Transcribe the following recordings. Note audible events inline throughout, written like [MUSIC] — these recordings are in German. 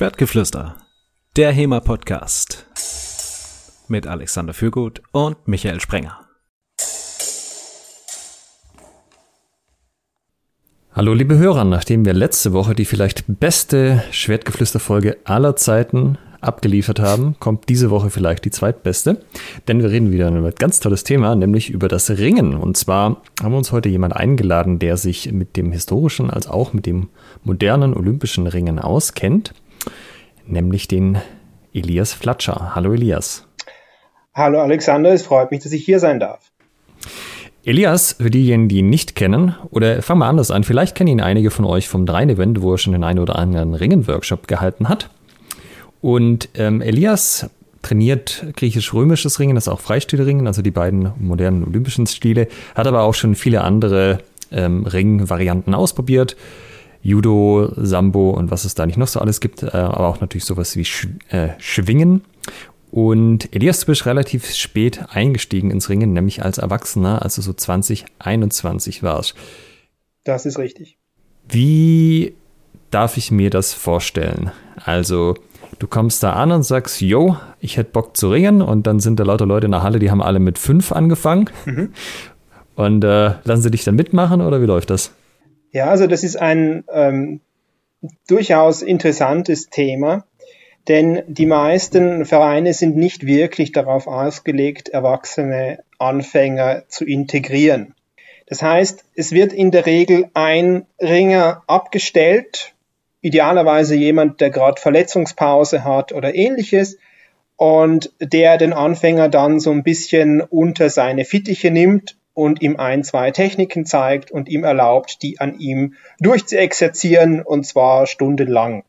Schwertgeflüster, der HEMA-Podcast mit Alexander Fürgut und Michael Sprenger. Hallo liebe Hörer, nachdem wir letzte Woche die vielleicht beste Schwertgeflüster-Folge aller Zeiten abgeliefert haben, kommt diese Woche vielleicht die zweitbeste. Denn wir reden wieder über ein ganz tolles Thema, nämlich über das Ringen. Und zwar haben wir uns heute jemand eingeladen, der sich mit dem historischen als auch mit dem modernen olympischen Ringen auskennt nämlich den Elias Flatscher. Hallo Elias. Hallo Alexander, es freut mich, dass ich hier sein darf. Elias, für diejenigen, die ihn nicht kennen, oder fangen wir anders an, vielleicht kennen ihn einige von euch vom Drein-Event, wo er schon den einen oder anderen Ringen-Workshop gehalten hat. Und ähm, Elias trainiert griechisch-römisches Ringen, das ist auch Freistilringen, also die beiden modernen olympischen Stile, hat aber auch schon viele andere ähm, Ring-Varianten ausprobiert. Judo, Sambo und was es da nicht noch so alles gibt, äh, aber auch natürlich sowas wie Sch äh, Schwingen. Und Elias, du bist relativ spät eingestiegen ins Ringen, nämlich als Erwachsener, also so 2021 warst. Das ist richtig. Wie darf ich mir das vorstellen? Also, du kommst da an und sagst, yo, ich hätte Bock zu ringen und dann sind da lauter Leute in der Halle, die haben alle mit fünf angefangen. Mhm. Und äh, lassen sie dich dann mitmachen oder wie läuft das? Ja, also das ist ein ähm, durchaus interessantes Thema, denn die meisten Vereine sind nicht wirklich darauf ausgelegt, erwachsene Anfänger zu integrieren. Das heißt, es wird in der Regel ein Ringer abgestellt, idealerweise jemand, der gerade Verletzungspause hat oder ähnliches, und der den Anfänger dann so ein bisschen unter seine Fittiche nimmt und ihm ein, zwei Techniken zeigt und ihm erlaubt, die an ihm durchzuexerzieren und zwar stundenlang.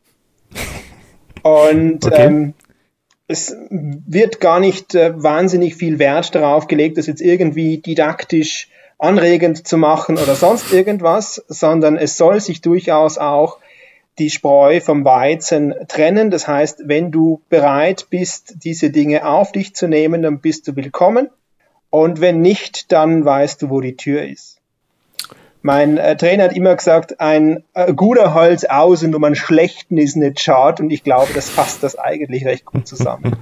Und okay. ähm, es wird gar nicht äh, wahnsinnig viel Wert darauf gelegt, das jetzt irgendwie didaktisch anregend zu machen oder sonst irgendwas, sondern es soll sich durchaus auch die Spreu vom Weizen trennen. Das heißt, wenn du bereit bist, diese Dinge auf dich zu nehmen, dann bist du willkommen. Und wenn nicht, dann weißt du, wo die Tür ist. Mein äh, Trainer hat immer gesagt, ein äh, guter Holz außen um einen schlechten ist eine Chart und ich glaube, das fasst das eigentlich recht gut zusammen.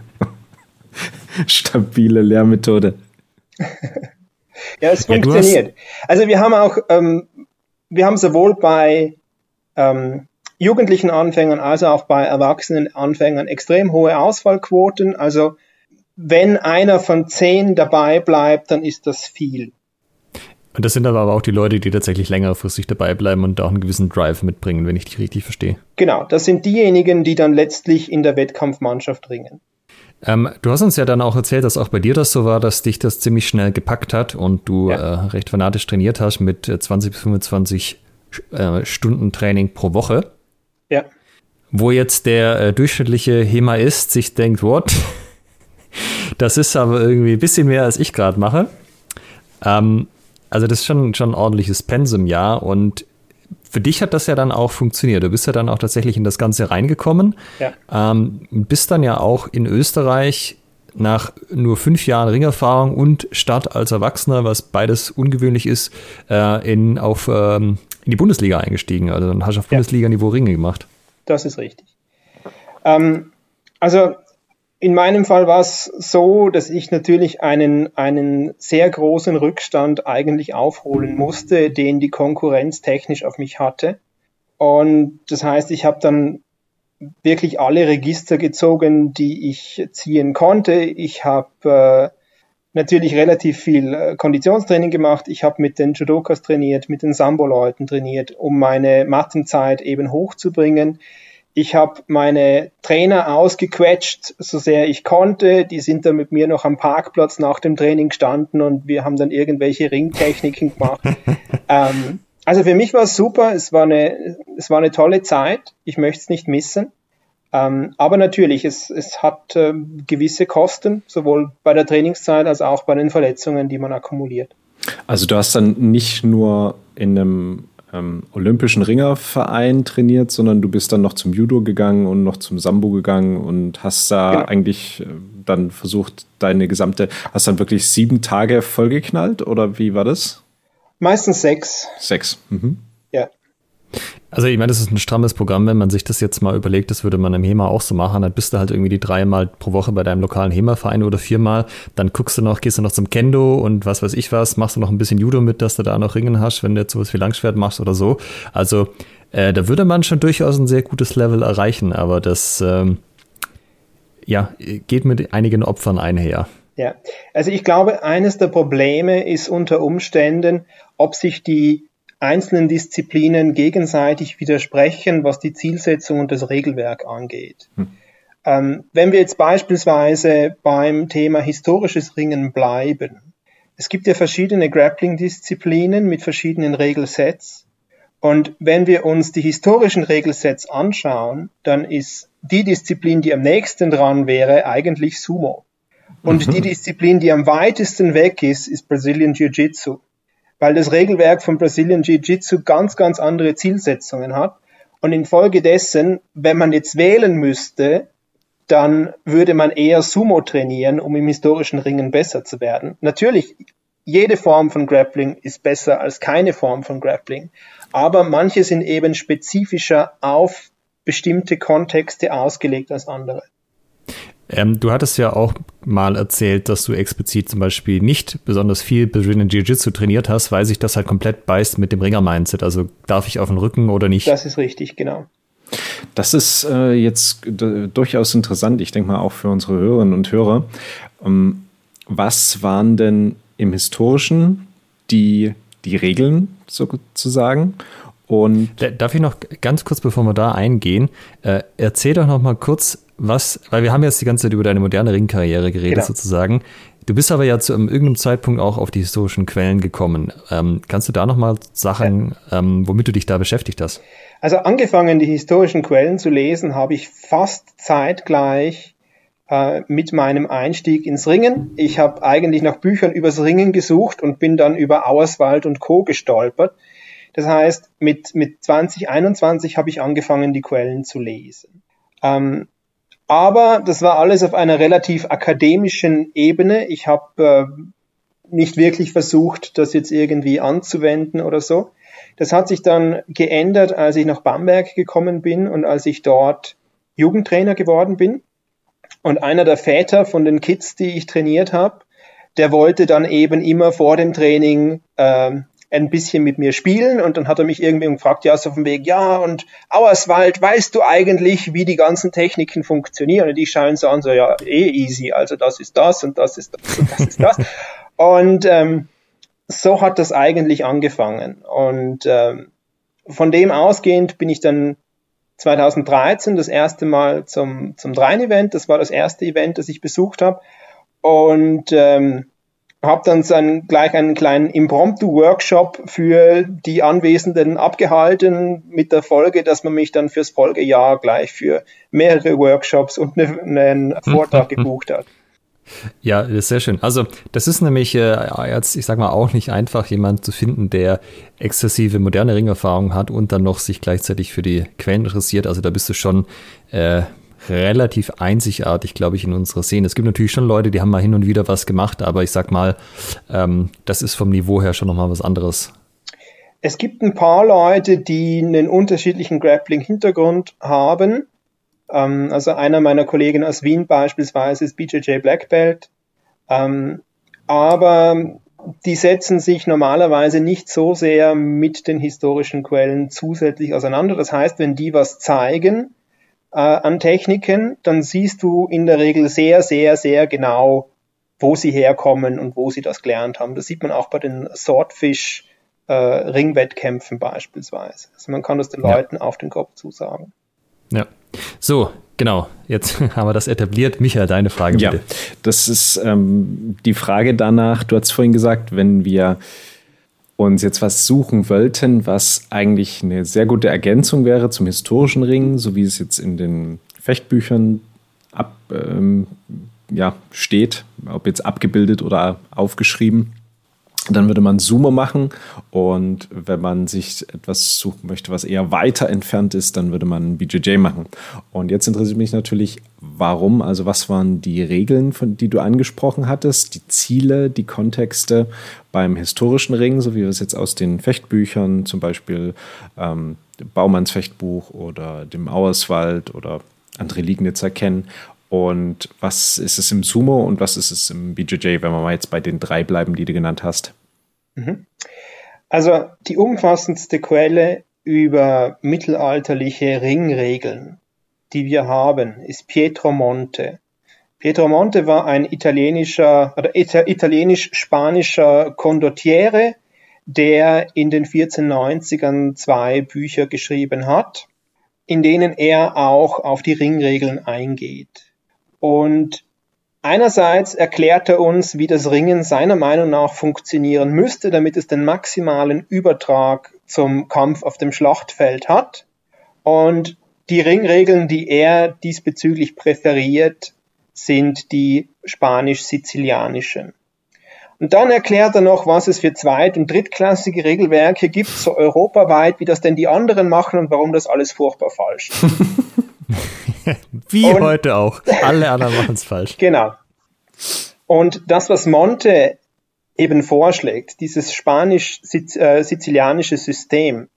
[LAUGHS] Stabile Lehrmethode. [LAUGHS] ja, es funktioniert. Ja, also wir haben auch, ähm, wir haben sowohl bei ähm, jugendlichen Anfängern als auch bei erwachsenen Anfängern extrem hohe Ausfallquoten. Also wenn einer von zehn dabei bleibt, dann ist das viel. Und das sind aber auch die Leute, die tatsächlich längerfristig dabei bleiben und auch einen gewissen Drive mitbringen, wenn ich dich richtig verstehe. Genau, das sind diejenigen, die dann letztlich in der Wettkampfmannschaft ringen. Ähm, du hast uns ja dann auch erzählt, dass auch bei dir das so war, dass dich das ziemlich schnell gepackt hat und du ja. äh, recht fanatisch trainiert hast mit 20 äh, bis 25 äh, Stunden Training pro Woche. Ja. Wo jetzt der äh, durchschnittliche HEMA-Ist sich denkt, what? Das ist aber irgendwie ein bisschen mehr, als ich gerade mache. Ähm, also das ist schon, schon ein ordentliches Pensum, ja. Und für dich hat das ja dann auch funktioniert. Du bist ja dann auch tatsächlich in das Ganze reingekommen. Ja. Ähm, bist dann ja auch in Österreich nach nur fünf Jahren Ringerfahrung und Start als Erwachsener, was beides ungewöhnlich ist, äh, in, auf, ähm, in die Bundesliga eingestiegen. Also dann hast du auf ja. Bundesliga-Niveau Ringe gemacht. Das ist richtig. Ähm, also in meinem Fall war es so, dass ich natürlich einen, einen sehr großen Rückstand eigentlich aufholen musste, den die Konkurrenz technisch auf mich hatte. Und das heißt, ich habe dann wirklich alle Register gezogen, die ich ziehen konnte. Ich habe äh, natürlich relativ viel äh, Konditionstraining gemacht. Ich habe mit den Judokas trainiert, mit den Sambo-Leuten trainiert, um meine Mattenzeit eben hochzubringen. Ich habe meine Trainer ausgequetscht, so sehr ich konnte. Die sind dann mit mir noch am Parkplatz nach dem Training gestanden und wir haben dann irgendwelche Ringtechniken gemacht. [LAUGHS] ähm, also für mich war es super. Es war eine, es war eine tolle Zeit. Ich möchte es nicht missen. Ähm, aber natürlich, es, es hat äh, gewisse Kosten, sowohl bei der Trainingszeit als auch bei den Verletzungen, die man akkumuliert. Also du hast dann nicht nur in einem ähm, Olympischen Ringerverein trainiert, sondern du bist dann noch zum Judo gegangen und noch zum Sambo gegangen und hast da genau. eigentlich äh, dann versucht, deine gesamte, hast dann wirklich sieben Tage vollgeknallt oder wie war das? Meistens sechs. Sechs. Mhm. Also ich meine, das ist ein strammes Programm, wenn man sich das jetzt mal überlegt, das würde man im HEMA auch so machen, dann bist du halt irgendwie die dreimal pro Woche bei deinem lokalen HEMA-Verein oder viermal, dann guckst du noch, gehst du noch zum Kendo und was weiß ich was, machst du noch ein bisschen Judo mit, dass du da noch Ringen hast, wenn du jetzt sowas wie Langschwert machst oder so. Also äh, da würde man schon durchaus ein sehr gutes Level erreichen, aber das ähm, ja, geht mit einigen Opfern einher. Ja, also ich glaube, eines der Probleme ist unter Umständen, ob sich die einzelnen Disziplinen gegenseitig widersprechen, was die Zielsetzung und das Regelwerk angeht. Hm. Ähm, wenn wir jetzt beispielsweise beim Thema historisches Ringen bleiben, es gibt ja verschiedene Grappling-Disziplinen mit verschiedenen Regelsets. Und wenn wir uns die historischen Regelsets anschauen, dann ist die Disziplin, die am nächsten dran wäre, eigentlich Sumo. Und mhm. die Disziplin, die am weitesten weg ist, ist Brazilian Jiu-Jitsu weil das Regelwerk von Brazilian Jiu-Jitsu ganz, ganz andere Zielsetzungen hat. Und infolgedessen, wenn man jetzt wählen müsste, dann würde man eher Sumo trainieren, um im historischen Ringen besser zu werden. Natürlich, jede Form von Grappling ist besser als keine Form von Grappling, aber manche sind eben spezifischer auf bestimmte Kontexte ausgelegt als andere. Ähm, du hattest ja auch mal erzählt, dass du explizit zum Beispiel nicht besonders viel Brazilian Jiu-Jitsu trainiert hast, weil sich das halt komplett beißt mit dem Ringer-Mindset. Also darf ich auf den Rücken oder nicht? Das ist richtig, genau. Das ist äh, jetzt durchaus interessant, ich denke mal auch für unsere Hörerinnen und Hörer. Ähm, was waren denn im Historischen die, die Regeln sozusagen? Und Darf ich noch ganz kurz, bevor wir da eingehen, äh, erzähl doch noch mal kurz, was, weil wir haben jetzt die ganze Zeit über deine moderne Ringkarriere geredet genau. sozusagen. Du bist aber ja zu irgendeinem Zeitpunkt auch auf die historischen Quellen gekommen. Ähm, kannst du da nochmal Sachen, ja. ähm, womit du dich da beschäftigt hast? Also angefangen, die historischen Quellen zu lesen, habe ich fast zeitgleich äh, mit meinem Einstieg ins Ringen. Ich habe eigentlich nach Büchern übers Ringen gesucht und bin dann über Auerswald und Co. gestolpert. Das heißt, mit, mit 2021 habe ich angefangen, die Quellen zu lesen. Ähm, aber das war alles auf einer relativ akademischen Ebene. Ich habe äh, nicht wirklich versucht, das jetzt irgendwie anzuwenden oder so. Das hat sich dann geändert, als ich nach Bamberg gekommen bin und als ich dort Jugendtrainer geworden bin. Und einer der Väter von den Kids, die ich trainiert habe, der wollte dann eben immer vor dem Training äh, ein bisschen mit mir spielen und dann hat er mich irgendwie gefragt, ja, so auf dem Weg, ja, und Auerswald, weißt du eigentlich, wie die ganzen Techniken funktionieren? Und ich schaue ihn so an, so, ja, eh easy, also das ist das und das ist das und das ist das. [LAUGHS] und ähm, so hat das eigentlich angefangen. Und ähm, von dem ausgehend bin ich dann 2013 das erste Mal zum, zum Drein-Event. Das war das erste Event, das ich besucht habe. Und ähm, habe dann dann gleich einen kleinen Impromptu-Workshop für die Anwesenden abgehalten, mit der Folge, dass man mich dann fürs Folgejahr gleich für mehrere Workshops und ne, einen Vortrag [LAUGHS] gebucht hat. Ja, das ist sehr schön. Also, das ist nämlich äh, jetzt, ich sag mal, auch nicht einfach, jemand zu finden, der exzessive moderne Ringerfahrung hat und dann noch sich gleichzeitig für die Quellen interessiert. Also, da bist du schon äh, relativ einzigartig, glaube ich, in unserer Szene. Es gibt natürlich schon Leute, die haben mal hin und wieder was gemacht, aber ich sag mal, ähm, das ist vom Niveau her schon nochmal was anderes. Es gibt ein paar Leute, die einen unterschiedlichen Grappling-Hintergrund haben. Ähm, also einer meiner Kollegen aus Wien beispielsweise ist BJJ Black Belt. Ähm, aber die setzen sich normalerweise nicht so sehr mit den historischen Quellen zusätzlich auseinander. Das heißt, wenn die was zeigen, äh, an Techniken, dann siehst du in der Regel sehr, sehr, sehr genau, wo sie herkommen und wo sie das gelernt haben. Das sieht man auch bei den Swordfish äh, Ringwettkämpfen beispielsweise. Also man kann das den ja. Leuten auf den Kopf zusagen. Ja. So, genau. Jetzt [LAUGHS] haben wir das etabliert. Michael, deine Frage bitte. Ja, das ist ähm, die Frage danach. Du hast vorhin gesagt, wenn wir uns jetzt was suchen wollten, was eigentlich eine sehr gute Ergänzung wäre zum historischen Ring, so wie es jetzt in den Fechtbüchern ab, ähm, ja, steht, ob jetzt abgebildet oder aufgeschrieben, dann würde man Sumo machen und wenn man sich etwas suchen möchte, was eher weiter entfernt ist, dann würde man BJJ machen. Und jetzt interessiert mich natürlich, warum, also was waren die Regeln, von, die du angesprochen hattest, die Ziele, die Kontexte beim historischen Ring, so wie wir es jetzt aus den Fechtbüchern zum Beispiel ähm, Baumanns Fechtbuch oder dem Auerswald oder andere Liegnitzer kennen. Und was ist es im Sumo und was ist es im BJJ, wenn wir mal jetzt bei den drei bleiben, die du genannt hast? Mhm. Also die umfassendste Quelle über mittelalterliche Ringregeln, die wir haben, ist Pietro Monte. Pietro Monte war ein italienischer oder italienisch-spanischer Condottiere, der in den 1490ern zwei Bücher geschrieben hat, in denen er auch auf die Ringregeln eingeht. Und einerseits erklärt er uns, wie das Ringen seiner Meinung nach funktionieren müsste, damit es den maximalen Übertrag zum Kampf auf dem Schlachtfeld hat. Und die Ringregeln, die er diesbezüglich präferiert, sind die spanisch-sizilianischen. Und dann erklärt er noch, was es für zweit- und drittklassige Regelwerke gibt, so europaweit, wie das denn die anderen machen und warum das alles furchtbar falsch ist. [LAUGHS] Wie und, heute auch. Alle anderen machen es falsch. Genau. Und das, was Monte eben vorschlägt, dieses spanisch-sizilianische System,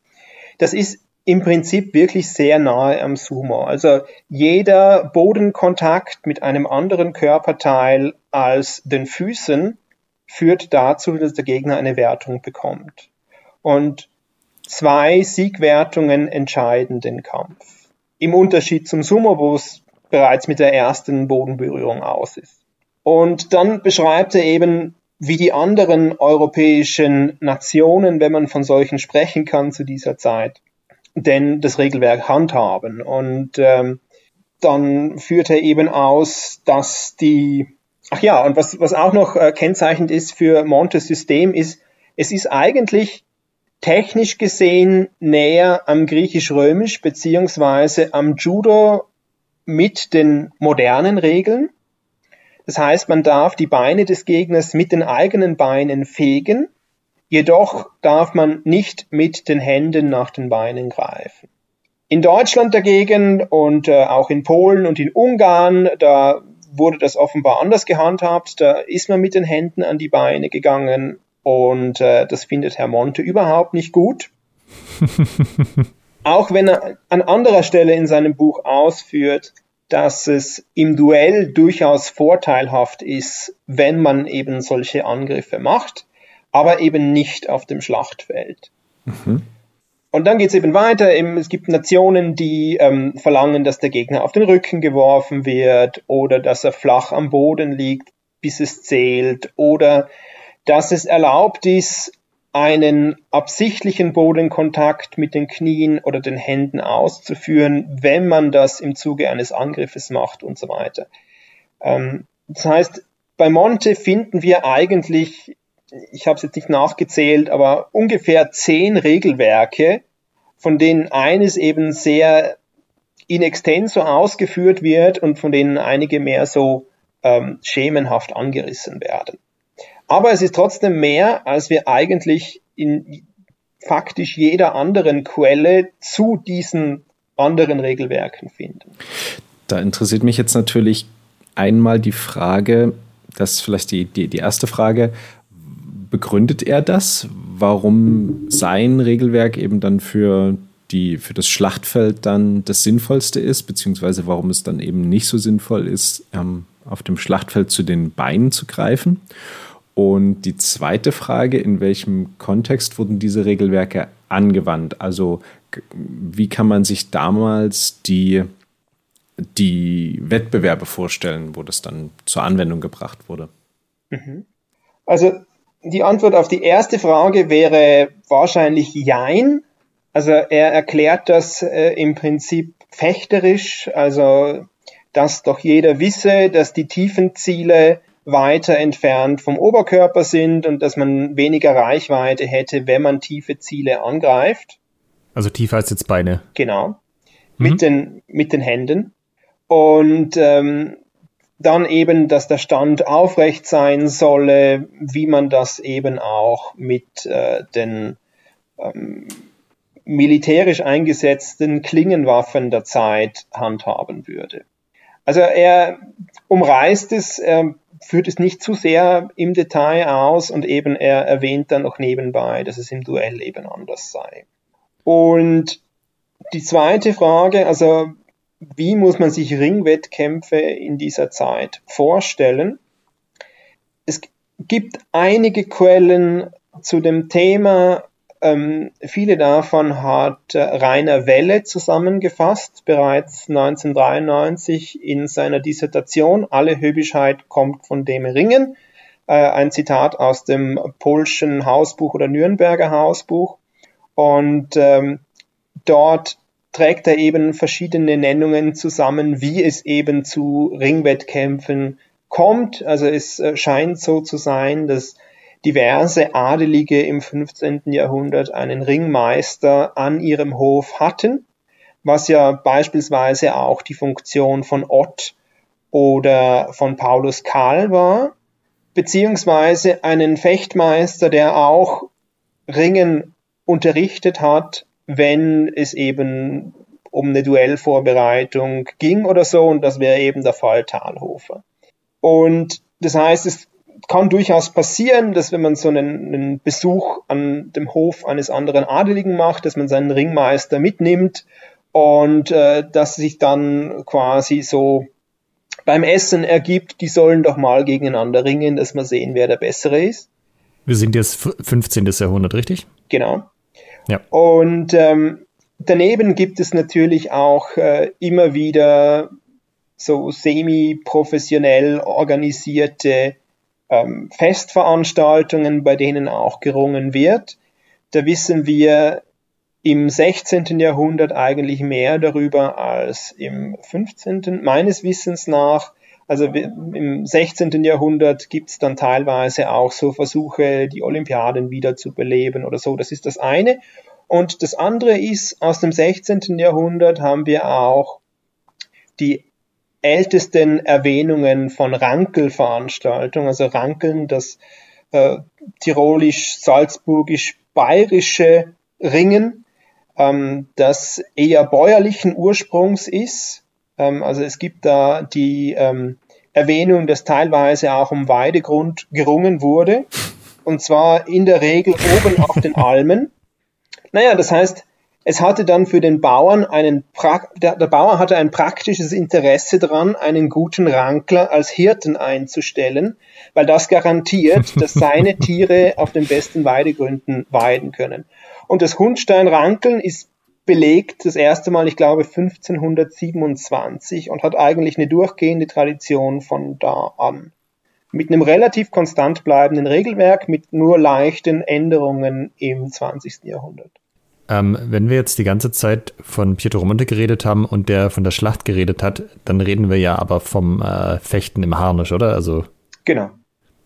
das ist im Prinzip wirklich sehr nahe am Sumo. Also jeder Bodenkontakt mit einem anderen Körperteil als den Füßen führt dazu, dass der Gegner eine Wertung bekommt. Und zwei Siegwertungen entscheiden den Kampf. Im Unterschied zum Sumo, wo es bereits mit der ersten Bodenberührung aus ist. Und dann beschreibt er eben, wie die anderen europäischen Nationen, wenn man von solchen sprechen kann zu dieser Zeit, denn das Regelwerk handhaben. Und ähm, dann führt er eben aus, dass die, ach ja, und was, was auch noch äh, kennzeichnend ist für Montes System ist, es ist eigentlich technisch gesehen näher am griechisch-römisch beziehungsweise am Judo mit den modernen Regeln. Das heißt, man darf die Beine des Gegners mit den eigenen Beinen fegen, jedoch darf man nicht mit den Händen nach den Beinen greifen. In Deutschland dagegen und äh, auch in Polen und in Ungarn, da wurde das offenbar anders gehandhabt. Da ist man mit den Händen an die Beine gegangen und äh, das findet Herr Monte überhaupt nicht gut. [LAUGHS] Auch wenn er an anderer Stelle in seinem Buch ausführt, dass es im Duell durchaus vorteilhaft ist, wenn man eben solche Angriffe macht, aber eben nicht auf dem Schlachtfeld. Mhm. Und dann geht es eben weiter. Es gibt Nationen, die ähm, verlangen, dass der Gegner auf den Rücken geworfen wird oder dass er flach am Boden liegt, bis es zählt oder dass es erlaubt ist, einen absichtlichen Bodenkontakt mit den Knien oder den Händen auszuführen, wenn man das im Zuge eines Angriffes macht und so weiter. Ähm, das heißt, bei Monte finden wir eigentlich, ich habe es jetzt nicht nachgezählt, aber ungefähr zehn Regelwerke, von denen eines eben sehr in extenso ausgeführt wird und von denen einige mehr so ähm, schemenhaft angerissen werden. Aber es ist trotzdem mehr, als wir eigentlich in faktisch jeder anderen Quelle zu diesen anderen Regelwerken finden. Da interessiert mich jetzt natürlich einmal die Frage, das ist vielleicht die, die, die erste Frage, begründet er das, warum sein Regelwerk eben dann für die für das Schlachtfeld dann das Sinnvollste ist, beziehungsweise warum es dann eben nicht so sinnvoll ist, ähm, auf dem Schlachtfeld zu den Beinen zu greifen. Und die zweite Frage, in welchem Kontext wurden diese Regelwerke angewandt? Also wie kann man sich damals die, die Wettbewerbe vorstellen, wo das dann zur Anwendung gebracht wurde? Mhm. Also die Antwort auf die erste Frage wäre wahrscheinlich Jein. Also er erklärt das äh, im Prinzip fechterisch, also dass doch jeder wisse, dass die Tiefenziele weiter entfernt vom Oberkörper sind und dass man weniger Reichweite hätte, wenn man tiefe Ziele angreift. Also tiefer als jetzt Beine. Genau. Mhm. Mit, den, mit den Händen. Und ähm, dann eben, dass der Stand aufrecht sein solle, wie man das eben auch mit äh, den ähm, militärisch eingesetzten Klingenwaffen der Zeit handhaben würde. Also er umreißt es, er führt es nicht zu sehr im Detail aus und eben er erwähnt dann noch nebenbei, dass es im Duell eben anders sei. Und die zweite Frage, also wie muss man sich Ringwettkämpfe in dieser Zeit vorstellen? Es gibt einige Quellen zu dem Thema. Ähm, viele davon hat äh, Rainer Welle zusammengefasst, bereits 1993 in seiner Dissertation Alle Höbischheit kommt von dem Ringen. Äh, ein Zitat aus dem Polschen Hausbuch oder Nürnberger Hausbuch. Und ähm, dort trägt er eben verschiedene Nennungen zusammen, wie es eben zu Ringwettkämpfen kommt. Also es äh, scheint so zu sein, dass diverse Adelige im 15. Jahrhundert einen Ringmeister an ihrem Hof hatten, was ja beispielsweise auch die Funktion von Ott oder von Paulus Karl war, beziehungsweise einen Fechtmeister, der auch Ringen unterrichtet hat wenn es eben um eine Duellvorbereitung ging oder so, und das wäre eben der Fall Talhofer. Und das heißt, es kann durchaus passieren, dass wenn man so einen, einen, Besuch an dem Hof eines anderen Adeligen macht, dass man seinen Ringmeister mitnimmt und äh, dass sich dann quasi so beim Essen ergibt, die sollen doch mal gegeneinander ringen, dass man sehen, wer der Bessere ist. Wir sind jetzt 15. Jahrhundert, richtig? Genau. Ja. Und ähm, daneben gibt es natürlich auch äh, immer wieder so semi-professionell organisierte ähm, Festveranstaltungen, bei denen auch gerungen wird. Da wissen wir im 16. Jahrhundert eigentlich mehr darüber als im 15. meines Wissens nach. Also im 16. Jahrhundert gibt es dann teilweise auch so Versuche, die Olympiaden wieder zu beleben oder so. Das ist das eine. Und das andere ist, aus dem 16. Jahrhundert haben wir auch die ältesten Erwähnungen von Rankelveranstaltungen, also Rankeln, das äh, tirolisch-salzburgisch-bayerische Ringen, ähm, das eher bäuerlichen Ursprungs ist ähm, also es gibt da die ähm, Erwähnung, dass teilweise auch um Weidegrund gerungen wurde. Und zwar in der Regel oben auf den Almen. Naja, das heißt, es hatte dann für den Bauern einen, pra der, der Bauer hatte ein praktisches Interesse daran, einen guten Rankler als Hirten einzustellen, weil das garantiert, dass seine [LAUGHS] Tiere auf den besten Weidegründen weiden können. Und das Hundstein-Rankeln ist belegt das erste Mal, ich glaube, 1527 und hat eigentlich eine durchgehende Tradition von da an. Mit einem relativ konstant bleibenden Regelwerk, mit nur leichten Änderungen im 20. Jahrhundert. Ähm, wenn wir jetzt die ganze Zeit von Pietro Romonte geredet haben und der von der Schlacht geredet hat, dann reden wir ja aber vom äh, Fechten im Harnisch, oder? Also genau.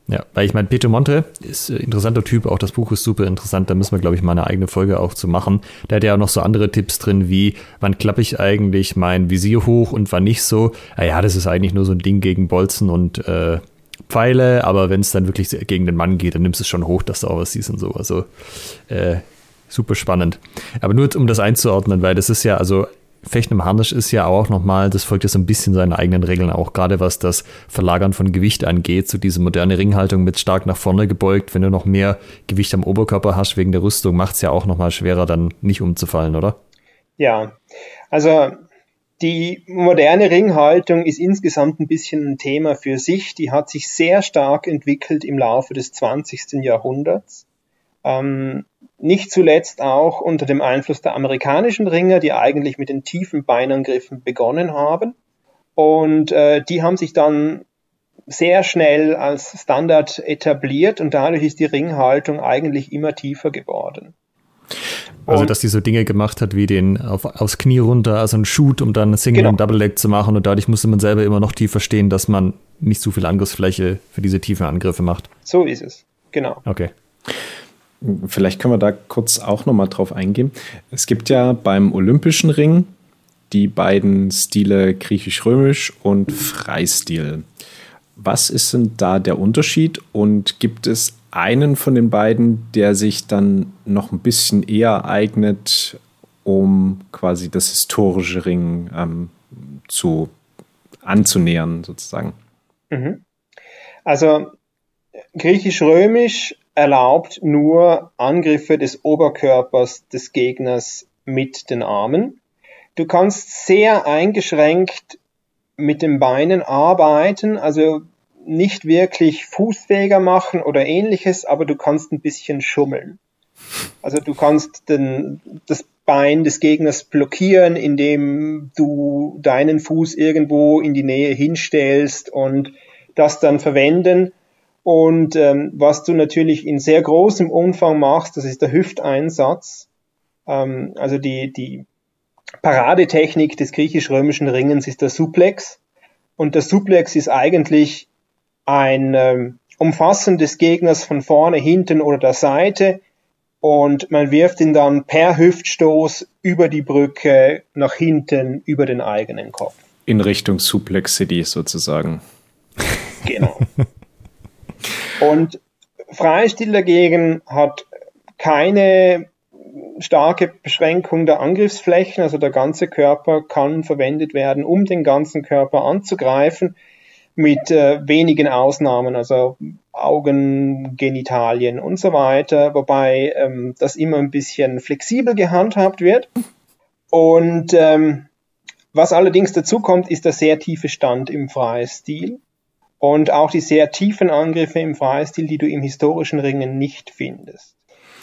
Ja, weil ich meine, Peter Monte ist ein interessanter Typ, auch das Buch ist super interessant, da müssen wir, glaube ich, mal eine eigene Folge auch zu machen. Der hat ja auch noch so andere Tipps drin, wie wann klappe ich eigentlich mein Visier hoch und wann nicht so. Naja, das ist eigentlich nur so ein Ding gegen Bolzen und äh, Pfeile, aber wenn es dann wirklich gegen den Mann geht, dann nimmst du es schon hoch, dass du auch was siehst und so. Also äh, super spannend. Aber nur um das einzuordnen, weil das ist ja, also Fechten im Harnisch ist ja auch nochmal, das folgt ja so ein bisschen seinen eigenen Regeln, auch gerade was das Verlagern von Gewicht angeht, so diese moderne Ringhaltung mit stark nach vorne gebeugt, wenn du noch mehr Gewicht am Oberkörper hast wegen der Rüstung, macht es ja auch nochmal schwerer, dann nicht umzufallen, oder? Ja, also die moderne Ringhaltung ist insgesamt ein bisschen ein Thema für sich. Die hat sich sehr stark entwickelt im Laufe des 20. Jahrhunderts. Ähm, nicht zuletzt auch unter dem Einfluss der amerikanischen Ringer, die eigentlich mit den tiefen Beinangriffen begonnen haben. Und äh, die haben sich dann sehr schnell als Standard etabliert und dadurch ist die Ringhaltung eigentlich immer tiefer geworden. Also, dass die so Dinge gemacht hat, wie den auf, aufs Knie runter, also ein Shoot, um dann Single genau. und Double Leg zu machen. Und dadurch musste man selber immer noch tiefer stehen, dass man nicht so viel Angriffsfläche für diese tiefen Angriffe macht. So ist es, genau. Okay. Vielleicht können wir da kurz auch nochmal drauf eingehen. Es gibt ja beim Olympischen Ring die beiden Stile griechisch-römisch und Freistil. Was ist denn da der Unterschied und gibt es einen von den beiden, der sich dann noch ein bisschen eher eignet, um quasi das historische Ring ähm, zu anzunähern, sozusagen? Mhm. Also griechisch-römisch erlaubt nur Angriffe des Oberkörpers des Gegners mit den Armen. du kannst sehr eingeschränkt mit den Beinen arbeiten, also nicht wirklich fußfähiger machen oder ähnliches, aber du kannst ein bisschen schummeln. Also du kannst den, das Bein des Gegners blockieren, indem du deinen Fuß irgendwo in die Nähe hinstellst und das dann verwenden. Und ähm, was du natürlich in sehr großem Umfang machst, das ist der Hüfteinsatz. Ähm, also die, die Paradetechnik des griechisch-römischen Ringens ist der Suplex. Und der Suplex ist eigentlich ein ähm, Umfassen des Gegners von vorne, hinten oder der Seite und man wirft ihn dann per Hüftstoß über die Brücke nach hinten über den eigenen Kopf. In Richtung Suplex City sozusagen. Genau. [LAUGHS] Und Freistil dagegen hat keine starke Beschränkung der Angriffsflächen, also der ganze Körper kann verwendet werden, um den ganzen Körper anzugreifen mit äh, wenigen Ausnahmen, also Augen, Genitalien und so weiter, wobei ähm, das immer ein bisschen flexibel gehandhabt wird. Und ähm, was allerdings dazu kommt, ist der sehr tiefe Stand im Freistil und auch die sehr tiefen Angriffe im Freistil, die du im historischen Ringen nicht findest.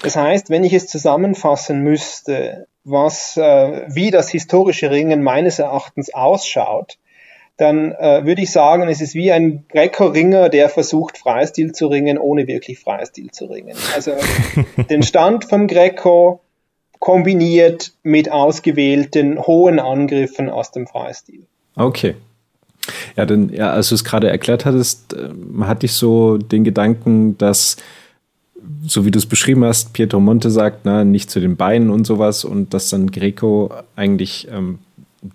Das heißt, wenn ich es zusammenfassen müsste, was, äh, wie das historische Ringen meines Erachtens ausschaut, dann äh, würde ich sagen, es ist wie ein Greco-Ringer, der versucht, Freistil zu ringen, ohne wirklich Freistil zu ringen. Also [LAUGHS] den Stand vom Greco kombiniert mit ausgewählten hohen Angriffen aus dem Freistil. Okay. Ja, denn ja, als du es gerade erklärt hattest, äh, hatte ich so den Gedanken, dass so wie du es beschrieben hast, Pietro Monte sagt, na, nicht zu den Beinen und sowas und dass dann Greco eigentlich ähm,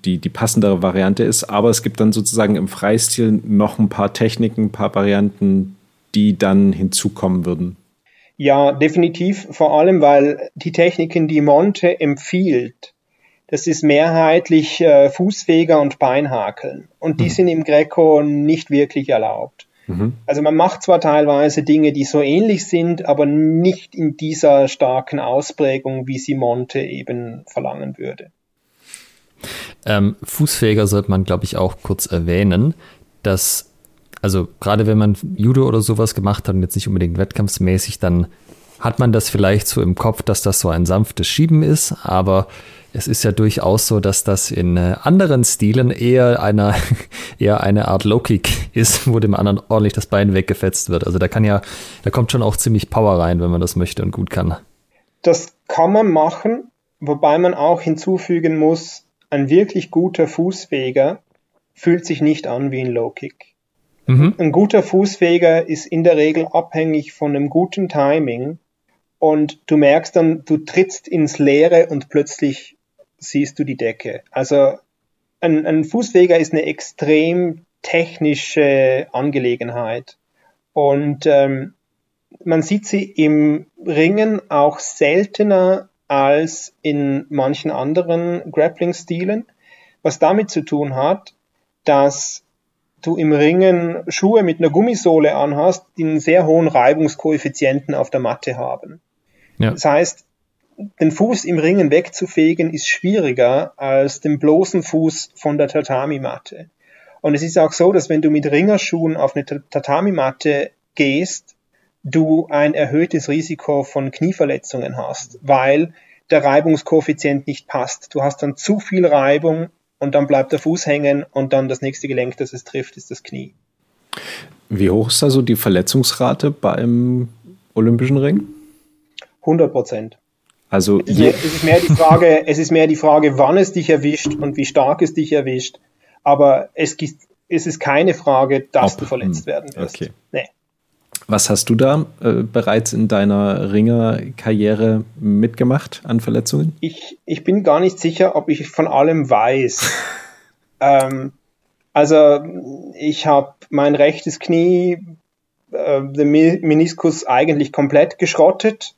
die, die passendere Variante ist. Aber es gibt dann sozusagen im Freistil noch ein paar Techniken, ein paar Varianten, die dann hinzukommen würden. Ja, definitiv. Vor allem, weil die Techniken, die Monte empfiehlt, das ist mehrheitlich äh, Fußfeger und Beinhakeln. Und die mhm. sind im Greco nicht wirklich erlaubt. Mhm. Also man macht zwar teilweise Dinge, die so ähnlich sind, aber nicht in dieser starken Ausprägung, wie sie Monte eben verlangen würde. Ähm, Fußfähiger sollte man, glaube ich, auch kurz erwähnen, dass, also gerade wenn man Judo oder sowas gemacht hat und jetzt nicht unbedingt wettkampfsmäßig, dann hat man das vielleicht so im Kopf, dass das so ein sanftes Schieben ist, aber es ist ja durchaus so, dass das in äh, anderen Stilen eher, einer, [LAUGHS] eher eine Art Low-Kick ist, wo dem anderen ordentlich das Bein weggefetzt wird. Also da kann ja, da kommt schon auch ziemlich Power rein, wenn man das möchte und gut kann. Das kann man machen, wobei man auch hinzufügen muss, ein wirklich guter Fußfeger fühlt sich nicht an wie ein Low Kick. Mhm. Ein guter Fußfeger ist in der Regel abhängig von einem guten Timing und du merkst dann, du trittst ins Leere und plötzlich siehst du die Decke. Also ein, ein Fußfeger ist eine extrem technische Angelegenheit und ähm, man sieht sie im Ringen auch seltener als in manchen anderen Grappling-Stilen, was damit zu tun hat, dass du im Ringen Schuhe mit einer Gummisohle anhast, die einen sehr hohen Reibungskoeffizienten auf der Matte haben. Ja. Das heißt, den Fuß im Ringen wegzufegen ist schwieriger als den bloßen Fuß von der Tatami-Matte. Und es ist auch so, dass wenn du mit Ringerschuhen auf eine Tatami-Matte gehst, du ein erhöhtes Risiko von Knieverletzungen hast, weil der Reibungskoeffizient nicht passt. Du hast dann zu viel Reibung und dann bleibt der Fuß hängen und dann das nächste Gelenk, das es trifft, ist das Knie. Wie hoch ist also die Verletzungsrate beim Olympischen Ring? 100 Prozent. Also es ist, mehr, es ist, mehr, die Frage, es ist mehr die Frage, wann es dich erwischt und wie stark es dich erwischt. Aber es, es ist keine Frage, dass Ob, du verletzt hm, werden wirst. Okay. Nee. Was hast du da äh, bereits in deiner Ringerkarriere mitgemacht an Verletzungen? Ich, ich bin gar nicht sicher, ob ich von allem weiß. [LAUGHS] ähm, also ich habe mein rechtes Knie, äh, den Meniskus eigentlich komplett geschrottet.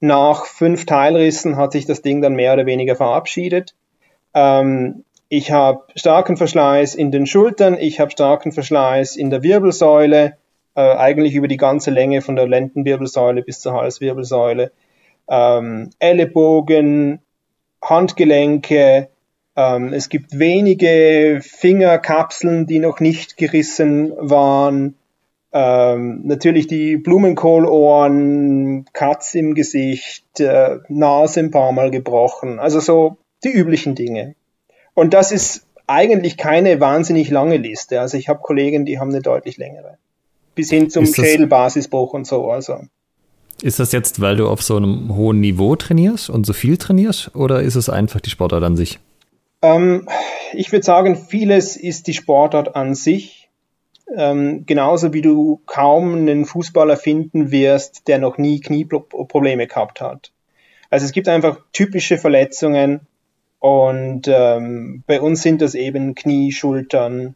Nach fünf Teilrissen hat sich das Ding dann mehr oder weniger verabschiedet. Ähm, ich habe starken Verschleiß in den Schultern, ich habe starken Verschleiß in der Wirbelsäule äh, eigentlich über die ganze Länge von der Lendenwirbelsäule bis zur Halswirbelsäule. Ähm, Ellenbogen, Handgelenke, Ähm, es gibt wenige Fingerkapseln, die noch nicht gerissen waren. Ähm, natürlich die Blumenkohlohren, Katz im Gesicht, äh, Nase ein paar Mal gebrochen. Also so die üblichen Dinge. Und das ist eigentlich keine wahnsinnig lange Liste. Also ich habe Kollegen, die haben eine deutlich längere. Bis hin zum Schädelbasisbruch und so. Also. Ist das jetzt, weil du auf so einem hohen Niveau trainierst und so viel trainierst, oder ist es einfach die Sportart an sich? Ähm, ich würde sagen, vieles ist die Sportart an sich. Ähm, genauso wie du kaum einen Fußballer finden wirst, der noch nie Knieprobleme gehabt hat. Also es gibt einfach typische Verletzungen und ähm, bei uns sind das eben Knie, Schultern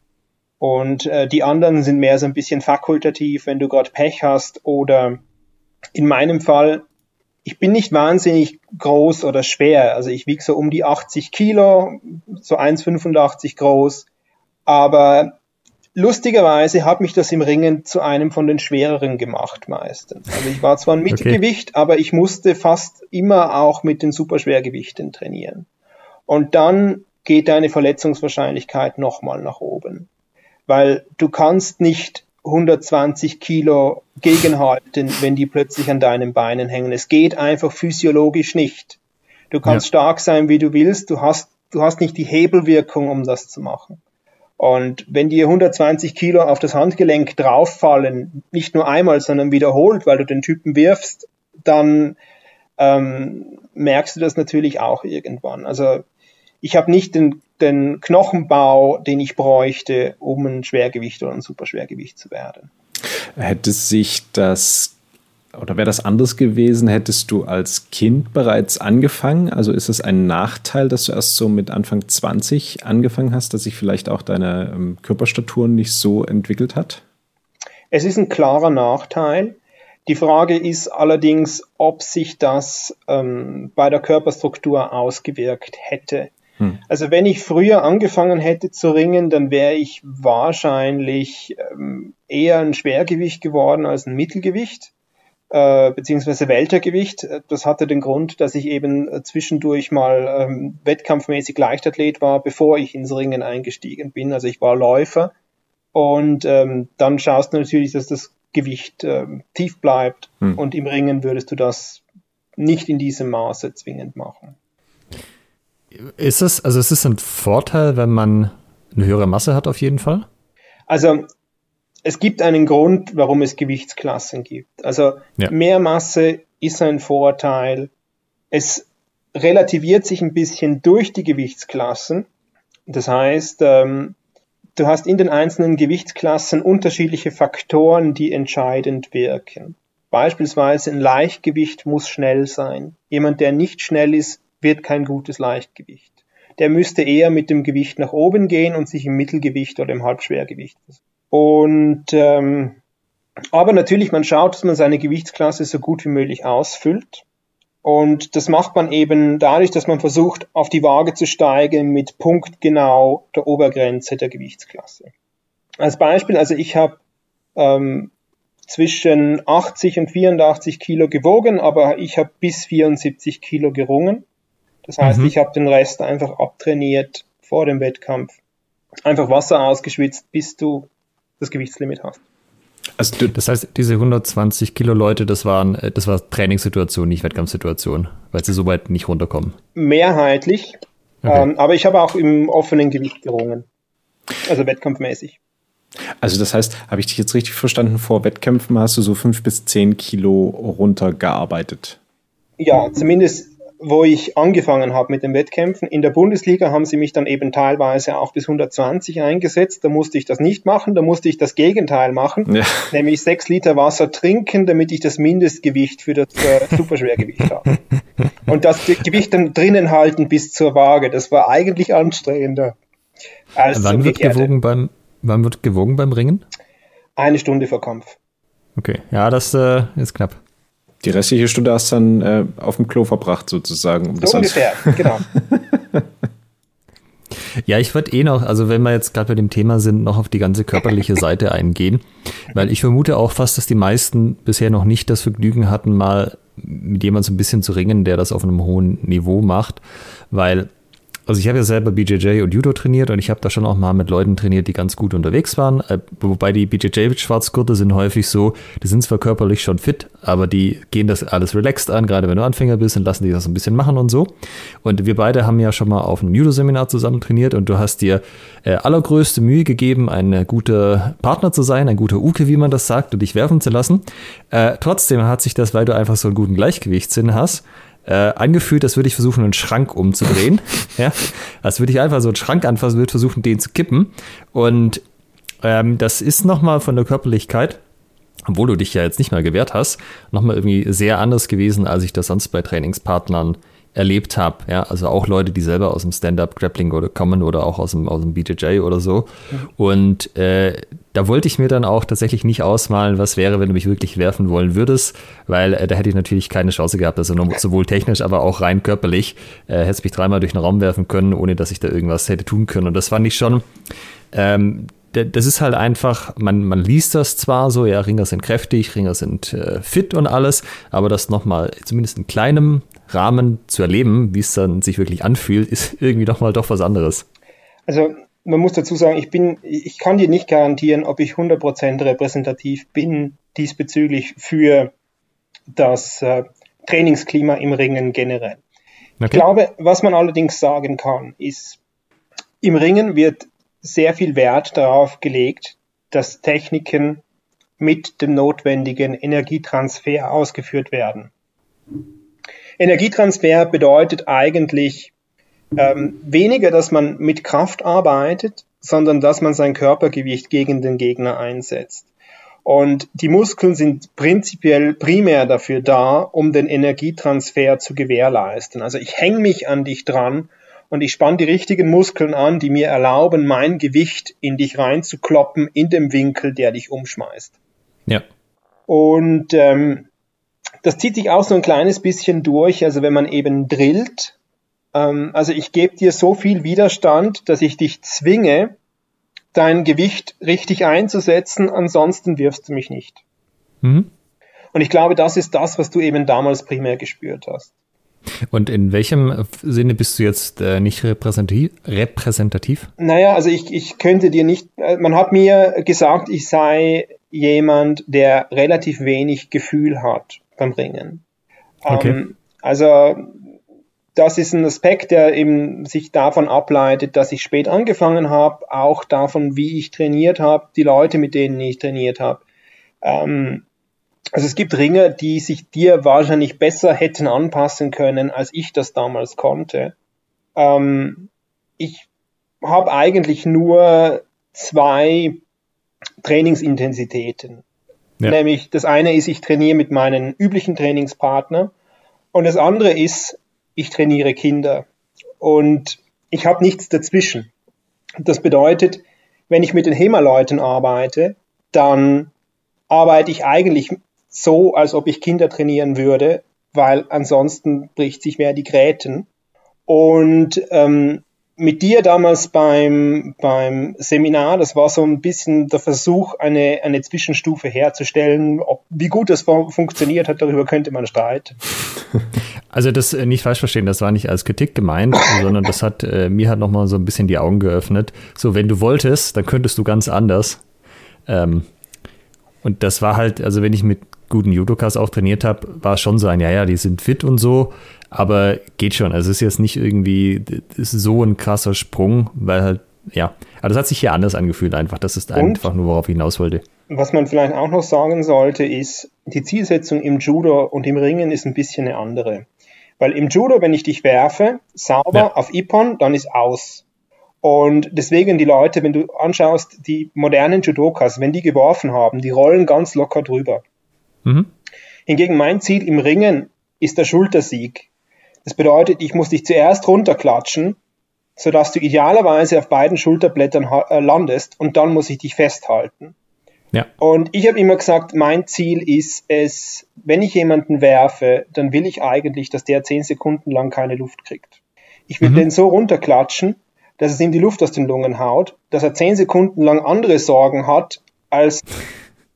und äh, die anderen sind mehr so ein bisschen fakultativ, wenn du gerade Pech hast oder in meinem Fall ich bin nicht wahnsinnig groß oder schwer. Also ich wiege so um die 80 Kilo, so 1,85 groß. Aber lustigerweise hat mich das im Ringen zu einem von den schwereren gemacht meistens. Also ich war zwar ein Mittelgewicht, okay. aber ich musste fast immer auch mit den Superschwergewichten trainieren. Und dann geht deine Verletzungswahrscheinlichkeit nochmal nach oben. Weil du kannst nicht 120 Kilo gegenhalten, wenn die plötzlich an deinen Beinen hängen. Es geht einfach physiologisch nicht. Du kannst ja. stark sein, wie du willst. Du hast, du hast nicht die Hebelwirkung, um das zu machen. Und wenn dir 120 Kilo auf das Handgelenk drauffallen, nicht nur einmal, sondern wiederholt, weil du den Typen wirfst, dann ähm, merkst du das natürlich auch irgendwann. Also ich habe nicht den den Knochenbau, den ich bräuchte, um ein Schwergewicht oder ein Superschwergewicht zu werden. Hätte sich das oder wäre das anders gewesen, hättest du als Kind bereits angefangen? Also ist es ein Nachteil, dass du erst so mit Anfang 20 angefangen hast, dass sich vielleicht auch deine ähm, Körperstatur nicht so entwickelt hat? Es ist ein klarer Nachteil. Die Frage ist allerdings, ob sich das ähm, bei der Körperstruktur ausgewirkt hätte. Hm. Also wenn ich früher angefangen hätte zu ringen, dann wäre ich wahrscheinlich ähm, eher ein Schwergewicht geworden als ein Mittelgewicht äh, beziehungsweise Weltergewicht. Das hatte den Grund, dass ich eben zwischendurch mal ähm, wettkampfmäßig Leichtathlet war, bevor ich ins Ringen eingestiegen bin. Also ich war Läufer und ähm, dann schaust du natürlich, dass das Gewicht ähm, tief bleibt hm. und im Ringen würdest du das nicht in diesem Maße zwingend machen. Ist es, also ist es ein Vorteil, wenn man eine höhere Masse hat, auf jeden Fall? Also, es gibt einen Grund, warum es Gewichtsklassen gibt. Also, ja. mehr Masse ist ein Vorteil. Es relativiert sich ein bisschen durch die Gewichtsklassen. Das heißt, ähm, du hast in den einzelnen Gewichtsklassen unterschiedliche Faktoren, die entscheidend wirken. Beispielsweise ein Leichtgewicht muss schnell sein. Jemand, der nicht schnell ist, wird kein gutes Leichtgewicht. Der müsste eher mit dem Gewicht nach oben gehen und sich im Mittelgewicht oder im Halbschwergewicht. Und ähm, aber natürlich, man schaut, dass man seine Gewichtsklasse so gut wie möglich ausfüllt. Und das macht man eben dadurch, dass man versucht, auf die Waage zu steigen mit punktgenau der Obergrenze der Gewichtsklasse. Als Beispiel, also ich habe ähm, zwischen 80 und 84 Kilo gewogen, aber ich habe bis 74 Kilo gerungen. Das heißt, mhm. ich habe den Rest einfach abtrainiert vor dem Wettkampf. Einfach Wasser ausgeschwitzt, bis du das Gewichtslimit hast. Also das heißt, diese 120 Kilo Leute, das waren, äh, das war Trainingssituation, nicht Wettkampfsituation, weil sie so weit nicht runterkommen. Mehrheitlich, okay. ähm, aber ich habe auch im offenen Gewicht gerungen, also wettkampfmäßig. Also das heißt, habe ich dich jetzt richtig verstanden, vor Wettkämpfen hast du so fünf bis zehn Kilo runtergearbeitet? Ja, zumindest wo ich angefangen habe mit den Wettkämpfen. In der Bundesliga haben sie mich dann eben teilweise auch bis 120 eingesetzt. Da musste ich das nicht machen, da musste ich das Gegenteil machen, ja. nämlich sechs Liter Wasser trinken, damit ich das Mindestgewicht für das äh, Superschwergewicht habe. [LAUGHS] Und das Gewicht dann drinnen halten bis zur Waage. Das war eigentlich anstrengender. Als wann wird gewogen beim Wann wird gewogen beim Ringen? Eine Stunde vor Kampf. Okay, ja, das äh, ist knapp. Die restliche Stunde hast du dann äh, auf dem Klo verbracht, sozusagen. Um so ungefähr, [LAUGHS] genau. Ja, ich würde eh noch, also wenn wir jetzt gerade bei dem Thema sind, noch auf die ganze körperliche Seite eingehen, weil ich vermute auch fast, dass die meisten bisher noch nicht das Vergnügen hatten, mal mit jemandem so ein bisschen zu ringen, der das auf einem hohen Niveau macht, weil also ich habe ja selber BJJ und Judo trainiert und ich habe da schon auch mal mit Leuten trainiert, die ganz gut unterwegs waren. Äh, wobei die BJJ-Schwarzgurte sind häufig so, die sind zwar körperlich schon fit, aber die gehen das alles relaxed an, gerade wenn du Anfänger bist und lassen die das ein bisschen machen und so. Und wir beide haben ja schon mal auf einem Judo-Seminar zusammen trainiert und du hast dir äh, allergrößte Mühe gegeben, ein guter Partner zu sein, ein guter Uke, wie man das sagt, und dich werfen zu lassen. Äh, trotzdem hat sich das, weil du einfach so einen guten Gleichgewichtssinn hast, äh, angefühlt, als würde ich versuchen, einen Schrank umzudrehen. [LAUGHS] ja, als würde ich einfach so einen Schrank anfassen, würde versuchen, den zu kippen. Und ähm, das ist nochmal von der Körperlichkeit, obwohl du dich ja jetzt nicht mal gewehrt hast, nochmal irgendwie sehr anders gewesen, als ich das sonst bei Trainingspartnern erlebt habe. Ja, also auch Leute, die selber aus dem Stand-up-Grappling oder kommen oder auch aus dem, aus dem BJJ oder so. Und äh, da wollte ich mir dann auch tatsächlich nicht ausmalen, was wäre, wenn du mich wirklich werfen wollen würdest, weil äh, da hätte ich natürlich keine Chance gehabt, also [LAUGHS] sowohl technisch, aber auch rein körperlich. Äh, hätte mich dreimal durch den Raum werfen können, ohne dass ich da irgendwas hätte tun können. Und das fand ich schon. Ähm, das ist halt einfach, man, man liest das zwar so, ja, Ringer sind kräftig, Ringer sind äh, fit und alles, aber das nochmal zumindest in kleinem Rahmen zu erleben, wie es dann sich wirklich anfühlt, ist [LAUGHS] irgendwie doch mal doch was anderes. Also man muss dazu sagen, ich bin, ich kann dir nicht garantieren, ob ich 100% repräsentativ bin diesbezüglich für das äh, Trainingsklima im Ringen generell. Okay. Ich glaube, was man allerdings sagen kann, ist, im Ringen wird sehr viel Wert darauf gelegt, dass Techniken mit dem notwendigen Energietransfer ausgeführt werden. Energietransfer bedeutet eigentlich ähm, weniger, dass man mit Kraft arbeitet, sondern dass man sein Körpergewicht gegen den Gegner einsetzt. Und die Muskeln sind prinzipiell primär dafür da, um den Energietransfer zu gewährleisten. Also ich hänge mich an dich dran und ich spanne die richtigen Muskeln an, die mir erlauben, mein Gewicht in dich reinzukloppen in dem Winkel, der dich umschmeißt. Ja. Und ähm, das zieht sich auch so ein kleines bisschen durch, also wenn man eben drillt, ähm, also ich gebe dir so viel Widerstand, dass ich dich zwinge, dein Gewicht richtig einzusetzen, ansonsten wirfst du mich nicht. Mhm. Und ich glaube, das ist das, was du eben damals primär gespürt hast. Und in welchem Sinne bist du jetzt äh, nicht repräsentativ, repräsentativ? Naja, also ich, ich könnte dir nicht, äh, man hat mir gesagt, ich sei jemand, der relativ wenig Gefühl hat beim Ringen. Okay. Ähm, also das ist ein Aspekt, der eben sich davon ableitet, dass ich spät angefangen habe, auch davon, wie ich trainiert habe, die Leute, mit denen ich trainiert habe. Ähm, also es gibt Ringer, die sich dir wahrscheinlich besser hätten anpassen können, als ich das damals konnte. Ähm, ich habe eigentlich nur zwei Trainingsintensitäten. Ja. Nämlich das eine ist, ich trainiere mit meinen üblichen Trainingspartner und das andere ist, ich trainiere Kinder und ich habe nichts dazwischen. Das bedeutet, wenn ich mit den HEMA-Leuten arbeite, dann arbeite ich eigentlich so, als ob ich Kinder trainieren würde, weil ansonsten bricht sich mehr die Gräten. Und ähm, mit dir damals beim, beim Seminar, das war so ein bisschen der Versuch, eine, eine Zwischenstufe herzustellen. Ob, wie gut das funktioniert hat, darüber könnte man streiten. [LAUGHS] Also das äh, nicht falsch verstehen, das war nicht als Kritik gemeint, [LAUGHS] sondern das hat äh, mir hat nochmal so ein bisschen die Augen geöffnet. So, wenn du wolltest, dann könntest du ganz anders. Ähm, und das war halt, also wenn ich mit guten Judokas auch trainiert habe, war schon so ein, ja, ja, die sind fit und so, aber geht schon. Also es ist jetzt nicht irgendwie ist so ein krasser Sprung, weil halt, ja, aber das hat sich hier anders angefühlt einfach. Das ist einfach nur, worauf ich hinaus wollte. Was man vielleicht auch noch sagen sollte, ist, die Zielsetzung im Judo und im Ringen ist ein bisschen eine andere. Weil im Judo, wenn ich dich werfe, sauber ja. auf Ippon, dann ist aus. Und deswegen die Leute, wenn du anschaust, die modernen Judokas, wenn die geworfen haben, die rollen ganz locker drüber. Mhm. Hingegen mein Ziel im Ringen ist der Schultersieg. Das bedeutet, ich muss dich zuerst runterklatschen, sodass du idealerweise auf beiden Schulterblättern äh, landest und dann muss ich dich festhalten. Ja. Und ich habe immer gesagt, mein Ziel ist es, wenn ich jemanden werfe, dann will ich eigentlich, dass der zehn Sekunden lang keine Luft kriegt. Ich will mhm. den so runterklatschen, dass es ihm die Luft aus den Lungen haut, dass er zehn Sekunden lang andere Sorgen hat, als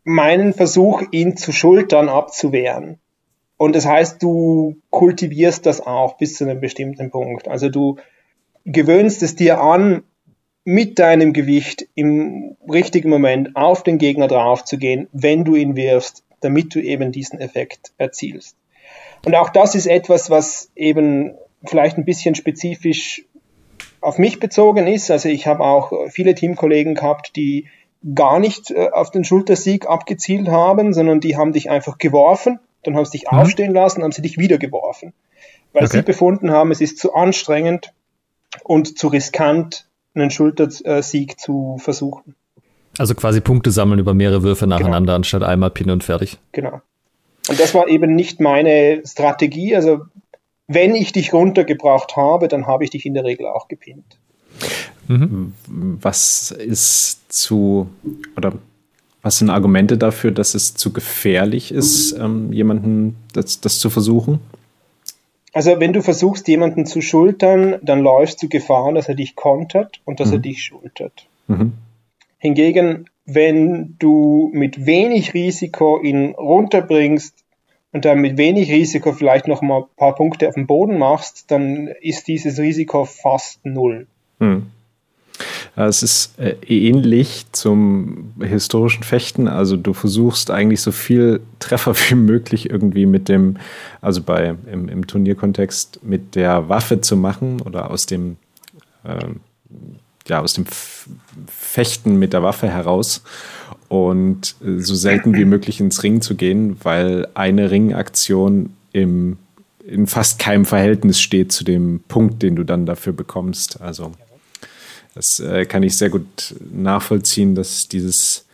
meinen Versuch, ihn zu schultern, abzuwehren. Und das heißt, du kultivierst das auch bis zu einem bestimmten Punkt. Also du, gewöhnst es dir an, mit deinem Gewicht im richtigen Moment auf den Gegner drauf zu gehen, wenn du ihn wirfst, damit du eben diesen Effekt erzielst. Und auch das ist etwas, was eben vielleicht ein bisschen spezifisch auf mich bezogen ist. Also ich habe auch viele Teamkollegen gehabt, die gar nicht äh, auf den Schultersieg abgezielt haben, sondern die haben dich einfach geworfen, dann haben sie dich mhm. aufstehen lassen, haben sie dich wieder geworfen. Weil okay. sie befunden haben, es ist zu anstrengend und zu riskant, einen Schultersieg zu versuchen. Also quasi Punkte sammeln über mehrere Würfe nacheinander, genau. anstatt einmal Pin und fertig. Genau. Und das war eben nicht meine Strategie. Also wenn ich dich runtergebracht habe, dann habe ich dich in der Regel auch gepinnt. Mhm. Was ist zu, oder was sind Argumente dafür, dass es zu gefährlich ist, ähm, jemanden das, das zu versuchen? Also wenn du versuchst, jemanden zu schultern, dann läufst du Gefahr, dass er dich kontert und dass mhm. er dich schultert. Mhm. Hingegen, wenn du mit wenig Risiko ihn runterbringst und dann mit wenig Risiko vielleicht noch mal ein paar Punkte auf dem Boden machst, dann ist dieses Risiko fast null. Mhm. Es ist äh, ähnlich zum historischen Fechten. Also du versuchst eigentlich so viel Treffer [LAUGHS] wie möglich irgendwie mit dem, also bei im, im Turnierkontext mit der Waffe zu machen oder aus dem ähm, ja, aus dem Fechten mit der Waffe heraus und äh, so selten wie möglich ins Ring zu gehen, weil eine Ringaktion im, in fast keinem Verhältnis steht zu dem Punkt, den du dann dafür bekommst. Also das äh, kann ich sehr gut nachvollziehen, dass dieses,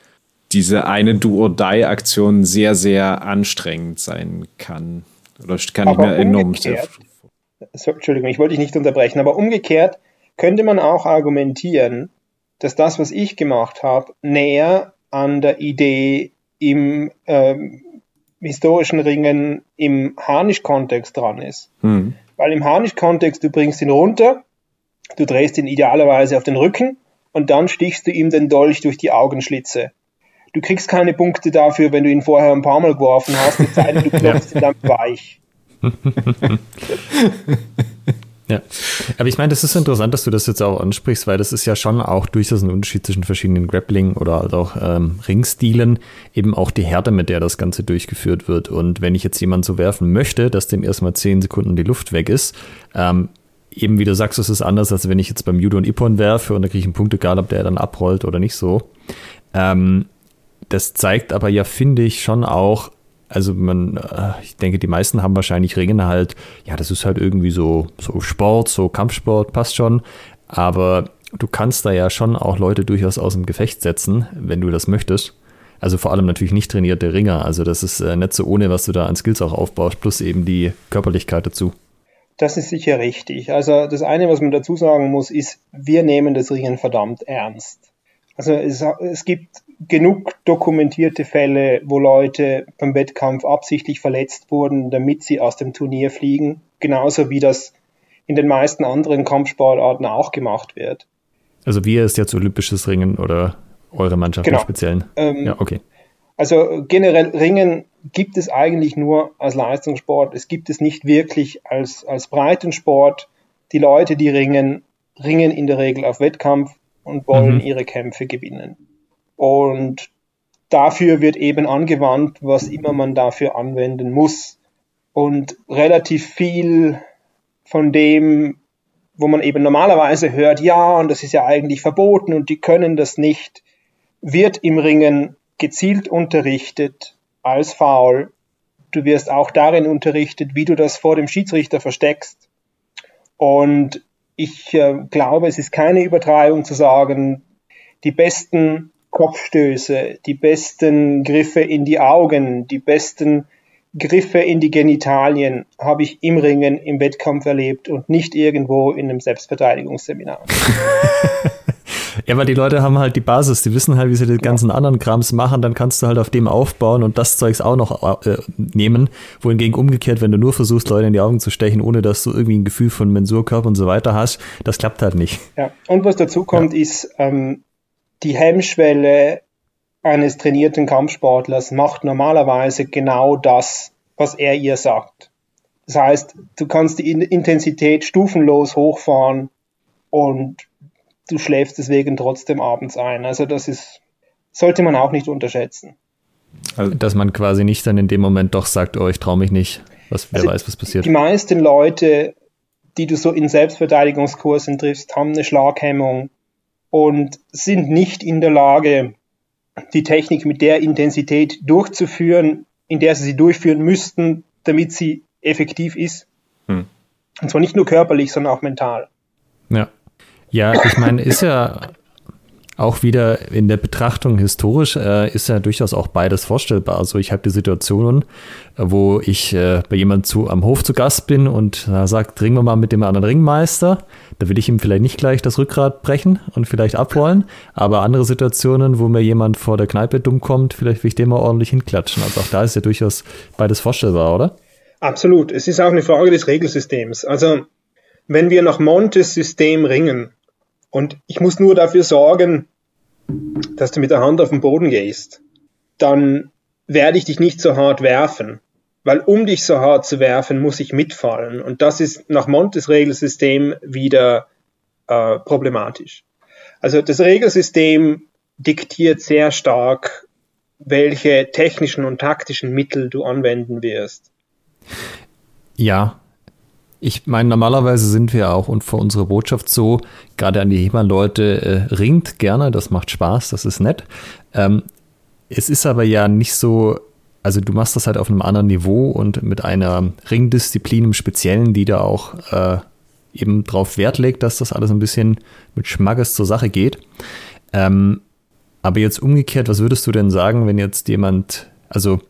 diese eine Do-or-Die-Aktion sehr, sehr anstrengend sein kann. Oder kann aber ich mir enorm sehr. Entschuldigung, ich wollte dich nicht unterbrechen, aber umgekehrt könnte man auch argumentieren, dass das, was ich gemacht habe, näher an der Idee im ähm, historischen Ringen im Harnisch-Kontext dran ist. Hm. Weil im Harnisch-Kontext, du bringst ihn runter, Du drehst ihn idealerweise auf den Rücken und dann stichst du ihm den Dolch durch die Augenschlitze. Du kriegst keine Punkte dafür, wenn du ihn vorher ein paar Mal geworfen hast, es sei denn, du [LAUGHS] klopfst ihn dann weich. [LAUGHS] Ja, aber ich meine, das ist interessant, dass du das jetzt auch ansprichst, weil das ist ja schon auch durchaus ein Unterschied zwischen verschiedenen Grappling oder halt auch ähm, Ringstilen, eben auch die Härte, mit der das Ganze durchgeführt wird. Und wenn ich jetzt jemanden so werfen möchte, dass dem erstmal zehn Sekunden die Luft weg ist, ähm, eben wie du sagst, es ist anders, als wenn ich jetzt beim Judo und Ippon werfe und da kriege ich einen Punkt, egal ob der dann abrollt oder nicht so. Ähm, das zeigt aber ja, finde ich, schon auch, also man, äh, ich denke, die meisten haben wahrscheinlich Ringen halt, ja, das ist halt irgendwie so, so Sport, so Kampfsport, passt schon. Aber du kannst da ja schon auch Leute durchaus aus dem Gefecht setzen, wenn du das möchtest. Also vor allem natürlich nicht trainierte Ringer. Also das ist äh, nicht so ohne, was du da an Skills auch aufbaust, plus eben die Körperlichkeit dazu. Das ist sicher richtig. Also das eine, was man dazu sagen muss, ist, wir nehmen das Ringen verdammt ernst. Also es, es gibt genug dokumentierte Fälle, wo Leute beim Wettkampf absichtlich verletzt wurden, damit sie aus dem Turnier fliegen. Genauso wie das in den meisten anderen Kampfsportarten auch gemacht wird. Also wir ist jetzt olympisches Ringen oder eure Mannschaft genau. im Speziellen? Ähm, ja, okay. Also generell Ringen gibt es eigentlich nur als Leistungssport. Es gibt es nicht wirklich als, als Breitensport. Die Leute, die ringen, ringen in der Regel auf Wettkampf und wollen mhm. ihre Kämpfe gewinnen. Und dafür wird eben angewandt, was immer man dafür anwenden muss. Und relativ viel von dem, wo man eben normalerweise hört, ja, und das ist ja eigentlich verboten und die können das nicht, wird im Ringen gezielt unterrichtet als Foul. Du wirst auch darin unterrichtet, wie du das vor dem Schiedsrichter versteckst. Und ich äh, glaube, es ist keine Übertreibung zu sagen, die besten Kopfstöße, die besten Griffe in die Augen, die besten Griffe in die Genitalien habe ich im Ringen, im Wettkampf erlebt und nicht irgendwo in einem Selbstverteidigungsseminar. [LAUGHS] Ja, weil die Leute haben halt die Basis, die wissen halt, wie sie den ganzen anderen Krams machen, dann kannst du halt auf dem aufbauen und das Zeugs auch noch äh, nehmen. Wohingegen umgekehrt, wenn du nur versuchst, Leute in die Augen zu stechen, ohne dass du irgendwie ein Gefühl von Mensurkörper und so weiter hast, das klappt halt nicht. Ja, und was dazu kommt, ja. ist ähm, die Hemmschwelle eines trainierten Kampfsportlers macht normalerweise genau das, was er ihr sagt. Das heißt, du kannst die Intensität stufenlos hochfahren und du schläfst deswegen trotzdem abends ein. Also das ist, sollte man auch nicht unterschätzen. Also, dass man quasi nicht dann in dem Moment doch sagt, oh, ich traue mich nicht, was, wer also weiß, was passiert. Die meisten Leute, die du so in Selbstverteidigungskursen triffst, haben eine Schlaghemmung und sind nicht in der Lage, die Technik mit der Intensität durchzuführen, in der sie sie durchführen müssten, damit sie effektiv ist. Hm. Und zwar nicht nur körperlich, sondern auch mental. Ja. Ja, ich meine, ist ja auch wieder in der Betrachtung historisch äh, ist ja durchaus auch beides vorstellbar. Also ich habe die Situationen, wo ich äh, bei jemandem zu am Hof zu Gast bin und da sagt, ringen wir mal mit dem anderen Ringmeister. Da will ich ihm vielleicht nicht gleich das Rückgrat brechen und vielleicht abwollen. Aber andere Situationen, wo mir jemand vor der Kneipe dumm kommt, vielleicht will ich dem mal ordentlich hinklatschen. Also auch da ist ja durchaus beides vorstellbar, oder? Absolut. Es ist auch eine Frage des Regelsystems. Also wenn wir nach Montes System ringen, und ich muss nur dafür sorgen, dass du mit der Hand auf den Boden gehst. Dann werde ich dich nicht so hart werfen. Weil um dich so hart zu werfen, muss ich mitfallen. Und das ist nach Montes Regelsystem wieder äh, problematisch. Also das Regelsystem diktiert sehr stark, welche technischen und taktischen Mittel du anwenden wirst. Ja, ich meine, normalerweise sind wir auch und für unsere Botschaft so, gerade an die HEMA-Leute, äh, ringt gerne, das macht Spaß, das ist nett. Ähm, es ist aber ja nicht so, also du machst das halt auf einem anderen Niveau und mit einer Ringdisziplin im Speziellen, die da auch äh, eben drauf Wert legt, dass das alles ein bisschen mit Schmackes zur Sache geht. Ähm, aber jetzt umgekehrt, was würdest du denn sagen, wenn jetzt jemand, also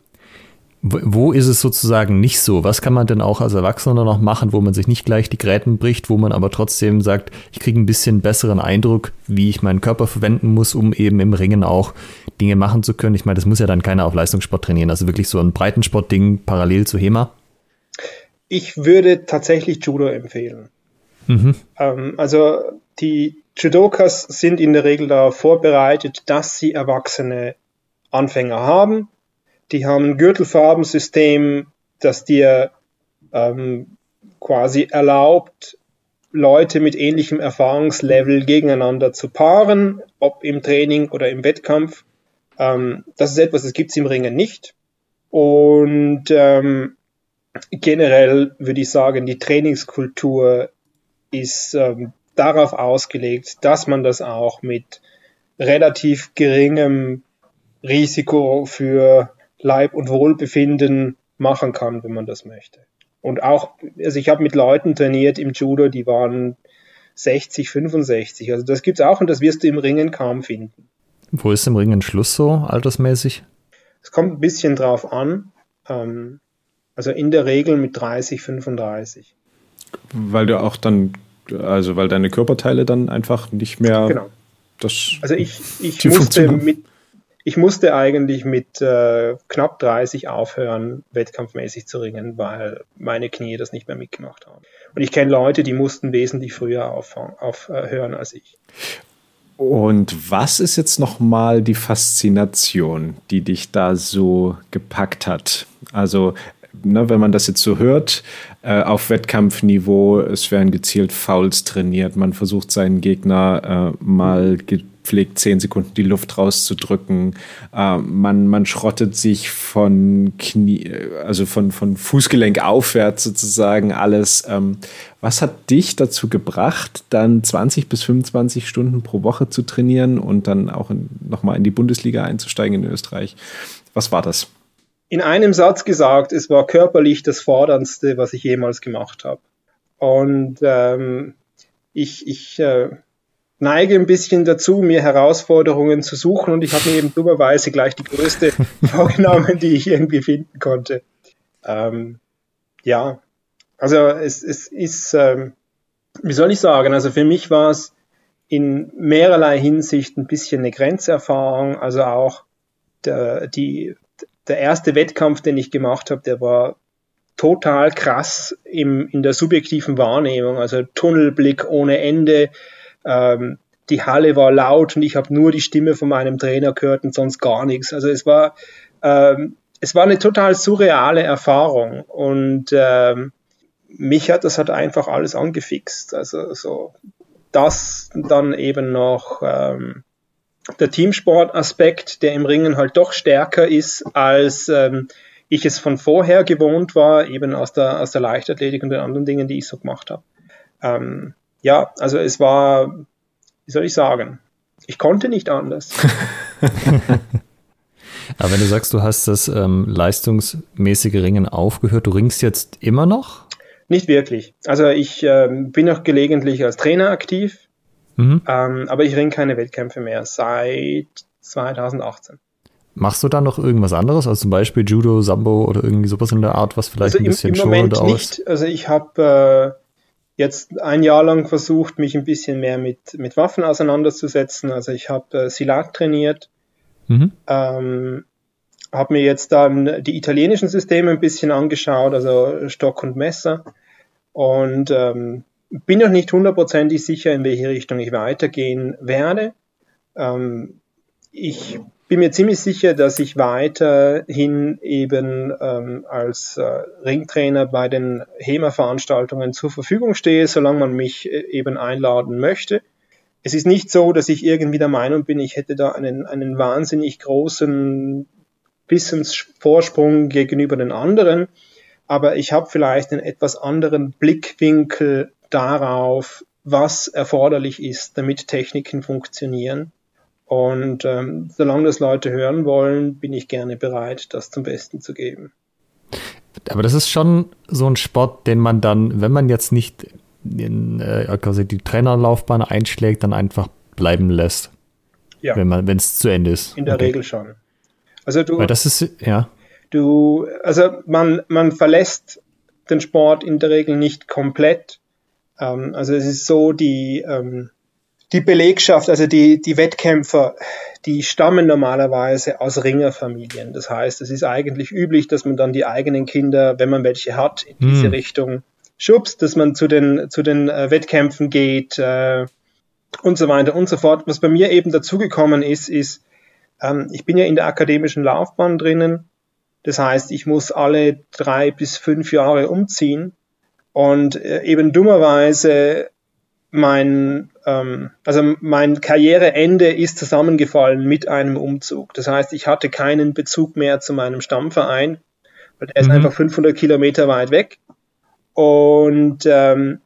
wo ist es sozusagen nicht so? Was kann man denn auch als Erwachsener noch machen, wo man sich nicht gleich die Gräten bricht, wo man aber trotzdem sagt, ich kriege ein bisschen besseren Eindruck, wie ich meinen Körper verwenden muss, um eben im Ringen auch Dinge machen zu können? Ich meine, das muss ja dann keiner auf Leistungssport trainieren, also wirklich so ein Breitensportding parallel zu HEMA. Ich würde tatsächlich Judo empfehlen. Mhm. Ähm, also die Judokas sind in der Regel darauf vorbereitet, dass sie erwachsene Anfänger haben die haben ein Gürtelfarbensystem, das dir ähm, quasi erlaubt, Leute mit ähnlichem Erfahrungslevel gegeneinander zu paaren, ob im Training oder im Wettkampf. Ähm, das ist etwas, das gibt's im Ringen nicht. Und ähm, generell würde ich sagen, die Trainingskultur ist ähm, darauf ausgelegt, dass man das auch mit relativ geringem Risiko für Leib und Wohlbefinden machen kann, wenn man das möchte. Und auch, also ich habe mit Leuten trainiert im Judo, die waren 60, 65. Also das gibt's auch und das wirst du im Ringen kaum finden. Wo ist im Ringen Schluss so altersmäßig? Es kommt ein bisschen drauf an. Ähm, also in der Regel mit 30, 35. Weil du auch dann, also weil deine Körperteile dann einfach nicht mehr. Genau. Das also ich, ich musste mit, ich musste eigentlich mit äh, knapp 30 aufhören, wettkampfmäßig zu ringen, weil meine Knie das nicht mehr mitgemacht haben. Und ich kenne Leute, die mussten wesentlich früher aufhören auf, als ich. Und was ist jetzt nochmal die Faszination, die dich da so gepackt hat? Also, ne, wenn man das jetzt so hört, äh, auf Wettkampfniveau, es werden gezielt Fouls trainiert, man versucht seinen Gegner äh, mal pflegt, zehn Sekunden die Luft rauszudrücken. Äh, man, man schrottet sich von Knie, also von, von Fußgelenk aufwärts sozusagen alles. Ähm, was hat dich dazu gebracht, dann 20 bis 25 Stunden pro Woche zu trainieren und dann auch nochmal in die Bundesliga einzusteigen in Österreich? Was war das? In einem Satz gesagt, es war körperlich das Forderndste, was ich jemals gemacht habe. Und ähm, ich, ich äh, neige ein bisschen dazu, mir Herausforderungen zu suchen. Und ich habe mir eben dummerweise gleich die größte [LAUGHS] vorgenommen, die ich irgendwie finden konnte. Ähm, ja, also es, es ist, ähm, wie soll ich sagen, also für mich war es in mehrerlei Hinsicht ein bisschen eine Grenzerfahrung, also auch der, die, der erste Wettkampf, den ich gemacht habe, der war total krass im, in der subjektiven Wahrnehmung, also Tunnelblick ohne Ende, ähm, die Halle war laut und ich habe nur die Stimme von meinem Trainer gehört und sonst gar nichts. Also es war, ähm, es war eine total surreale Erfahrung und ähm, mich hat das hat einfach alles angefixt. Also so das dann eben noch ähm, der Teamsportaspekt, der im Ringen halt doch stärker ist, als ähm, ich es von vorher gewohnt war, eben aus der, aus der Leichtathletik und den anderen Dingen, die ich so gemacht habe. Ähm, ja, also es war, wie soll ich sagen, ich konnte nicht anders. [LAUGHS] Aber wenn du sagst, du hast das ähm, leistungsmäßige Ringen aufgehört, du ringst jetzt immer noch? Nicht wirklich. Also ich ähm, bin noch gelegentlich als Trainer aktiv, mhm. ähm, aber ich ringe keine Wettkämpfe mehr seit 2018. Machst du da noch irgendwas anderes, also zum Beispiel Judo, Sambo oder irgendwie sowas in der Art, was vielleicht also ein bisschen im, im Moment nicht. Also ich habe äh, jetzt ein Jahr lang versucht, mich ein bisschen mehr mit, mit Waffen auseinanderzusetzen. Also ich habe äh, Silat trainiert, mhm. ähm, habe mir jetzt dann die italienischen Systeme ein bisschen angeschaut, also Stock und Messer und ähm, bin noch nicht hundertprozentig sicher, in welche Richtung ich weitergehen werde. Ähm, ich bin mir ziemlich sicher, dass ich weiterhin eben ähm, als äh, Ringtrainer bei den HEMA-Veranstaltungen zur Verfügung stehe, solange man mich äh, eben einladen möchte. Es ist nicht so, dass ich irgendwie der Meinung bin, ich hätte da einen, einen wahnsinnig großen Wissensvorsprung gegenüber den anderen, aber ich habe vielleicht einen etwas anderen Blickwinkel darauf, was erforderlich ist, damit Techniken funktionieren und ähm, solange das Leute hören wollen, bin ich gerne bereit, das zum Besten zu geben. Aber das ist schon so ein Sport, den man dann, wenn man jetzt nicht in, äh, quasi die Trainerlaufbahn einschlägt, dann einfach bleiben lässt. Ja. Wenn man, wenn es zu Ende ist. In der okay. Regel schon. Also du. Weil das ist, ja. Du, also man, man verlässt den Sport in der Regel nicht komplett. Ähm, also es ist so, die, ähm, die Belegschaft, also die, die Wettkämpfer, die stammen normalerweise aus Ringerfamilien. Das heißt, es ist eigentlich üblich, dass man dann die eigenen Kinder, wenn man welche hat, in diese hm. Richtung schubst, dass man zu den, zu den äh, Wettkämpfen geht äh, und so weiter und so fort. Was bei mir eben dazugekommen ist, ist, ähm, ich bin ja in der akademischen Laufbahn drinnen. Das heißt, ich muss alle drei bis fünf Jahre umziehen. Und äh, eben dummerweise mein, ähm, also mein Karriereende ist zusammengefallen mit einem Umzug. Das heißt, ich hatte keinen Bezug mehr zu meinem Stammverein, weil er ist mhm. einfach 500 Kilometer weit weg. Und ähm,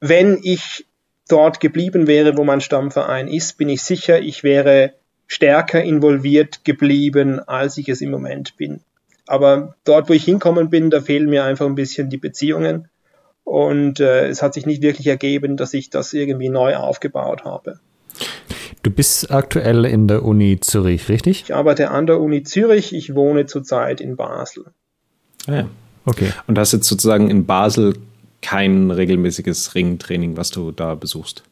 wenn ich dort geblieben wäre, wo mein Stammverein ist, bin ich sicher, ich wäre stärker involviert geblieben, als ich es im Moment bin. Aber dort, wo ich hinkommen bin, da fehlen mir einfach ein bisschen die Beziehungen. Und äh, es hat sich nicht wirklich ergeben, dass ich das irgendwie neu aufgebaut habe. Du bist aktuell in der Uni Zürich, richtig? Ich arbeite an der Uni Zürich. Ich wohne zurzeit in Basel. Ah ja, okay. Und hast jetzt sozusagen in Basel kein regelmäßiges Ringtraining, was du da besuchst?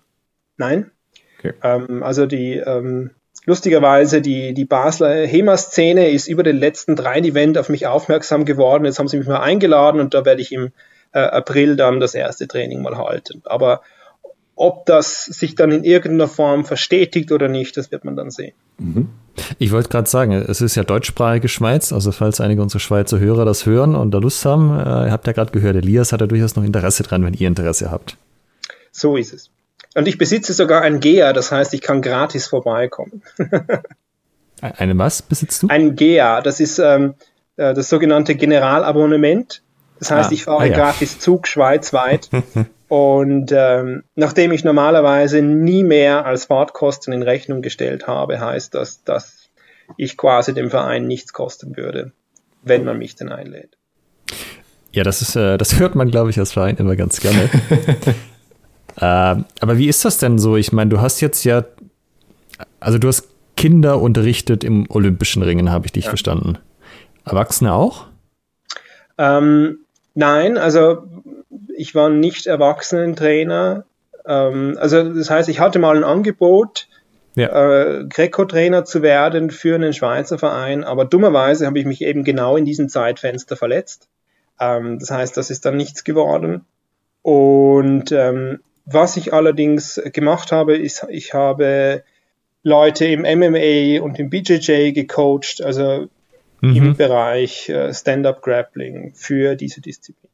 Nein. Okay. Ähm, also die ähm, lustigerweise die, die Basler HEMA-Szene ist über den letzten drei Event auf mich aufmerksam geworden. Jetzt haben sie mich mal eingeladen und da werde ich im äh, April dann das erste Training mal halten. Aber ob das sich dann in irgendeiner Form verstetigt oder nicht, das wird man dann sehen. Mhm. Ich wollte gerade sagen, es ist ja deutschsprachige Schweiz, also falls einige unserer Schweizer Hörer das hören und da Lust haben, äh, ihr habt ja gerade gehört, Elias hat ja durchaus noch Interesse dran, wenn ihr Interesse habt. So ist es. Und ich besitze sogar ein GEA, das heißt, ich kann gratis vorbeikommen. Eine was besitzt du? Ein GEA, das ist ähm, äh, das sogenannte Generalabonnement. Das heißt, ah, ich fahre ah, ja. gratis Zug schweizweit. [LAUGHS] und ähm, nachdem ich normalerweise nie mehr als Fahrtkosten in Rechnung gestellt habe, heißt das, dass ich quasi dem Verein nichts kosten würde, wenn man mich denn einlädt. Ja, das ist, äh, das hört man, glaube ich, als Verein immer ganz gerne. [LAUGHS] äh, aber wie ist das denn so? Ich meine, du hast jetzt ja, also du hast Kinder unterrichtet im Olympischen Ringen, habe ich dich ja. verstanden. Erwachsene auch? Ähm, Nein, also ich war nicht Erwachsenentrainer. Ähm, also das heißt, ich hatte mal ein Angebot, ja. äh, Greco-Trainer zu werden für einen Schweizer Verein, aber dummerweise habe ich mich eben genau in diesem Zeitfenster verletzt. Ähm, das heißt, das ist dann nichts geworden. Und ähm, was ich allerdings gemacht habe, ist, ich habe Leute im MMA und im BJJ gecoacht, also mhm. im Bereich äh, Stand-up Grappling für diese Disziplin.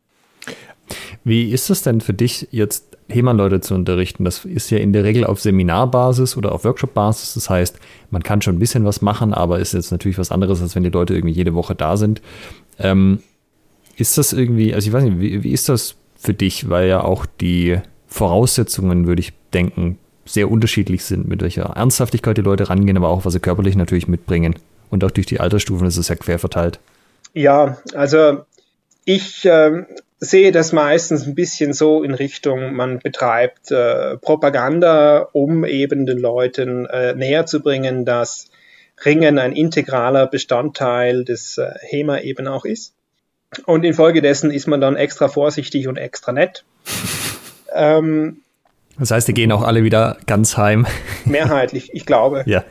Wie ist es denn für dich jetzt HEMA-Leute zu unterrichten. Das ist ja in der Regel auf Seminarbasis oder auf Workshop-Basis. Das heißt, man kann schon ein bisschen was machen, aber ist jetzt natürlich was anderes, als wenn die Leute irgendwie jede Woche da sind. Ähm, ist das irgendwie, also ich weiß nicht, wie, wie ist das für dich, weil ja auch die Voraussetzungen, würde ich denken, sehr unterschiedlich sind, mit welcher Ernsthaftigkeit die Leute rangehen, aber auch was sie körperlich natürlich mitbringen. Und auch durch die Altersstufen ist es ja quer verteilt. Ja, also ich äh, sehe das meistens ein bisschen so in Richtung, man betreibt äh, Propaganda, um eben den Leuten äh, näher zu bringen, dass Ringen ein integraler Bestandteil des äh, HEMA eben auch ist. Und infolgedessen ist man dann extra vorsichtig und extra nett. [LAUGHS] ähm, das heißt, die gehen auch alle wieder ganz heim. Mehrheitlich, ich glaube. [LAUGHS] Ja.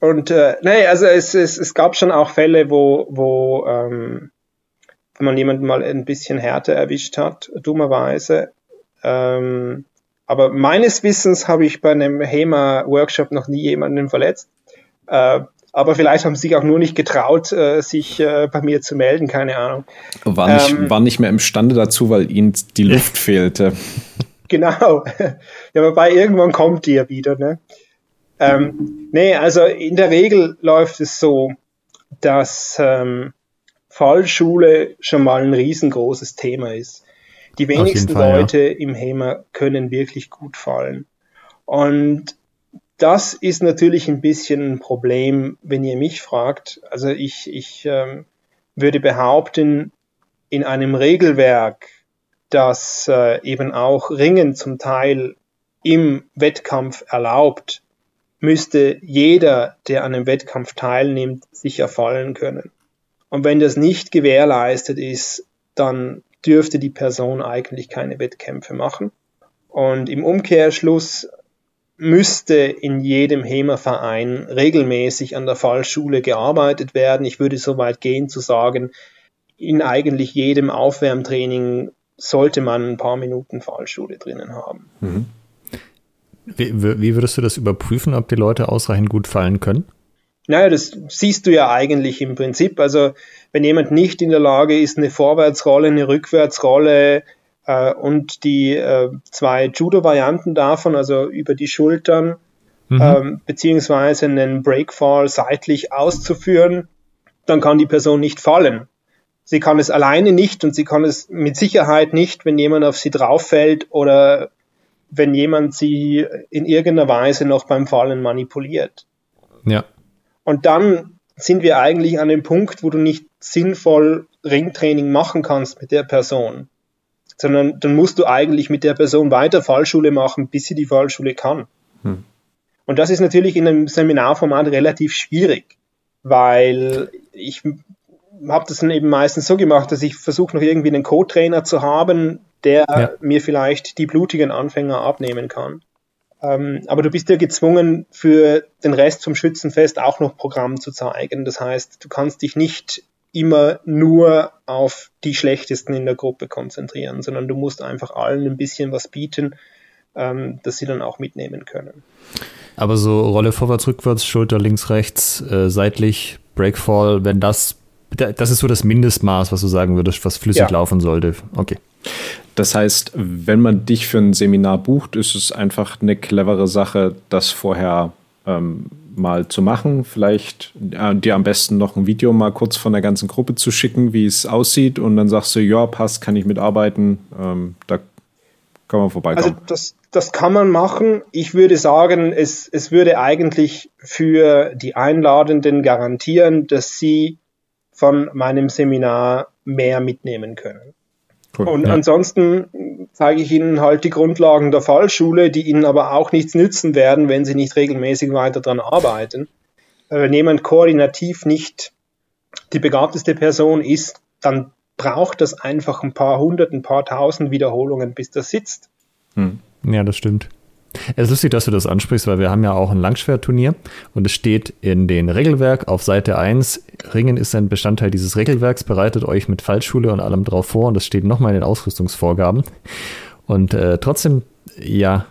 Und äh, nee, also es, es, es gab schon auch Fälle, wo, wo ähm, man jemanden mal ein bisschen härter erwischt hat, dummerweise. Ähm, aber meines Wissens habe ich bei einem HEMA-Workshop noch nie jemanden verletzt. Äh, aber vielleicht haben sie sich auch nur nicht getraut, äh, sich äh, bei mir zu melden, keine Ahnung. War nicht, ähm, war nicht mehr imstande dazu, weil ihnen die Luft [LAUGHS] fehlte. Genau. [LAUGHS] ja, wobei irgendwann kommt die ja wieder, ne? Ähm, nee, also in der Regel läuft es so, dass ähm, Fallschule schon mal ein riesengroßes Thema ist. Die wenigsten Fall, Leute ja. im HEMA können wirklich gut fallen. Und das ist natürlich ein bisschen ein Problem, wenn ihr mich fragt. Also ich, ich ähm, würde behaupten, in einem Regelwerk, das äh, eben auch Ringen zum Teil im Wettkampf erlaubt, müsste jeder, der an einem Wettkampf teilnimmt, sicher fallen können. Und wenn das nicht gewährleistet ist, dann dürfte die Person eigentlich keine Wettkämpfe machen. Und im Umkehrschluss müsste in jedem HEMA-Verein regelmäßig an der Fallschule gearbeitet werden. Ich würde so weit gehen zu sagen, in eigentlich jedem Aufwärmtraining sollte man ein paar Minuten Fallschule drinnen haben. Mhm. Wie, wie, würdest du das überprüfen, ob die Leute ausreichend gut fallen können? Naja, das siehst du ja eigentlich im Prinzip. Also wenn jemand nicht in der Lage ist, eine Vorwärtsrolle, eine Rückwärtsrolle äh, und die äh, zwei Judo-Varianten davon, also über die Schultern, mhm. ähm, beziehungsweise einen Breakfall seitlich auszuführen, dann kann die Person nicht fallen. Sie kann es alleine nicht und sie kann es mit Sicherheit nicht, wenn jemand auf sie drauf fällt oder wenn jemand sie in irgendeiner Weise noch beim Fallen manipuliert. Ja. Und dann sind wir eigentlich an dem Punkt, wo du nicht sinnvoll Ringtraining machen kannst mit der Person, sondern dann musst du eigentlich mit der Person weiter Fallschule machen, bis sie die Fallschule kann. Hm. Und das ist natürlich in einem Seminarformat relativ schwierig, weil ich habe das dann eben meistens so gemacht, dass ich versuche noch irgendwie einen Co-Trainer zu haben, der ja. mir vielleicht die blutigen Anfänger abnehmen kann. Ähm, aber du bist ja gezwungen, für den Rest vom Schützenfest auch noch Programm zu zeigen. Das heißt, du kannst dich nicht immer nur auf die Schlechtesten in der Gruppe konzentrieren, sondern du musst einfach allen ein bisschen was bieten, ähm, dass sie dann auch mitnehmen können. Aber so Rolle vorwärts, rückwärts, Schulter links, rechts, äh, seitlich, Breakfall, wenn das, das ist so das Mindestmaß, was du sagen würdest, was flüssig ja. laufen sollte. Okay. Das heißt, wenn man dich für ein Seminar bucht, ist es einfach eine clevere Sache, das vorher ähm, mal zu machen. Vielleicht äh, dir am besten noch ein Video mal kurz von der ganzen Gruppe zu schicken, wie es aussieht. Und dann sagst du, ja, passt, kann ich mitarbeiten. Ähm, da kann man vorbeikommen. Also das, das kann man machen. Ich würde sagen, es, es würde eigentlich für die Einladenden garantieren, dass sie von meinem Seminar mehr mitnehmen können. Cool, und ja. ansonsten zeige ich Ihnen halt die Grundlagen der Fallschule, die Ihnen aber auch nichts nützen werden, wenn Sie nicht regelmäßig weiter daran arbeiten. Äh, wenn jemand koordinativ nicht die begabteste Person ist, dann braucht das einfach ein paar hundert, ein paar tausend Wiederholungen, bis das sitzt. Hm. Ja, das stimmt. Es ist lustig, dass du das ansprichst, weil wir haben ja auch ein Langschwertturnier und es steht in den Regelwerk auf Seite 1, Ringen ist ein Bestandteil dieses Regelwerks, bereitet euch mit Fallschule und allem drauf vor und das steht nochmal in den Ausrüstungsvorgaben. Und äh, trotzdem, ja,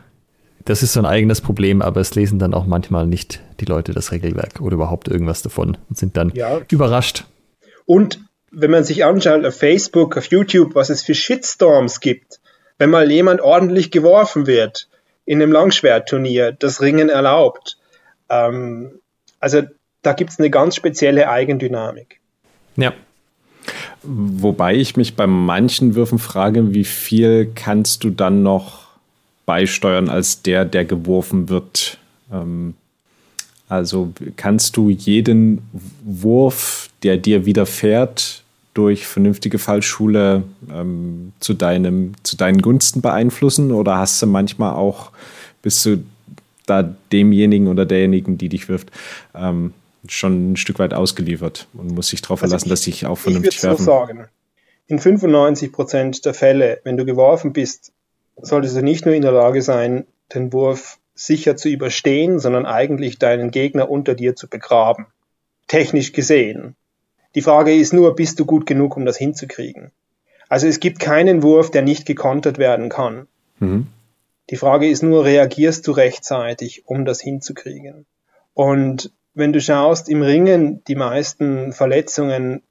das ist so ein eigenes Problem, aber es lesen dann auch manchmal nicht die Leute das Regelwerk oder überhaupt irgendwas davon und sind dann ja. überrascht. Und wenn man sich anschaut auf Facebook, auf YouTube, was es für Shitstorms gibt, wenn mal jemand ordentlich geworfen wird in einem Langschwertturnier, das Ringen erlaubt. Ähm, also da gibt es eine ganz spezielle Eigendynamik. Ja. Wobei ich mich bei manchen Würfen frage, wie viel kannst du dann noch beisteuern als der, der geworfen wird? Ähm, also kannst du jeden Wurf, der dir widerfährt, durch vernünftige Fallschule ähm, zu, deinem, zu deinen Gunsten beeinflussen? Oder hast du manchmal auch, bist du da demjenigen oder derjenigen, die dich wirft, ähm, schon ein Stück weit ausgeliefert und muss sich darauf also verlassen, ich, dass ich auch vernünftig ich werfen. So sagen, in 95 Prozent der Fälle, wenn du geworfen bist, solltest du nicht nur in der Lage sein, den Wurf sicher zu überstehen, sondern eigentlich deinen Gegner unter dir zu begraben. Technisch gesehen. Die Frage ist nur, bist du gut genug, um das hinzukriegen? Also es gibt keinen Wurf, der nicht gekontert werden kann. Mhm. Die Frage ist nur, reagierst du rechtzeitig, um das hinzukriegen? Und wenn du schaust, im Ringen, die meisten Verletzungen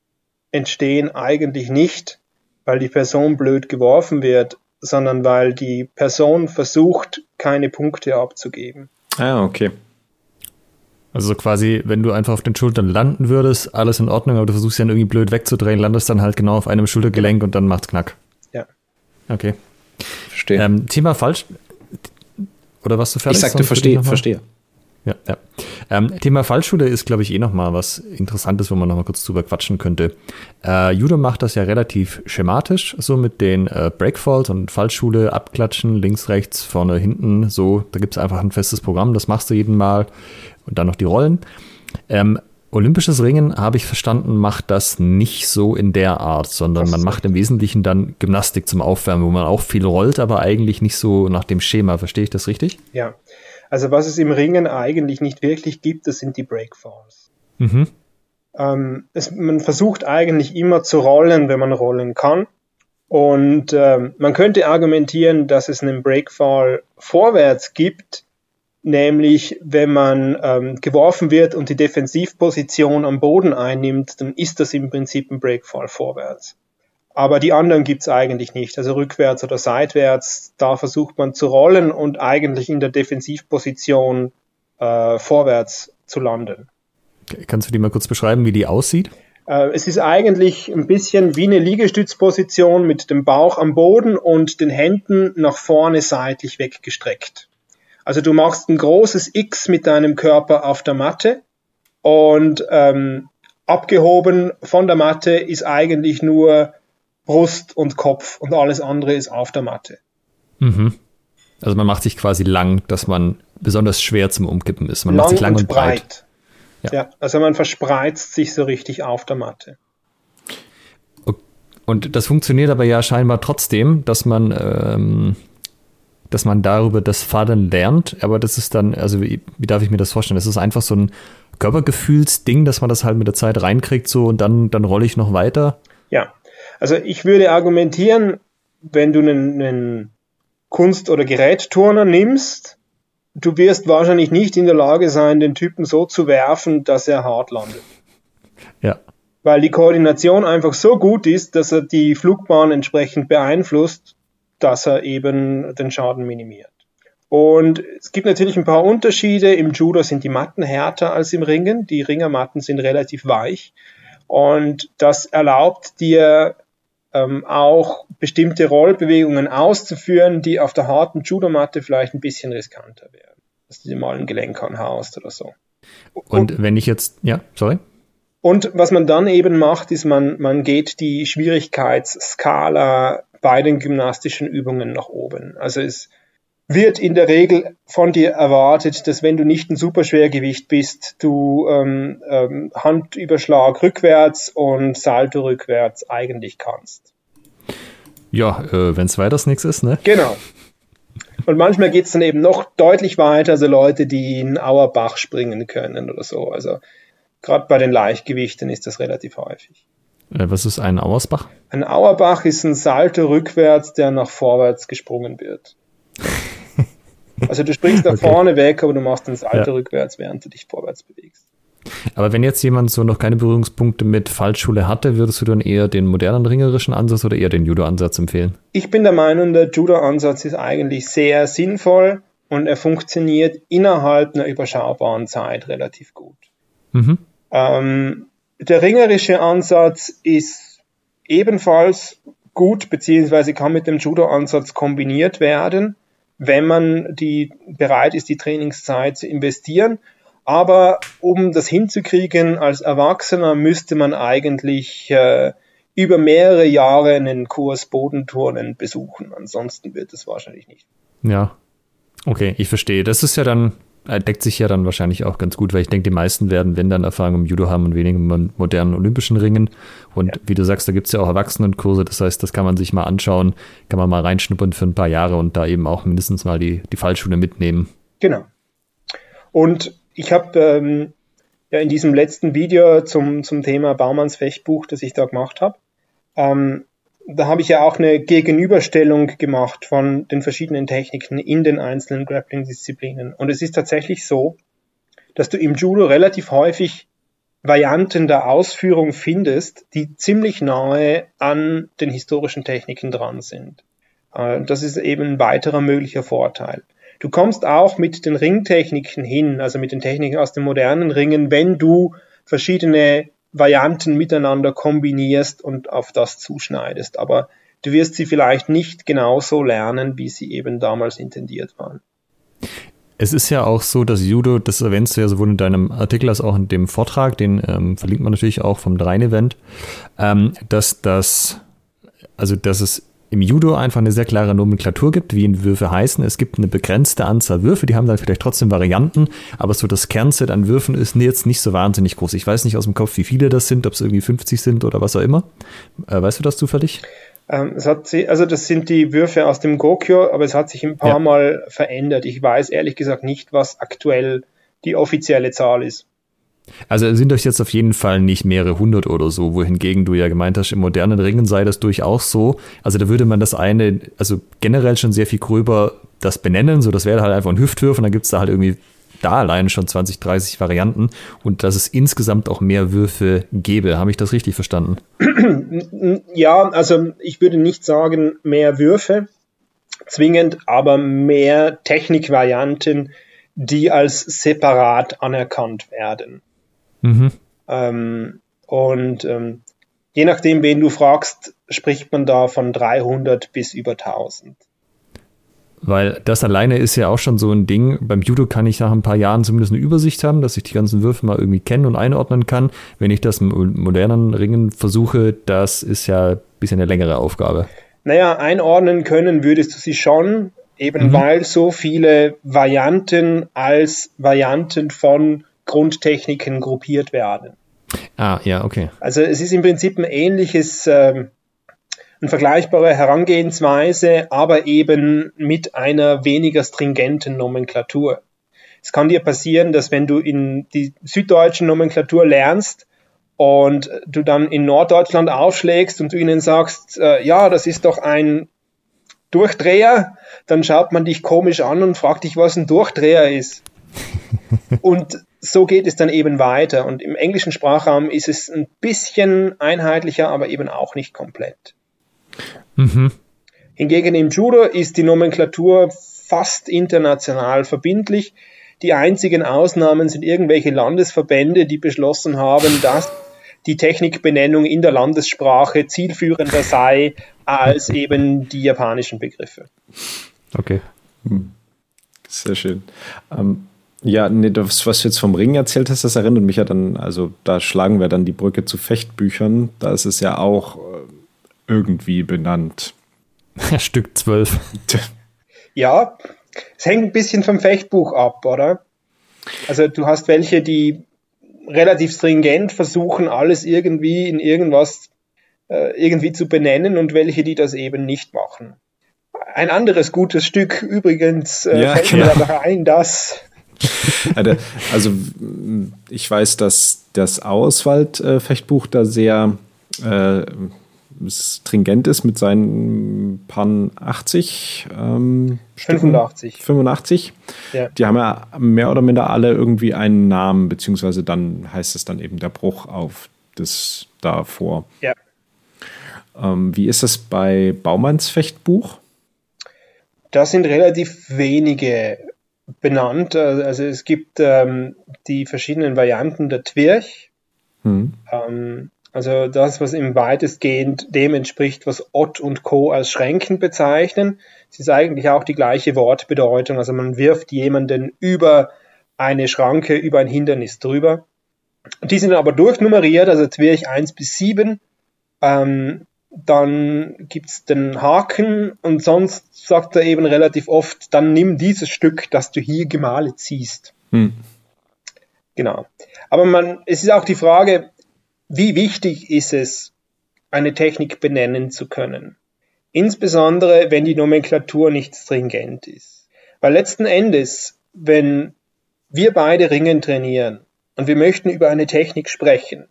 entstehen eigentlich nicht, weil die Person blöd geworfen wird, sondern weil die Person versucht, keine Punkte abzugeben. Ah, okay. Also quasi, wenn du einfach auf den Schultern landen würdest, alles in Ordnung, aber du versuchst ja irgendwie blöd wegzudrehen, landest dann halt genau auf einem Schultergelenk und dann macht's knack. Ja. Okay. Verstehe. Ähm, Thema falsch. Oder was du fertig? Ich sagte, verstehe, verstehe. Ja, ja. Ähm, Thema Fallschule ist, glaube ich, eh nochmal was Interessantes, wo man nochmal kurz drüber quatschen könnte. Äh, Judo macht das ja relativ schematisch, so mit den äh, Breakfalls und Fallschule, abklatschen, links, rechts, vorne, hinten, so. Da gibt es einfach ein festes Programm, das machst du jeden Mal und dann noch die Rollen. Ähm, Olympisches Ringen, habe ich verstanden, macht das nicht so in der Art, sondern man macht im Wesentlichen dann Gymnastik zum Aufwärmen, wo man auch viel rollt, aber eigentlich nicht so nach dem Schema. Verstehe ich das richtig? Ja, also was es im Ringen eigentlich nicht wirklich gibt, das sind die Breakfalls. Mhm. Ähm, es, man versucht eigentlich immer zu rollen, wenn man rollen kann. Und ähm, man könnte argumentieren, dass es einen Breakfall vorwärts gibt, nämlich wenn man ähm, geworfen wird und die Defensivposition am Boden einnimmt, dann ist das im Prinzip ein Breakfall vorwärts. Aber die anderen gibt's eigentlich nicht. Also rückwärts oder seitwärts, da versucht man zu rollen und eigentlich in der Defensivposition äh, vorwärts zu landen. Kannst du die mal kurz beschreiben, wie die aussieht? Äh, es ist eigentlich ein bisschen wie eine Liegestützposition mit dem Bauch am Boden und den Händen nach vorne seitlich weggestreckt. Also du machst ein großes X mit deinem Körper auf der Matte und ähm, abgehoben von der Matte ist eigentlich nur Brust und Kopf und alles andere ist auf der Matte. Mhm. Also man macht sich quasi lang, dass man besonders schwer zum Umkippen ist. Man lang macht sich lang und, und breit. breit. Ja. ja, also man verspreizt sich so richtig auf der Matte. Und das funktioniert aber ja scheinbar trotzdem, dass man, ähm, dass man darüber das Faden lernt. Aber das ist dann, also wie, wie darf ich mir das vorstellen? Das ist einfach so ein Körpergefühlsding, dass man das halt mit der Zeit reinkriegt so und dann, dann rolle ich noch weiter. Ja, also ich würde argumentieren, wenn du einen, einen Kunst- oder Gerätturner nimmst, du wirst wahrscheinlich nicht in der Lage sein, den Typen so zu werfen, dass er hart landet. Ja. Weil die Koordination einfach so gut ist, dass er die Flugbahn entsprechend beeinflusst, dass er eben den Schaden minimiert. Und es gibt natürlich ein paar Unterschiede. Im Judo sind die Matten härter als im Ringen. Die Ringermatten sind relativ weich. Und das erlaubt dir ähm, auch bestimmte Rollbewegungen auszuführen, die auf der harten Judomatte vielleicht ein bisschen riskanter wären. Dass du dir mal ein Gelenk anhaust oder so. Und, und wenn ich jetzt, ja, sorry. Und was man dann eben macht, ist, man, man geht die Schwierigkeitsskala bei den gymnastischen Übungen nach oben. Also es wird in der Regel von dir erwartet, dass wenn du nicht ein Superschwergewicht bist, du ähm, ähm, Handüberschlag rückwärts und Salto rückwärts eigentlich kannst. Ja, äh, wenn es weiters nichts ist, ne? Genau. Und manchmal geht's dann eben noch deutlich weiter, also Leute, die in Auerbach springen können oder so. Also gerade bei den Leichtgewichten ist das relativ häufig. Äh, was ist ein Auersbach? Ein Auerbach ist ein Salto rückwärts, der nach vorwärts gesprungen wird. [LAUGHS] Also du springst nach okay. vorne weg, aber du machst den Salto ja. rückwärts, während du dich vorwärts bewegst. Aber wenn jetzt jemand so noch keine Berührungspunkte mit Fallschule hatte, würdest du dann eher den modernen ringerischen Ansatz oder eher den Judo-Ansatz empfehlen? Ich bin der Meinung, der Judo-Ansatz ist eigentlich sehr sinnvoll und er funktioniert innerhalb einer überschaubaren Zeit relativ gut. Mhm. Ähm, der ringerische Ansatz ist ebenfalls gut, beziehungsweise kann mit dem Judo-Ansatz kombiniert werden, wenn man die bereit ist, die Trainingszeit zu investieren. Aber um das hinzukriegen als Erwachsener, müsste man eigentlich äh, über mehrere Jahre einen Kurs Bodenturnen besuchen. Ansonsten wird es wahrscheinlich nicht. Ja, okay, ich verstehe. Das ist ja dann deckt sich ja dann wahrscheinlich auch ganz gut, weil ich denke, die meisten werden, wenn dann Erfahrung im Judo haben und weniger im modernen olympischen Ringen. Und ja. wie du sagst, da gibt es ja auch Erwachsenenkurse, das heißt, das kann man sich mal anschauen, kann man mal reinschnuppern für ein paar Jahre und da eben auch mindestens mal die, die Fallschule mitnehmen. Genau. Und ich habe ähm, ja in diesem letzten Video zum, zum Thema Baumanns Fechtbuch, das ich da gemacht habe, ähm, da habe ich ja auch eine Gegenüberstellung gemacht von den verschiedenen Techniken in den einzelnen Grappling-Disziplinen. Und es ist tatsächlich so, dass du im Judo relativ häufig Varianten der Ausführung findest, die ziemlich nahe an den historischen Techniken dran sind. Äh, das ist eben ein weiterer möglicher Vorteil. Du kommst auch mit den Ringtechniken hin, also mit den Techniken aus den modernen Ringen, wenn du verschiedene Varianten miteinander kombinierst und auf das zuschneidest. Aber du wirst sie vielleicht nicht genauso lernen, wie sie eben damals intendiert waren. Es ist ja auch so, dass Judo, das erwähnst du ja sowohl in deinem Artikel als auch in dem Vortrag, den ähm, verlinkt man natürlich auch vom Drein-Event, ähm, dass das, also dass es im Judo einfach eine sehr klare Nomenklatur gibt, wie Würfe heißen. Es gibt eine begrenzte Anzahl Würfe, die haben dann vielleicht trotzdem Varianten, aber so das Kernset an Würfen ist jetzt nicht so wahnsinnig groß. Ich weiß nicht aus dem Kopf, wie viele das sind, ob es irgendwie 50 sind oder was auch immer. Äh, weißt du das zufällig? Ähm, es hat sie, also das sind die Würfe aus dem Gokyo, aber es hat sich ein paar ja. Mal verändert. Ich weiß ehrlich gesagt nicht, was aktuell die offizielle Zahl ist. Also sind euch jetzt auf jeden Fall nicht mehrere hundert oder so, wohingegen du ja gemeint hast, im modernen Ringen sei das durchaus so. Also da würde man das eine, also generell schon sehr viel gröber das benennen, so das wäre halt einfach ein Hüftwurf und dann gibt es da halt irgendwie da allein schon 20, 30 Varianten und dass es insgesamt auch mehr Würfe gäbe. Habe ich das richtig verstanden? [CLEARS THROAT] Ja, also ich würde nicht sagen mehr Würfe zwingend, aber mehr Technikvarianten, die als separat anerkannt werden. Mhm. Ähm, und ähm, je nachdem, wen du fragst, spricht man da von 300 bis über 1000. Weil das alleine ist ja auch schon so ein Ding. Beim Judo kann ich nach ein paar Jahren zumindest eine Übersicht haben, dass ich die ganzen Würfe mal irgendwie kennen und einordnen kann. Wenn ich das im modernen Ringen versuche, das ist ja ein bisschen eine längere Aufgabe. Naja, einordnen können würdest du sie schon, eben mhm. weil so viele Varianten als Varianten von Grundtechniken gruppiert werden. Ah, ja, okay. Also es ist im Prinzip ein ähnliches, ähm, eine vergleichbare Herangehensweise, aber eben mit einer weniger stringenten Nomenklatur. Es kann dir passieren, dass wenn du in die süddeutsche Nomenklatur lernst und du dann in Norddeutschland aufschlägst und du ihnen sagst, äh, ja, das ist doch ein Durchdreher, dann schaut man dich komisch an und fragt dich, was ein Durchdreher ist. [LAUGHS] und so geht es dann eben weiter. Und im englischen Sprachraum ist es ein bisschen einheitlicher, aber eben auch nicht komplett. Mhm. Hingegen im Judo ist die Nomenklatur fast international verbindlich. Die einzigen Ausnahmen sind irgendwelche Landesverbände, die beschlossen haben, dass die Technikbenennung in der Landessprache zielführender sei als eben die japanischen Begriffe. Okay. Hm. Sehr schön. Ähm, ja, nee, das, was du jetzt vom Ring erzählt hast, das erinnert mich ja dann, also da schlagen wir dann die Brücke zu Fechtbüchern. Da ist es ja auch äh, irgendwie benannt. [LAUGHS] Stück 12. [LAUGHS] Ja, es hängt ein bisschen vom Fechtbuch ab, oder? Also du hast welche, die relativ stringent versuchen, alles irgendwie in irgendwas äh, irgendwie zu benennen und welche, die das eben nicht machen. Ein anderes gutes Stück übrigens äh, ja, fällt genau. mir dabei ein, dass also ich weiß, dass das Auswald-Fechtbuch da sehr äh, stringent ist mit seinen Pan 80. Ähm, 85. 85. Ja. Die haben ja mehr oder minder alle irgendwie einen Namen, beziehungsweise dann heißt es dann eben der Bruch auf das davor. Ja. Ähm, wie ist das bei Baumanns Fechtbuch? Da sind relativ wenige benannt. Also es gibt ähm, die verschiedenen Varianten der Twirch. Hm. Ähm, also das, was im weitestgehend dem entspricht, was Ott und Co. als Schränken bezeichnen. Es ist eigentlich auch die gleiche Wortbedeutung. Also man wirft jemanden über eine Schranke, über ein Hindernis drüber. Die sind aber durchnummeriert, also Twirch 1 bis 7. Ähm, dann gibt's den Haken und sonst sagt er eben relativ oft, dann nimm dieses Stück, das du hier gemalt siehst. Hm. Genau. Aber man, es ist auch die Frage, wie wichtig ist es, eine Technik benennen zu können? Insbesondere, wenn die Nomenklatur nicht stringent ist. Weil letzten Endes, wenn wir beide Ringen trainieren und wir möchten über eine Technik sprechen,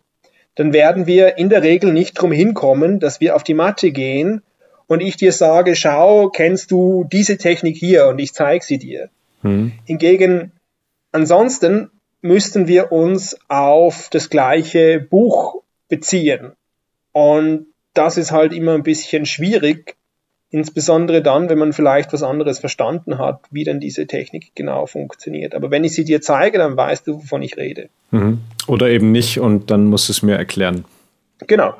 dann werden wir in der Regel nicht drum hinkommen, dass wir auf die Matte gehen und ich dir sage, schau, kennst du diese Technik hier und ich zeige sie dir. Hm. Hingegen, ansonsten müssten wir uns auf das gleiche Buch beziehen. Und das ist halt immer ein bisschen schwierig, insbesondere dann, wenn man vielleicht was anderes verstanden hat, wie denn diese Technik genau funktioniert. Aber wenn ich sie dir zeige, dann weißt du, wovon ich rede. Mhm. Oder eben nicht und dann musst du es mir erklären. Genau.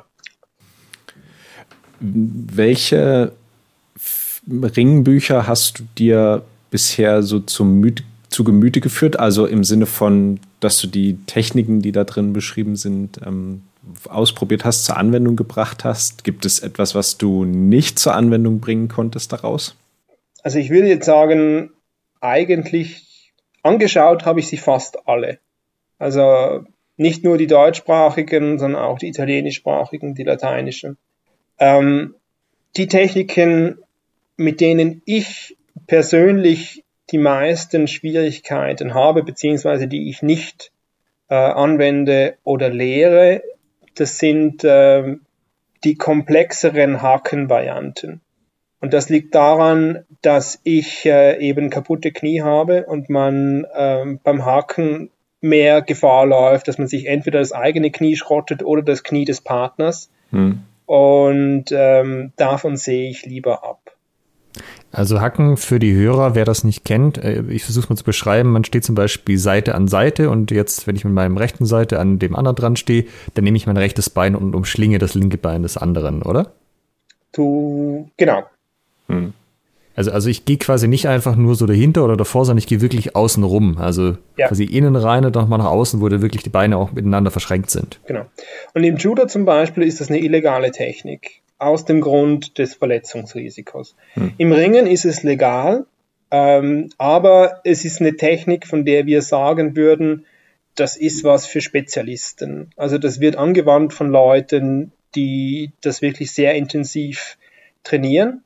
Welche Ringbücher hast du dir bisher so zum Myth zu Gemüte geführt? Also im Sinne von, dass du die Techniken, die da drin beschrieben sind, ähm, ausprobiert hast, zur Anwendung gebracht hast? Gibt es etwas, was du nicht zur Anwendung bringen konntest daraus? Also ich würde jetzt sagen, eigentlich angeschaut habe ich sie fast alle. Also nicht nur die deutschsprachigen, sondern auch die italienischsprachigen, die lateinischen. Ähm, die Techniken, mit denen ich persönlich die meisten Schwierigkeiten habe, beziehungsweise die ich nicht äh, anwende oder lehre, das sind äh, die komplexeren Hakenvarianten. Und das liegt daran, dass ich äh, eben kaputte Knie habe und man äh, beim Haken mehr Gefahr läuft, dass man sich entweder das eigene Knie schrottet oder das Knie des Partners. Hm. Und ähm, davon sehe ich lieber ab. Also Hacken für die Hörer, wer das nicht kennt, äh, ich versuche es mal zu beschreiben, man steht zum Beispiel Seite an Seite und jetzt, wenn ich mit meinem rechten Seite an dem anderen dran stehe, dann nehme ich mein rechtes Bein und umschlinge das linke Bein des anderen, oder? Du, genau. Hm. Also, also ich gehe quasi nicht einfach nur so dahinter oder davor, sondern ich gehe wirklich außen rum. Also ja. quasi innen rein und nochmal nach außen, wo da wirklich die Beine auch miteinander verschränkt sind. Genau. Und im Judo zum Beispiel ist das eine illegale Technik aus dem Grund des Verletzungsrisikos. Hm. Im Ringen ist es legal, ähm, aber es ist eine Technik, von der wir sagen würden, das ist was für Spezialisten. Also das wird angewandt von Leuten, die das wirklich sehr intensiv trainieren.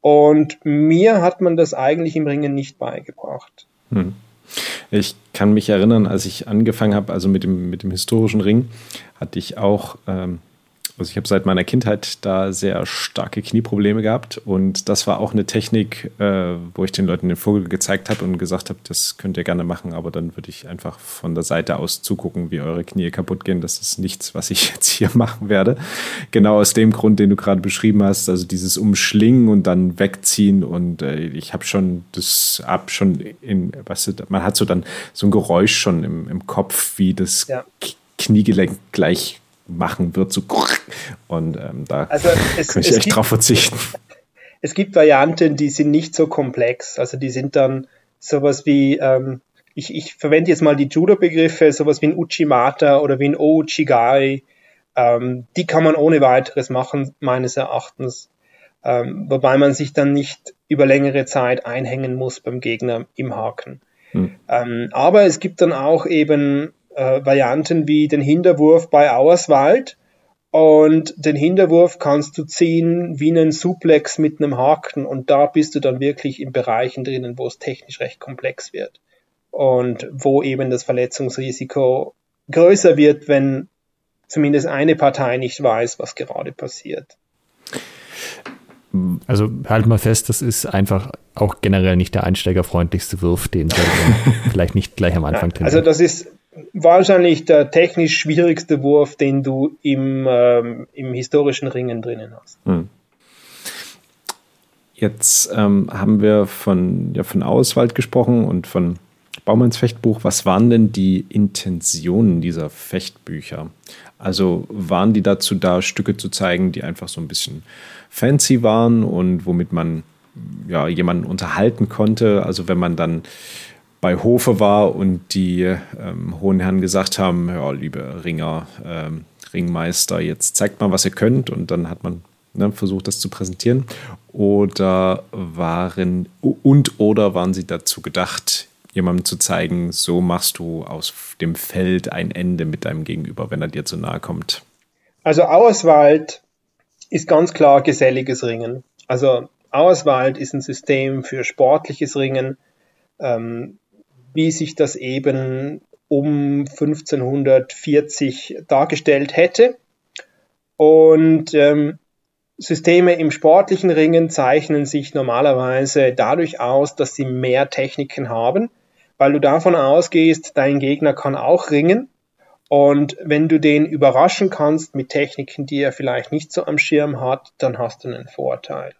Und mir hat man das eigentlich im Ringen nicht beigebracht. Hm. Ich kann mich erinnern, als ich angefangen habe, also mit dem, mit dem historischen Ring, hatte ich auch ähm, also ich habe seit meiner Kindheit da sehr starke Knieprobleme gehabt und das war auch eine Technik, äh, wo ich den Leuten den Vogel gezeigt habe und gesagt habe, das könnt ihr gerne machen, aber dann würde ich einfach von der Seite aus zugucken, wie eure Knie kaputt gehen. Das ist nichts, was ich [LAUGHS] jetzt hier machen werde. Genau aus dem Grund, den du gerade beschrieben hast, also dieses Umschlingen und dann wegziehen und äh, ich habe schon das ab schon in, was man hat so dann so ein Geräusch schon im, im Kopf, wie das ja. Kniegelenk gleich machen wird, so und ähm, da also es, [LAUGHS] kann ich echt gibt, drauf verzichten. [LAUGHS] Es gibt Varianten, die sind nicht so komplex, also die sind dann sowas wie, ähm, ich, ich verwende jetzt mal die Judo-Begriffe, sowas wie ein Uchimata oder wie ein Ouchigari, ähm, die kann man ohne weiteres machen, meines Erachtens, ähm, wobei man sich dann nicht über längere Zeit einhängen muss beim Gegner im Haken. Hm. Ähm, aber es gibt dann auch eben äh, Varianten wie den Hinterwurf bei Auerswald. Und den Hinterwurf kannst du ziehen wie einen Suplex mit einem Haken und da bist du dann wirklich in Bereichen drinnen, wo es technisch recht komplex wird und wo eben das Verletzungsrisiko größer wird, wenn zumindest eine Partei nicht weiß, was gerade passiert. Also halt mal fest, das ist einfach auch generell nicht der einsteigerfreundlichste Wurf, den [LAUGHS] vielleicht nicht gleich am Anfang trainieren. Also das ist wahrscheinlich der technisch schwierigste Wurf, den du im, ähm, im historischen Ringen drinnen hast. Hm. Jetzt ähm, haben wir von, ja, von Auswald gesprochen und von Baumanns Fechtbuch. Was waren denn die Intentionen dieser Fechtbücher? Also waren die dazu da, Stücke zu zeigen, die einfach so ein bisschen fancy waren und womit man ja, jemanden unterhalten konnte? Also wenn man dann bei Hofe war und die ähm, hohen Herren gesagt haben, ja, liebe Ringer, ähm, Ringmeister, jetzt zeigt mal, was ihr könnt und dann hat man ne, versucht, das zu präsentieren. Oder waren und oder waren sie dazu gedacht, jemandem zu zeigen, so machst du aus dem Feld ein Ende mit deinem Gegenüber, wenn er dir zu nahe kommt? Also Auerswald ist ganz klar geselliges Ringen. Also Auerswald ist ein System für sportliches Ringen, ähm, wie sich das eben um 1540 dargestellt hätte. Und ähm, Systeme im sportlichen Ringen zeichnen sich normalerweise dadurch aus, dass sie mehr Techniken haben, weil du davon ausgehst, dein Gegner kann auch ringen. Und wenn du den überraschen kannst mit Techniken, die er vielleicht nicht so am Schirm hat, dann hast du einen Vorteil.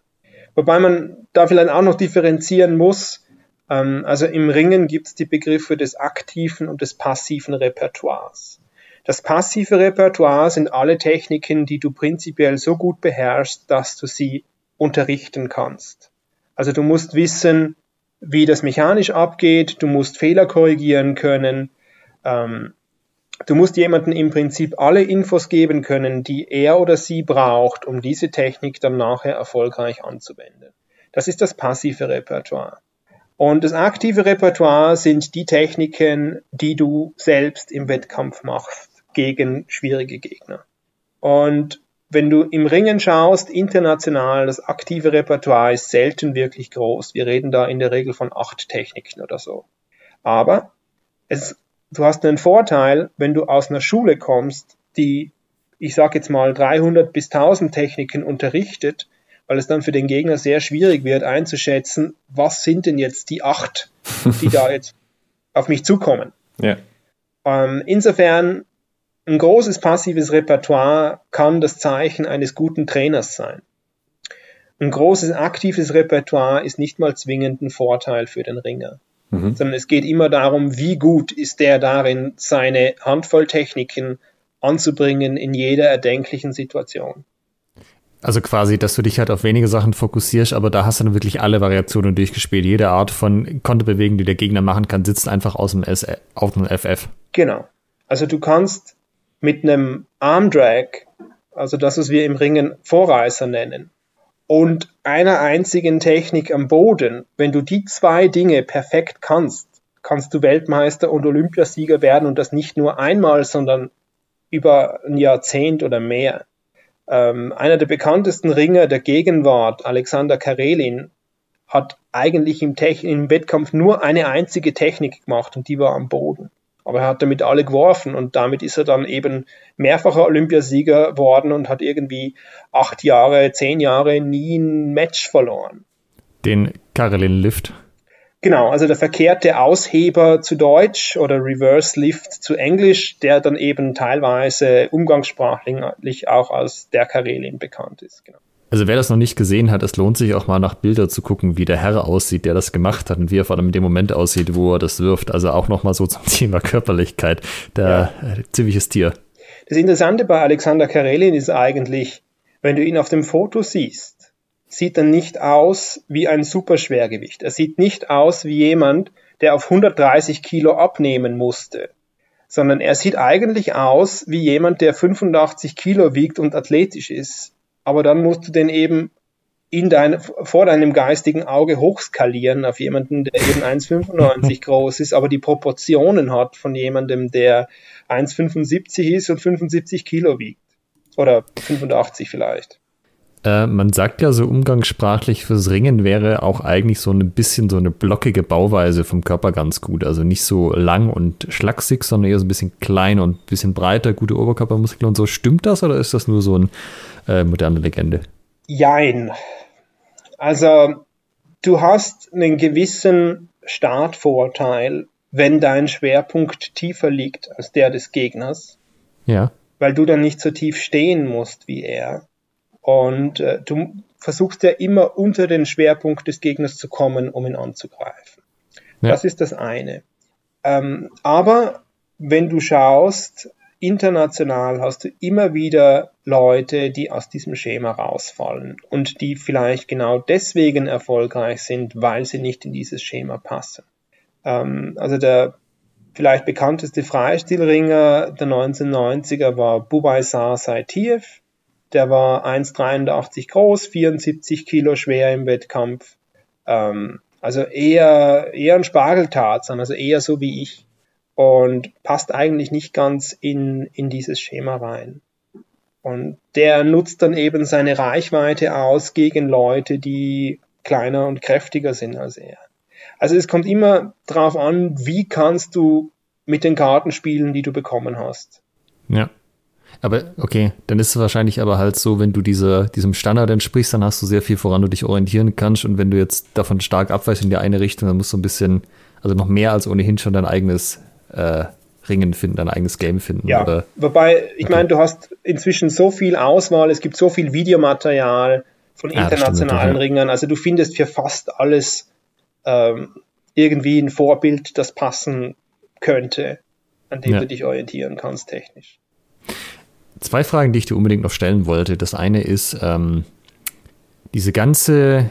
Wobei man da vielleicht auch noch differenzieren muss. Ähm, also im Ringen gibt es die Begriffe des aktiven und des passiven Repertoires. Das passive Repertoire sind alle Techniken, die du prinzipiell so gut beherrschst, dass du sie unterrichten kannst. Also du musst wissen, wie das mechanisch abgeht, du musst Fehler korrigieren können, ähm, du musst jemandem im Prinzip alle Infos geben können, die er oder sie braucht, um diese Technik dann nachher erfolgreich anzuwenden. Das ist das passive Repertoire. Und das aktive Repertoire sind die Techniken, die du selbst im Wettkampf machst gegen schwierige Gegner. Und wenn du im Ringen schaust, international, das aktive Repertoire ist selten wirklich groß. Wir reden da in der Regel von acht Techniken oder so. Aber es, du hast einen Vorteil, wenn du aus einer Schule kommst, die, ich sage jetzt mal, 300 bis 1000 Techniken unterrichtet, weil es dann für den Gegner sehr schwierig wird einzuschätzen, was sind denn jetzt die acht, die [LAUGHS] da jetzt auf mich zukommen. Ja. Ähm, insofern ein großes passives Repertoire kann das Zeichen eines guten Trainers sein. Ein großes aktives Repertoire ist nicht mal zwingend ein Vorteil für den Ringer, mhm. sondern es geht immer darum, wie gut ist der darin, seine Handvoll Techniken anzubringen in jeder erdenklichen Situation. Also quasi, dass du dich halt auf wenige Sachen fokussierst, aber da hast du dann wirklich alle Variationen durchgespielt. Jede Art von Konterbewegung, die der Gegner machen kann, sitzt einfach aus dem S auf dem FF. Genau. Also du kannst mit einem Armdrag, also das, was wir im Ringen Vorreißer nennen, und einer einzigen Technik am Boden, wenn du die zwei Dinge perfekt kannst, kannst du Weltmeister und Olympiasieger werden und das nicht nur einmal, sondern über ein Jahrzehnt oder mehr. Ähm, einer der bekanntesten Ringer der Gegenwart, Alexander Karelin, hat eigentlich im, im Wettkampf nur eine einzige Technik gemacht und die war am Boden. Aber er hat damit alle geworfen und damit ist er dann eben mehrfacher Olympiasieger worden und hat irgendwie acht Jahre, zehn Jahre nie ein Match verloren. Den Karelin Lift. Genau, also der verkehrte Ausheber zu Deutsch oder Reverse Lift zu Englisch, der dann eben teilweise umgangssprachlich auch als der Karelin bekannt ist. Genau. Also wer das noch nicht gesehen hat, es lohnt sich auch mal nach Bilder zu gucken, wie der Herr aussieht, der das gemacht hat und wie er vor allem in dem Moment aussieht, wo er das wirft. Also auch noch mal so zum [LAUGHS] Thema Körperlichkeit. Der ja. Äh, ziemliches Tier. Das Interessante bei Alexander Karelin ist eigentlich, wenn du ihn auf dem Foto siehst, sieht er nicht aus wie ein Superschwergewicht. Er sieht nicht aus wie jemand, der auf 130 Kilo abnehmen musste, sondern er sieht eigentlich aus wie jemand, der 85 Kilo wiegt und athletisch ist aber dann musst du den eben in dein, vor deinem geistigen Auge hochskalieren auf jemanden, der eben 1,95 [LAUGHS] groß ist, aber die Proportionen hat von jemandem, der 1,75 ist und 75 Kilo wiegt. Oder 85 vielleicht. Äh, man sagt ja so umgangssprachlich, fürs Ringen wäre auch eigentlich so ein bisschen so eine blockige Bauweise vom Körper ganz gut. Also nicht so lang und schlaksig, sondern eher so ein bisschen klein und ein bisschen breiter, gute Oberkörpermuskeln und so. Stimmt das oder ist das nur so eine äh, moderne Legende? Jein. Also du hast einen gewissen Startvorteil, wenn dein Schwerpunkt tiefer liegt als der des Gegners. Ja. Weil du dann nicht so tief stehen musst wie er. Und äh, du versuchst ja immer unter den Schwerpunkt des Gegners zu kommen, um ihn anzugreifen. Ja. Das ist das eine. Ähm, aber wenn du schaust, international hast du immer wieder Leute, die aus diesem Schema rausfallen und die vielleicht genau deswegen erfolgreich sind, weil sie nicht in dieses Schema passen. Ähm, also der vielleicht bekannteste Freistilringer der 1990er war Bubai Sar Saitiev. Der war 1,83 groß, 74 Kilo schwer im Wettkampf. Ähm, also eher, eher ein Spargeltarzan, also eher so wie ich und passt eigentlich nicht ganz in, in dieses Schema rein. Und der nutzt dann eben seine Reichweite aus gegen Leute, die kleiner und kräftiger sind als er. Also es kommt immer darauf an, wie kannst du mit den Karten spielen, die du bekommen hast. Ja. Aber okay, dann ist es wahrscheinlich aber halt so, wenn du diese, diesem Standard entsprichst, dann hast du sehr viel, woran du dich orientieren kannst. Und wenn du jetzt davon stark abweichst in die eine Richtung, dann musst du ein bisschen, also noch mehr als ohnehin schon dein eigenes äh, Ringen finden, dein eigenes Game finden. Ja, oder? wobei, ich okay. meine, du hast inzwischen so viel Auswahl, es gibt so viel Videomaterial von internationalen ja, Ringern, also du findest für fast alles ähm, irgendwie ein Vorbild, das passen könnte, an dem ja. du dich orientieren kannst technisch. Zwei Fragen, die ich dir unbedingt noch stellen wollte. Das eine ist ähm, diese ganze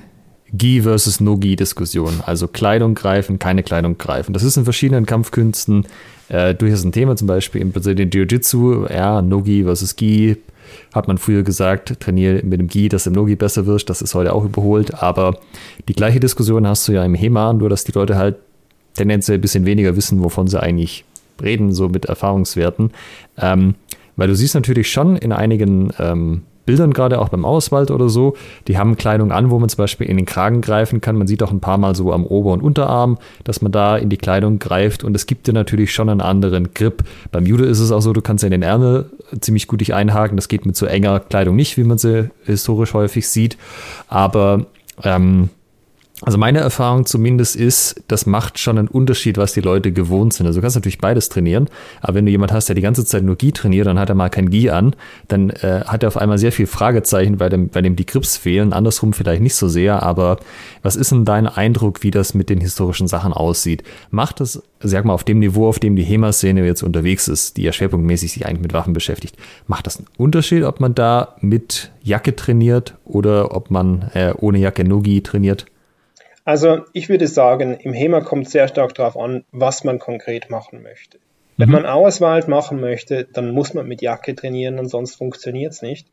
Gi versus No-Gi-Diskussion. Also Kleidung greifen, keine Kleidung greifen. Das ist in verschiedenen Kampfkünsten äh, durchaus ein Thema, zum Beispiel im Brazilian Jiu-Jitsu. Ja, No-Gi versus Gi. Hat man früher gesagt, trainiere mit dem Gi, dass im No-Gi besser wirst. Das ist heute auch überholt. Aber die gleiche Diskussion hast du ja im HEMA, nur dass die Leute halt tendenziell ein bisschen weniger wissen, wovon sie eigentlich reden, so mit Erfahrungswerten. Ähm, weil du siehst natürlich schon in einigen ähm, Bildern, gerade auch beim Auswald oder so, die haben Kleidung an, wo man zum Beispiel in den Kragen greifen kann. Man sieht auch ein paar Mal so am Ober- und Unterarm, dass man da in die Kleidung greift und es gibt dir natürlich schon einen anderen Grip. Beim Judo ist es auch so, du kannst ja in den Ärmel ziemlich gut dich einhaken. Das geht mit so enger Kleidung nicht, wie man sie historisch häufig sieht. Aber ähm, also meine Erfahrung zumindest ist, das macht schon einen Unterschied, was die Leute gewohnt sind. Also du kannst natürlich beides trainieren, aber wenn du jemand hast, der die ganze Zeit nur Gi trainiert, dann hat er mal kein Gi an, dann äh, hat er auf einmal sehr viel Fragezeichen, weil dem, weil dem die Grips fehlen. Andersrum vielleicht nicht so sehr, aber was ist denn dein Eindruck, wie das mit den historischen Sachen aussieht? Macht das, sag mal, auf dem Niveau, auf dem die HEMA-Szene jetzt unterwegs ist, die ja schwerpunktmäßig sich eigentlich mit Waffen beschäftigt, macht das einen Unterschied, ob man da mit Jacke trainiert oder ob man äh, ohne Jacke Nogi trainiert? Also ich würde sagen, im HEMA kommt sehr stark darauf an, was man konkret machen möchte. Wenn mhm. man Auswald machen möchte, dann muss man mit Jacke trainieren, ansonsten funktioniert es nicht.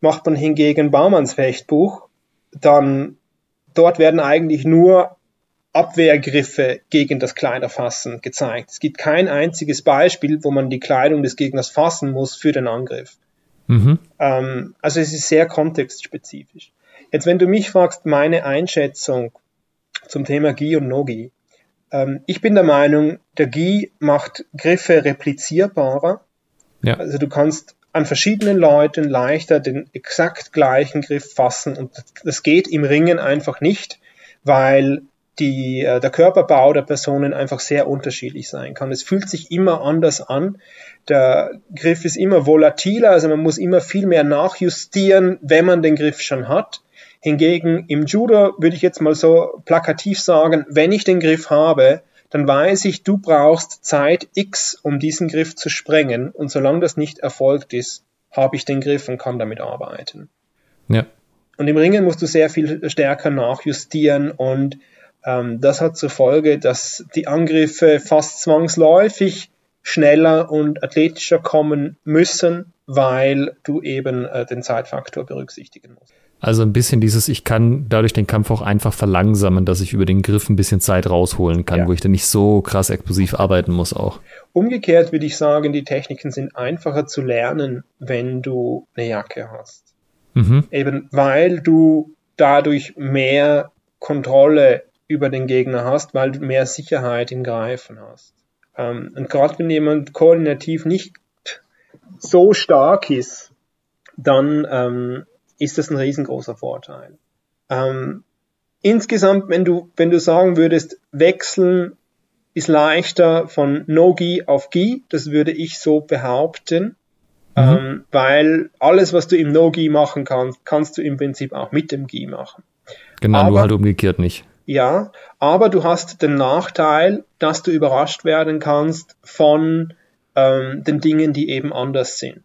Macht man hingegen Baumanns Fechtbuch, dann dort werden eigentlich nur Abwehrgriffe gegen das Kleiderfassen gezeigt. Es gibt kein einziges Beispiel, wo man die Kleidung des Gegners fassen muss für den Angriff. Mhm. Ähm, also es ist sehr kontextspezifisch. Jetzt, wenn du mich fragst, meine Einschätzung zum Thema GI und No-GI. Ähm, ich bin der Meinung, der GI macht Griffe replizierbarer. Ja. Also du kannst an verschiedenen Leuten leichter den exakt gleichen Griff fassen und das geht im Ringen einfach nicht, weil die, äh, der Körperbau der Personen einfach sehr unterschiedlich sein kann. Es fühlt sich immer anders an. Der Griff ist immer volatiler, also man muss immer viel mehr nachjustieren, wenn man den Griff schon hat. Hingegen im Judo würde ich jetzt mal so plakativ sagen, wenn ich den Griff habe, dann weiß ich, du brauchst Zeit X, um diesen Griff zu sprengen. Und solange das nicht erfolgt ist, habe ich den Griff und kann damit arbeiten. Ja. Und im Ringen musst du sehr viel stärker nachjustieren und ähm, das hat zur Folge, dass die Angriffe fast zwangsläufig schneller und athletischer kommen müssen, weil du eben äh, den Zeitfaktor berücksichtigen musst. Also ein bisschen dieses, ich kann dadurch den Kampf auch einfach verlangsamen, dass ich über den Griff ein bisschen Zeit rausholen kann, ja. wo ich dann nicht so krass explosiv arbeiten muss auch. Umgekehrt würde ich sagen, die Techniken sind einfacher zu lernen, wenn du eine Jacke hast. Mhm. Eben weil du dadurch mehr Kontrolle über den Gegner hast, weil du mehr Sicherheit im Greifen hast. Ähm, und gerade wenn jemand koordinativ nicht so stark ist, dann ähm, ist das ein riesengroßer Vorteil. Ähm, insgesamt, wenn du, wenn du sagen würdest, wechseln ist leichter von No-Gi auf Gi, das würde ich so behaupten. Mhm. Ähm, weil alles, was du im No-Gi machen kannst, kannst du im Prinzip auch mit dem Gi machen. Genau, aber, nur halt umgekehrt nicht. Ja, aber du hast den Nachteil, dass du überrascht werden kannst von ähm, den Dingen, die eben anders sind.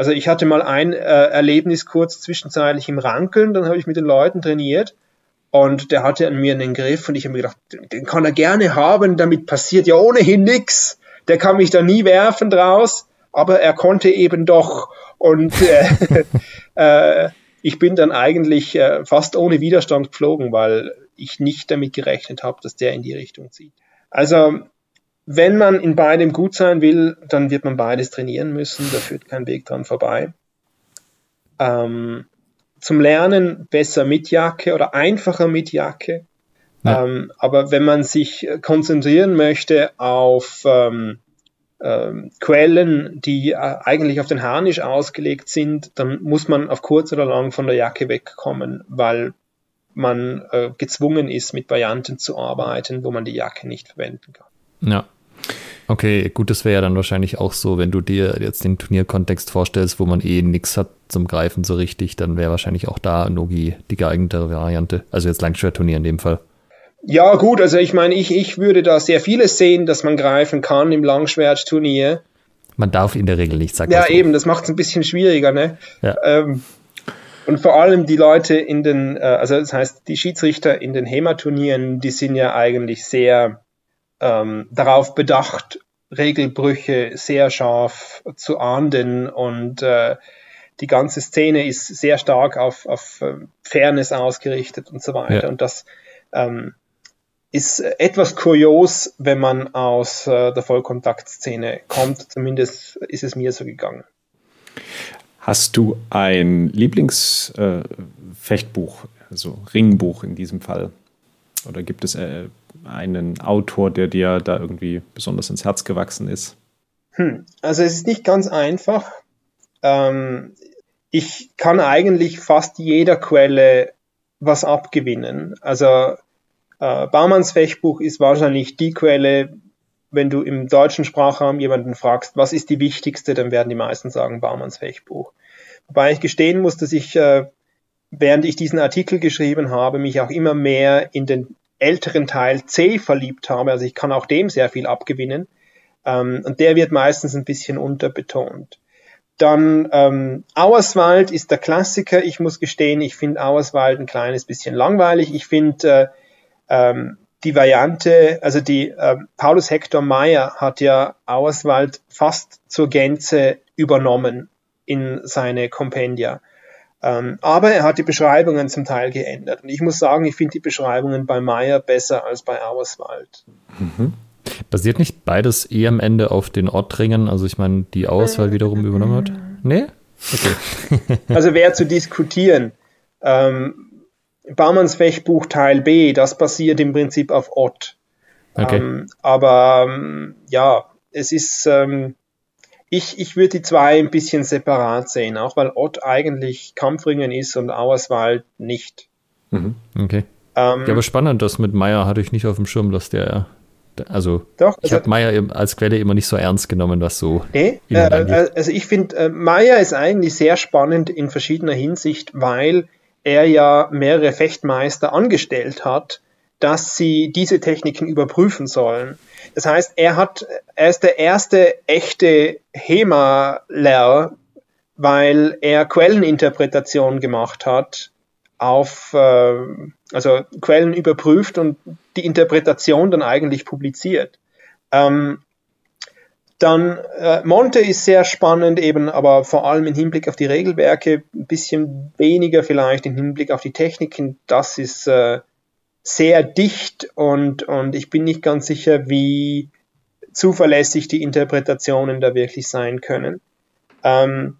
Also ich hatte mal ein äh, Erlebnis kurz zwischenzeitlich im Rankeln, dann habe ich mit den Leuten trainiert und der hatte an mir einen Griff und ich habe mir gedacht, den kann er gerne haben, damit passiert ja ohnehin nichts. Der kann mich da nie werfen draus, aber er konnte eben doch. Und äh, [LAUGHS] äh, ich bin dann eigentlich äh, fast ohne Widerstand geflogen, weil ich nicht damit gerechnet habe, dass der in die Richtung zieht. Also wenn man in beidem gut sein will, dann wird man beides trainieren müssen. Da führt kein Weg dran vorbei. Ähm, zum Lernen besser mit Jacke oder einfacher mit Jacke. Ja. Ähm, aber wenn man sich konzentrieren möchte auf ähm, ähm, Quellen, die äh, eigentlich auf den Harnisch ausgelegt sind, dann muss man auf kurz oder lang von der Jacke wegkommen, weil man äh, gezwungen ist, mit Varianten zu arbeiten, wo man die Jacke nicht verwenden kann. Ja. Okay, gut, das wäre ja dann wahrscheinlich auch so, wenn du dir jetzt den Turnierkontext vorstellst, wo man eh nichts hat zum Greifen so richtig, dann wäre wahrscheinlich auch da Nogi die geeignete Variante. Also jetzt Langschwertturnier in dem Fall. Ja, gut, also ich meine, ich, ich würde da sehr vieles sehen, dass man greifen kann im Langschwertturnier. Man darf in der Regel nicht sagen. Ja, eben, das macht es ein bisschen schwieriger, ne? Ja. Ähm, und vor allem die Leute in den, äh, also das heißt, die Schiedsrichter in den HEMA-Turnieren, die sind ja eigentlich sehr ähm, darauf bedacht, Regelbrüche sehr scharf zu ahnden und äh, die ganze Szene ist sehr stark auf, auf äh, Fairness ausgerichtet und so weiter. Ja. Und das ähm, ist etwas kurios, wenn man aus äh, der Vollkontaktszene kommt. Zumindest ist es mir so gegangen. Hast du ein Lieblingsfechtbuch, äh, also Ringbuch in diesem Fall? Oder gibt es äh, einen Autor, der dir da irgendwie besonders ins Herz gewachsen ist? Hm, also es ist nicht ganz einfach. Ähm, ich kann eigentlich fast jeder Quelle was abgewinnen. Also äh, Baumanns Fechtbuch ist wahrscheinlich die Quelle, wenn du im deutschen Sprachraum jemanden fragst, was ist die wichtigste, dann werden die meisten sagen Baumanns Fechtbuch. Wobei ich gestehen muss, dass ich, äh, während ich diesen Artikel geschrieben habe, mich auch immer mehr in den älteren Teil C verliebt habe. Also ich kann auch dem sehr viel abgewinnen. Ähm, und der wird meistens ein bisschen unterbetont. Dann ähm, Auerswald ist der Klassiker. Ich muss gestehen, ich finde Auerswald ein kleines bisschen langweilig. Ich finde äh, ähm, die Variante, also die äh, Paulus Hector Meyer hat ja Auerswald fast zur Gänze übernommen in seine Kompendia. Ähm, aber er hat die Beschreibungen zum Teil geändert. Und ich muss sagen, ich finde die Beschreibungen bei Meyer besser als bei Auerswald. Mhm. Basiert nicht beides eh am Ende auf den Ortringen? Also ich meine, die Auerswald wiederum übernommen hat? Nee? Okay. [LAUGHS] also wäre zu diskutieren. Ähm, Baumanns Fechtbuch Teil B, das basiert im Prinzip auf Ott. Okay. Ähm, aber ähm, ja, es ist, ähm, ich, ich würde die zwei ein bisschen separat sehen, auch weil Ott eigentlich Kampfringen ist und Auerswald nicht. Mhm. Okay. Ähm, ja, aber spannend, das mit Meier hatte ich nicht auf dem Schirm, dass der also, Doch, ich also, habe Meier als Quelle immer nicht so ernst genommen, was so. Nee, äh, äh, also ich finde, äh, Meier ist eigentlich sehr spannend in verschiedener Hinsicht, weil er ja mehrere Fechtmeister angestellt hat, dass sie diese Techniken überprüfen sollen. Das heißt, er hat, er ist der erste echte HEMA-Lehrer, weil er Quelleninterpretation gemacht hat auf, äh, also Quellen überprüft und die Interpretation dann eigentlich publiziert. Ähm, dann äh, Monte ist sehr spannend, eben aber vor allem im Hinblick auf die Regelwerke, ein bisschen weniger vielleicht im Hinblick auf die Techniken. Das ist äh, sehr dicht und, und ich bin nicht ganz sicher, wie zuverlässig die Interpretationen da wirklich sein können. Ähm,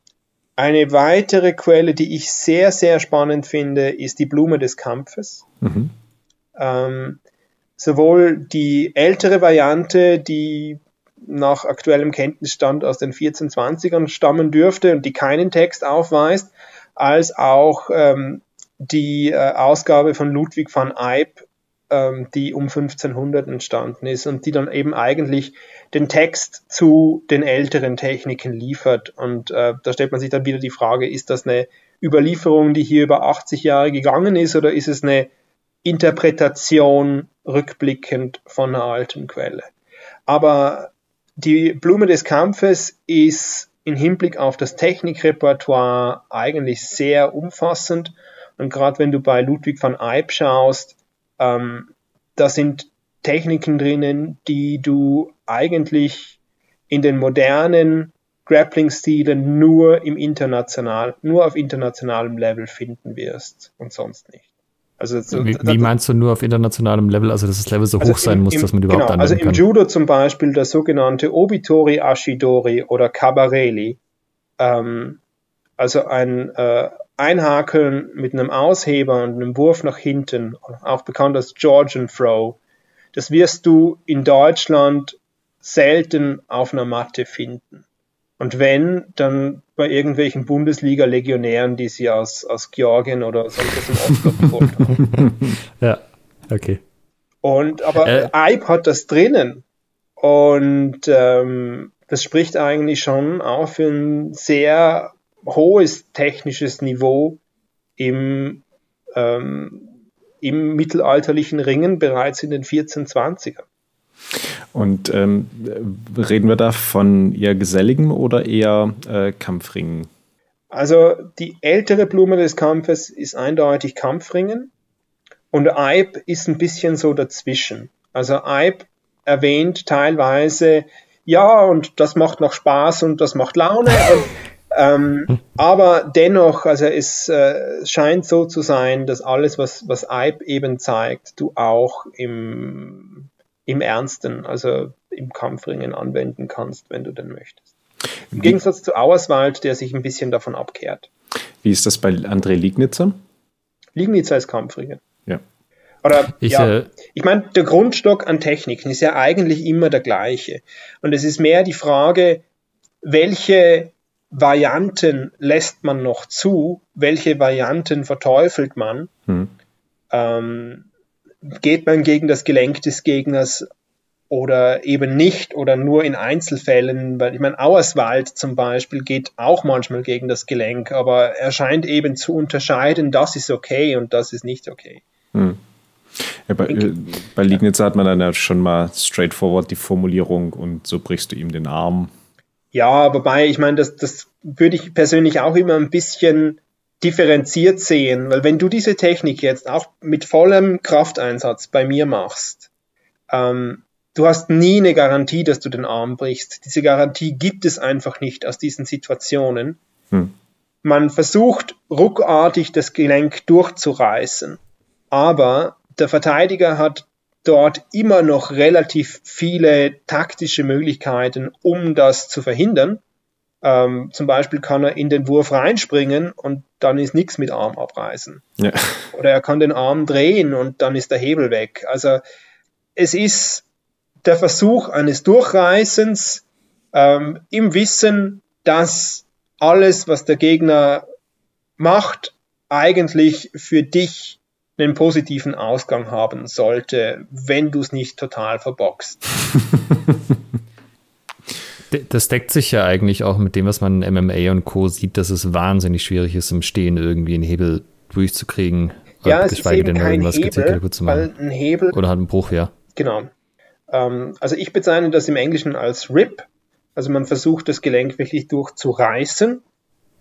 eine weitere Quelle, die ich sehr, sehr spannend finde, ist die Blume des Kampfes. Mhm. Ähm, sowohl die ältere Variante, die nach aktuellem Kenntnisstand aus den 1420ern stammen dürfte und die keinen Text aufweist, als auch ähm, die äh, Ausgabe von Ludwig van Eyck, ähm, die um 1500 entstanden ist und die dann eben eigentlich den Text zu den älteren Techniken liefert. Und äh, da stellt man sich dann wieder die Frage, ist das eine Überlieferung, die hier über 80 Jahre gegangen ist, oder ist es eine Interpretation rückblickend von einer alten Quelle? Aber die Blume des Kampfes ist im Hinblick auf das Technikrepertoire eigentlich sehr umfassend. Und gerade wenn du bei Ludwig van Eyck schaust, ähm, da sind Techniken drinnen, die du eigentlich in den modernen Grappling-Stilen nur im international, nur auf internationalem Level finden wirst und sonst nicht. Also so, wie, wie, meinst du nur auf internationalem Level, also dass das Level so also hoch sein im, muss, dass man überhaupt genau, Also im kann. Judo zum Beispiel das sogenannte Obitori Ashidori oder Kabareli, ähm, also ein äh, Einhakeln mit einem Ausheber und einem Wurf nach hinten, auch bekannt als Georgian Throw, das wirst du in Deutschland selten auf einer Matte finden. Und wenn, dann bei irgendwelchen Bundesliga-Legionären, die sie aus, aus Georgien oder sonst was im Osten [LAUGHS] geholt haben. Ja, okay. Und aber äh. Ipe hat das drinnen. Und ähm, das spricht eigentlich schon auch für ein sehr hohes technisches Niveau im, ähm, im mittelalterlichen Ringen bereits in den 1420ern. Und ähm, reden wir da von eher geselligem oder eher äh, Kampfringen? Also die ältere Blume des Kampfes ist eindeutig Kampfringen und Eib ist ein bisschen so dazwischen. Also Eib erwähnt teilweise, ja, und das macht noch Spaß und das macht Laune. [LAUGHS] ähm, aber dennoch, also es äh, scheint so zu sein, dass alles, was, was Eib eben zeigt, du auch im im Ernsten, also im Kampfringen anwenden kannst, wenn du denn möchtest. Im Gegensatz zu Auerswald, der sich ein bisschen davon abkehrt. Wie ist das bei André Liegnitzer? Liegnitzer ist Kampfringen. Ja. Oder ich, ja, äh, ich meine, der Grundstock an Techniken ist ja eigentlich immer der gleiche. Und es ist mehr die Frage, welche Varianten lässt man noch zu, welche Varianten verteufelt man. Hm. Ähm, geht man gegen das Gelenk des Gegners oder eben nicht oder nur in Einzelfällen, weil ich meine, Auerswald zum Beispiel geht auch manchmal gegen das Gelenk, aber er scheint eben zu unterscheiden, das ist okay und das ist nicht okay. Hm. Ja, bei, äh, bei Liegnitzer hat man dann ja schon mal straightforward die Formulierung und so brichst du ihm den Arm. Ja, wobei, ich meine, das, das würde ich persönlich auch immer ein bisschen differenziert sehen, weil wenn du diese Technik jetzt auch mit vollem Krafteinsatz bei mir machst, ähm, du hast nie eine Garantie, dass du den Arm brichst. Diese Garantie gibt es einfach nicht aus diesen Situationen. Hm. Man versucht ruckartig das Gelenk durchzureißen, aber der Verteidiger hat dort immer noch relativ viele taktische Möglichkeiten, um das zu verhindern. Ähm, zum Beispiel kann er in den Wurf reinspringen und dann ist nichts mit Arm abreißen. Ja. Oder er kann den Arm drehen und dann ist der Hebel weg. Also es ist der Versuch eines Durchreißens ähm, im Wissen, dass alles, was der Gegner macht, eigentlich für dich einen positiven Ausgang haben sollte, wenn du es nicht total verboxt. [LAUGHS] Das deckt sich ja eigentlich auch mit dem, was man in MMA und Co. sieht, dass es wahnsinnig schwierig ist, im Stehen irgendwie einen Hebel durchzukriegen. Ja, es geschweige ist eben denn kein Hebel, zu machen. ein Hebel. Oder halt ein Bruch, ja. Genau. Ähm, also ich bezeichne das im Englischen als RIP. Also man versucht das Gelenk wirklich durchzureißen.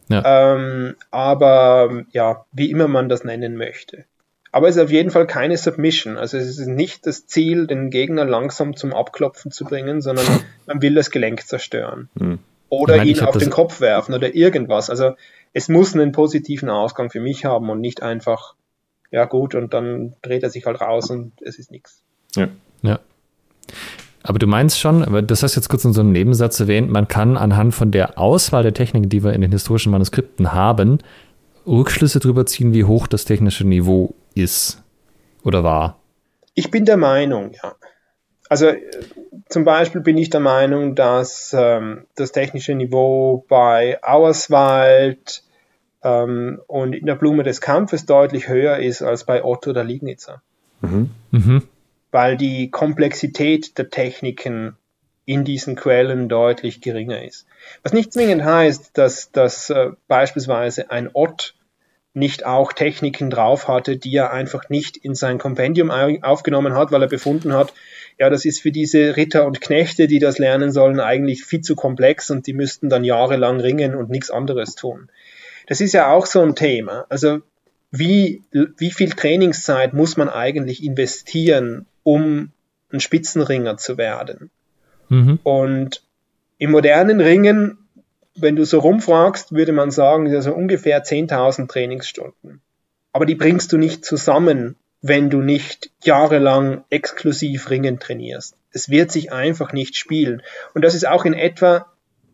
Ja. Ähm, aber ja, wie immer man das nennen möchte. Aber es ist auf jeden Fall keine Submission. Also es ist nicht das Ziel, den Gegner langsam zum Abklopfen zu bringen, sondern man will das Gelenk zerstören. Hm. Oder meine, ihn auf den Kopf werfen oder irgendwas. Also es muss einen positiven Ausgang für mich haben und nicht einfach, ja gut, und dann dreht er sich halt raus und es ist nichts. Ja. ja. Aber du meinst schon, aber das hast du jetzt kurz in so einem Nebensatz erwähnt, man kann anhand von der Auswahl der Techniken, die wir in den historischen Manuskripten haben, Rückschlüsse darüber ziehen, wie hoch das technische Niveau ist oder war. Ich bin der Meinung, ja. Also äh, zum Beispiel bin ich der Meinung, dass ähm, das technische Niveau bei Auerswald ähm, und in der Blume des Kampfes deutlich höher ist als bei Otto oder Liegnitzer. Mhm. Mhm. Weil die Komplexität der Techniken in diesen Quellen deutlich geringer ist. Was nicht zwingend heißt, dass, dass äh, beispielsweise ein Ott nicht auch Techniken drauf hatte, die er einfach nicht in sein Kompendium aufgenommen hat, weil er befunden hat, ja, das ist für diese Ritter und Knechte, die das lernen sollen, eigentlich viel zu komplex und die müssten dann jahrelang ringen und nichts anderes tun. Das ist ja auch so ein Thema. Also wie, wie viel Trainingszeit muss man eigentlich investieren, um ein Spitzenringer zu werden? Mhm. Und im modernen Ringen, wenn du so rumfragst, würde man sagen, also ungefähr 10.000 Trainingsstunden. Aber die bringst du nicht zusammen, wenn du nicht jahrelang exklusiv Ringen trainierst. Es wird sich einfach nicht spielen. Und das ist auch in etwa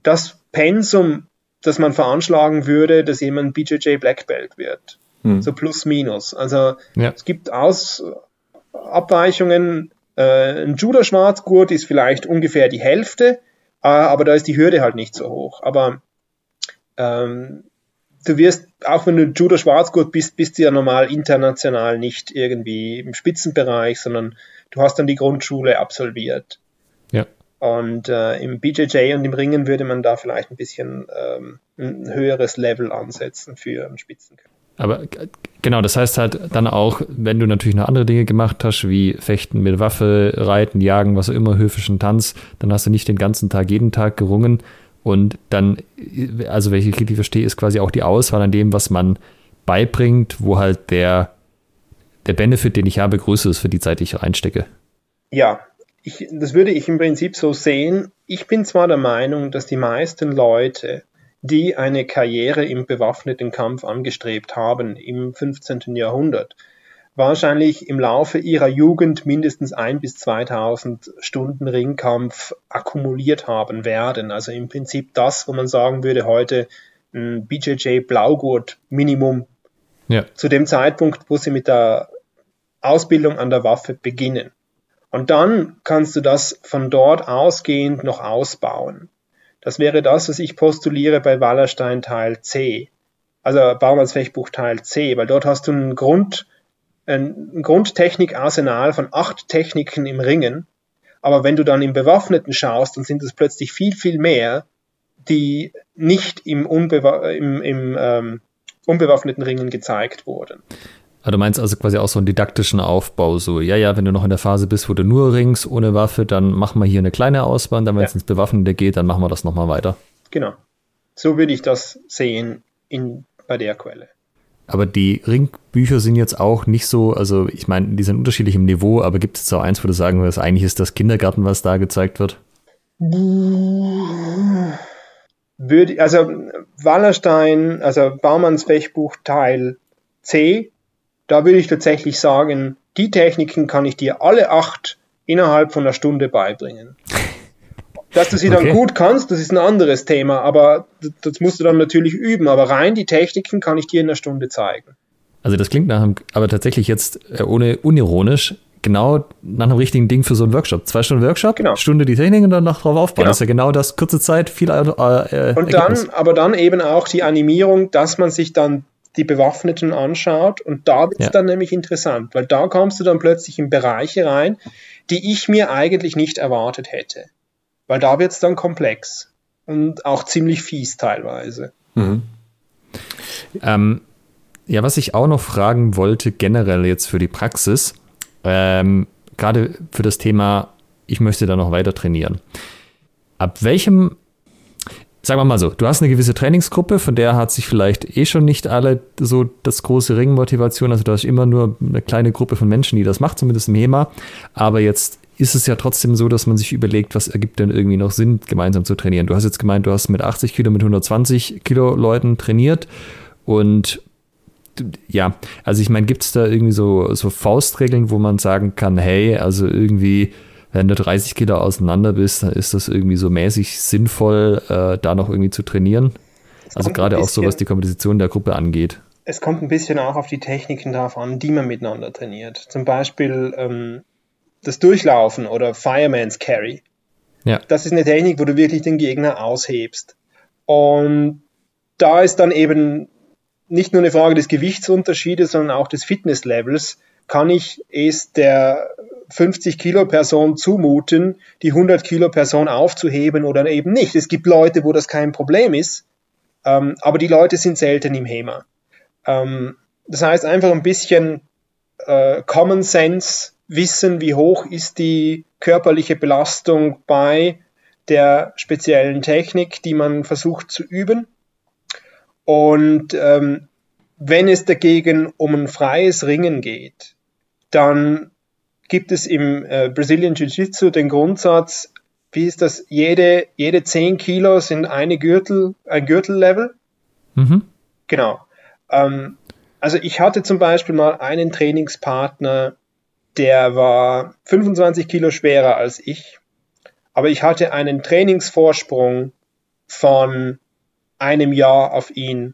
das Pensum, das man veranschlagen würde, dass jemand BJJ Black Belt wird. Hm. So plus minus. Also ja. es gibt Aus Abweichungen. Äh, ein Judo Schwarzgurt ist vielleicht ungefähr die Hälfte, aber da ist die Hürde halt nicht so hoch. Aber ähm, du wirst, auch wenn du Judo Schwarzgurt bist, bist du ja normal international nicht irgendwie im Spitzenbereich, sondern du hast dann die Grundschule absolviert. Ja. Und äh, im BJJ und im Ringen würde man da vielleicht ein bisschen ähm, ein höheres Level ansetzen für einen Spitzenkampf. Aber genau, das heißt halt dann auch, wenn du natürlich noch andere Dinge gemacht hast, wie Fechten mit Waffe, Reiten, Jagen, was auch immer, höfischen Tanz, dann hast du nicht den ganzen Tag, jeden Tag gerungen. Und dann, also welche ich richtig verstehe, ist quasi auch die Auswahl an dem, was man beibringt, wo halt der, der Benefit, den ich habe, größer ist für die Zeit, die ich reinstecke. Ja, ich, das würde ich im Prinzip so sehen. Ich bin zwar der Meinung, dass die meisten Leute die eine Karriere im bewaffneten Kampf angestrebt haben im 15. Jahrhundert, wahrscheinlich im Laufe ihrer Jugend mindestens ein bis 2000 Stunden Ringkampf akkumuliert haben werden. Also im Prinzip das, wo man sagen würde heute ein BJJ Blaugurt Minimum ja. zu dem Zeitpunkt, wo sie mit der Ausbildung an der Waffe beginnen. Und dann kannst du das von dort ausgehend noch ausbauen. Das wäre das, was ich postuliere bei Wallerstein Teil C. Also Baumanns Teil C, weil dort hast du ein Grund, ein Grundtechnikarsenal von acht Techniken im Ringen. Aber wenn du dann im Bewaffneten schaust, dann sind es plötzlich viel, viel mehr, die nicht im, Unbewa im, im ähm, unbewaffneten Ringen gezeigt wurden. Ah, du meinst also quasi auch so einen didaktischen Aufbau, so, ja, ja, wenn du noch in der Phase bist, wo du nur ringst, ohne Waffe, dann machen wir hier eine kleine Auswahl, dann, wenn ja. es ins Bewaffnete geht, dann machen wir das nochmal weiter. Genau. So würde ich das sehen in, bei der Quelle. Aber die Ringbücher sind jetzt auch nicht so, also ich meine, die sind unterschiedlich im Niveau, aber gibt es so eins, wo du sagen würdest, eigentlich ist das Kindergarten, was da gezeigt wird? Würde, also Wallerstein, also Baumanns Fechtbuch Teil C da würde ich tatsächlich sagen, die Techniken kann ich dir alle acht innerhalb von einer Stunde beibringen. Dass du sie okay. dann gut kannst, das ist ein anderes Thema, aber das musst du dann natürlich üben. Aber rein die Techniken kann ich dir in einer Stunde zeigen. Also das klingt nach einem, aber tatsächlich jetzt äh, ohne unironisch, genau nach einem richtigen Ding für so einen Workshop. Zwei Stunden Workshop, genau. Stunde die Technik und dann noch drauf aufbauen. Genau. Das ist ja genau das, kurze Zeit, viel äh, äh Und dann, aber dann eben auch die Animierung, dass man sich dann die Bewaffneten anschaut. Und da wird es ja. dann nämlich interessant, weil da kommst du dann plötzlich in Bereiche rein, die ich mir eigentlich nicht erwartet hätte. Weil da wird es dann komplex und auch ziemlich fies teilweise. Mhm. Ähm, ja, was ich auch noch fragen wollte, generell jetzt für die Praxis, ähm, gerade für das Thema, ich möchte da noch weiter trainieren. Ab welchem sagen wir mal so, du hast eine gewisse Trainingsgruppe, von der hat sich vielleicht eh schon nicht alle so das große Ringmotivation. Also du hast immer nur eine kleine Gruppe von Menschen, die das macht, zumindest im HEMA. Aber jetzt ist es ja trotzdem so, dass man sich überlegt, was ergibt denn irgendwie noch Sinn, gemeinsam zu trainieren. Du hast jetzt gemeint, du hast mit 80 Kilo, mit 120 Kilo Leuten trainiert und ja, also ich meine, gibt es da irgendwie so, so Faustregeln, wo man sagen kann, hey, also irgendwie wenn du 30 Kilo auseinander bist, dann ist das irgendwie so mäßig sinnvoll, äh, da noch irgendwie zu trainieren. Also gerade auch so, was die Komposition der Gruppe angeht. Es kommt ein bisschen auch auf die Techniken drauf an, die man miteinander trainiert. Zum Beispiel ähm, das Durchlaufen oder Fireman's Carry. Ja. Das ist eine Technik, wo du wirklich den Gegner aushebst. Und da ist dann eben nicht nur eine Frage des Gewichtsunterschiedes, sondern auch des Fitnesslevels. Kann ich es der 50 Kilo Person zumuten, die 100 Kilo Person aufzuheben oder eben nicht? Es gibt Leute, wo das kein Problem ist, ähm, aber die Leute sind selten im HEMA. Ähm, das heißt einfach ein bisschen äh, Common Sense wissen, wie hoch ist die körperliche Belastung bei der speziellen Technik, die man versucht zu üben. Und ähm, wenn es dagegen um ein freies Ringen geht, dann gibt es im äh, Brazilian Jiu-Jitsu den Grundsatz, wie ist das, jede, jede 10 Kilo sind eine Gürtel, ein Gürtellevel. Mhm. Genau. Ähm, also ich hatte zum Beispiel mal einen Trainingspartner, der war 25 Kilo schwerer als ich, aber ich hatte einen Trainingsvorsprung von einem Jahr auf ihn.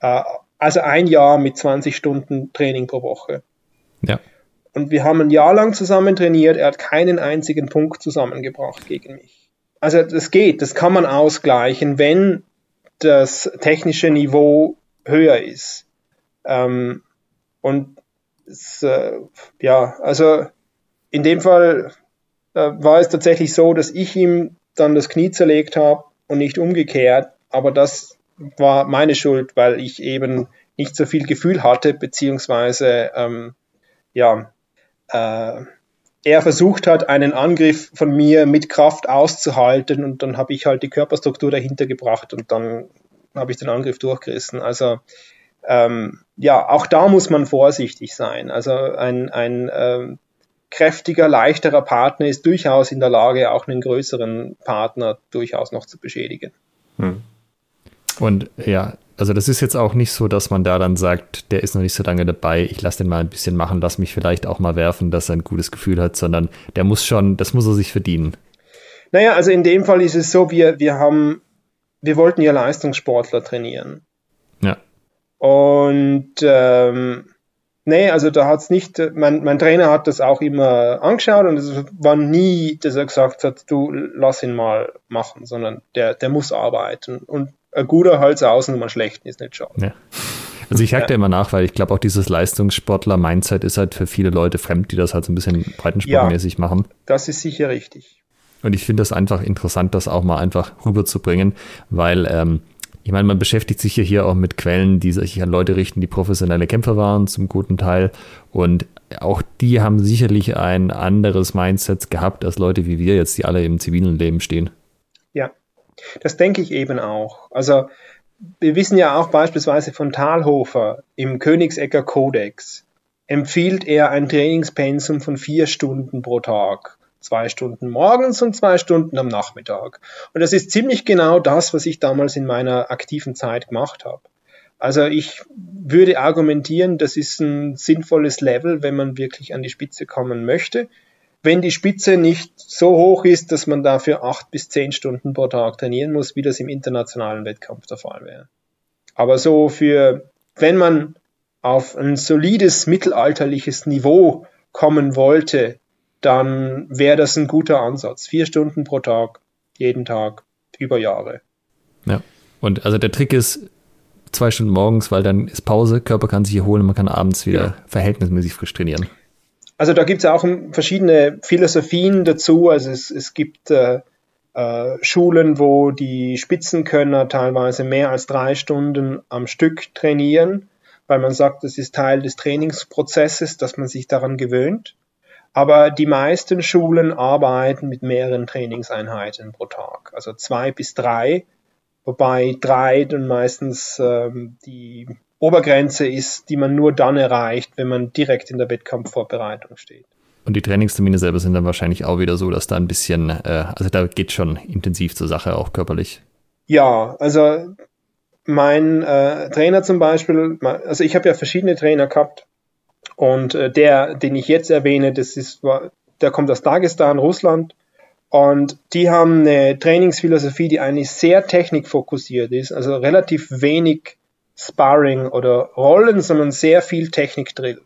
Äh, also ein Jahr mit 20 Stunden Training pro Woche. Ja. Und wir haben ein Jahr lang zusammen trainiert. Er hat keinen einzigen Punkt zusammengebracht gegen mich. Also das geht, das kann man ausgleichen, wenn das technische Niveau höher ist. Ähm, und es, äh, ja, also in dem Fall äh, war es tatsächlich so, dass ich ihm dann das Knie zerlegt habe und nicht umgekehrt. Aber das war meine Schuld, weil ich eben nicht so viel Gefühl hatte, beziehungsweise ähm, ja, äh, er versucht hat, einen Angriff von mir mit Kraft auszuhalten und dann habe ich halt die Körperstruktur dahinter gebracht und dann habe ich den Angriff durchgerissen. Also ähm, ja, auch da muss man vorsichtig sein. Also ein, ein ähm, kräftiger, leichterer Partner ist durchaus in der Lage, auch einen größeren Partner durchaus noch zu beschädigen. Hm. Und ja, also das ist jetzt auch nicht so, dass man da dann sagt, der ist noch nicht so lange dabei, ich lasse den mal ein bisschen machen, lass mich vielleicht auch mal werfen, dass er ein gutes Gefühl hat, sondern der muss schon, das muss er sich verdienen. Naja, also in dem Fall ist es so, wir, wir haben, wir wollten ja Leistungssportler trainieren. Ja. Und ähm, nee, also da hat es nicht, mein, mein Trainer hat das auch immer angeschaut und es war nie, dass er gesagt hat, du lass ihn mal machen, sondern der, der muss arbeiten. Und ein guter Hals außen und ein schlechten ist nicht schade. Ja. Also ich hack ja. immer nach, weil ich glaube auch dieses Leistungssportler-Mindset ist halt für viele Leute fremd, die das halt so ein bisschen breitensportmäßig ja, machen. Das ist sicher richtig. Und ich finde das einfach interessant, das auch mal einfach rüberzubringen, weil ähm, ich meine, man beschäftigt sich ja hier auch mit Quellen, die sich an Leute richten, die professionelle Kämpfer waren, zum guten Teil. Und auch die haben sicherlich ein anderes Mindset gehabt als Leute wie wir jetzt, die alle im zivilen Leben stehen. Das denke ich eben auch. Also wir wissen ja auch beispielsweise von Thalhofer im Königsecker Kodex empfiehlt er ein Trainingspensum von vier Stunden pro Tag. Zwei Stunden morgens und zwei Stunden am Nachmittag. Und das ist ziemlich genau das, was ich damals in meiner aktiven Zeit gemacht habe. Also ich würde argumentieren, das ist ein sinnvolles Level, wenn man wirklich an die Spitze kommen möchte wenn die Spitze nicht so hoch ist, dass man dafür acht bis zehn Stunden pro Tag trainieren muss, wie das im internationalen Wettkampf der Fall wäre. Aber so für, wenn man auf ein solides mittelalterliches Niveau kommen wollte, dann wäre das ein guter Ansatz. Vier Stunden pro Tag, jeden Tag, über Jahre. Ja. Und also der Trick ist zwei Stunden morgens, weil dann ist Pause, Körper kann sich erholen, man kann abends wieder ja. verhältnismäßig frisch trainieren. Also da gibt es auch verschiedene Philosophien dazu. Also es, es gibt äh, äh, Schulen, wo die Spitzenkönner teilweise mehr als drei Stunden am Stück trainieren, weil man sagt, das ist Teil des Trainingsprozesses, dass man sich daran gewöhnt. Aber die meisten Schulen arbeiten mit mehreren Trainingseinheiten pro Tag, also zwei bis drei, wobei drei dann meistens ähm, die Obergrenze ist, die man nur dann erreicht, wenn man direkt in der Wettkampfvorbereitung steht. Und die Trainingstermine selber sind dann wahrscheinlich auch wieder so, dass da ein bisschen, äh, also da geht schon intensiv zur Sache, auch körperlich. Ja, also mein äh, Trainer zum Beispiel, also ich habe ja verschiedene Trainer gehabt und äh, der, den ich jetzt erwähne, das ist, der kommt aus Dagestan, Russland und die haben eine Trainingsphilosophie, die eigentlich sehr technikfokussiert ist, also relativ wenig Sparring oder Rollen, sondern sehr viel Technik-Drill.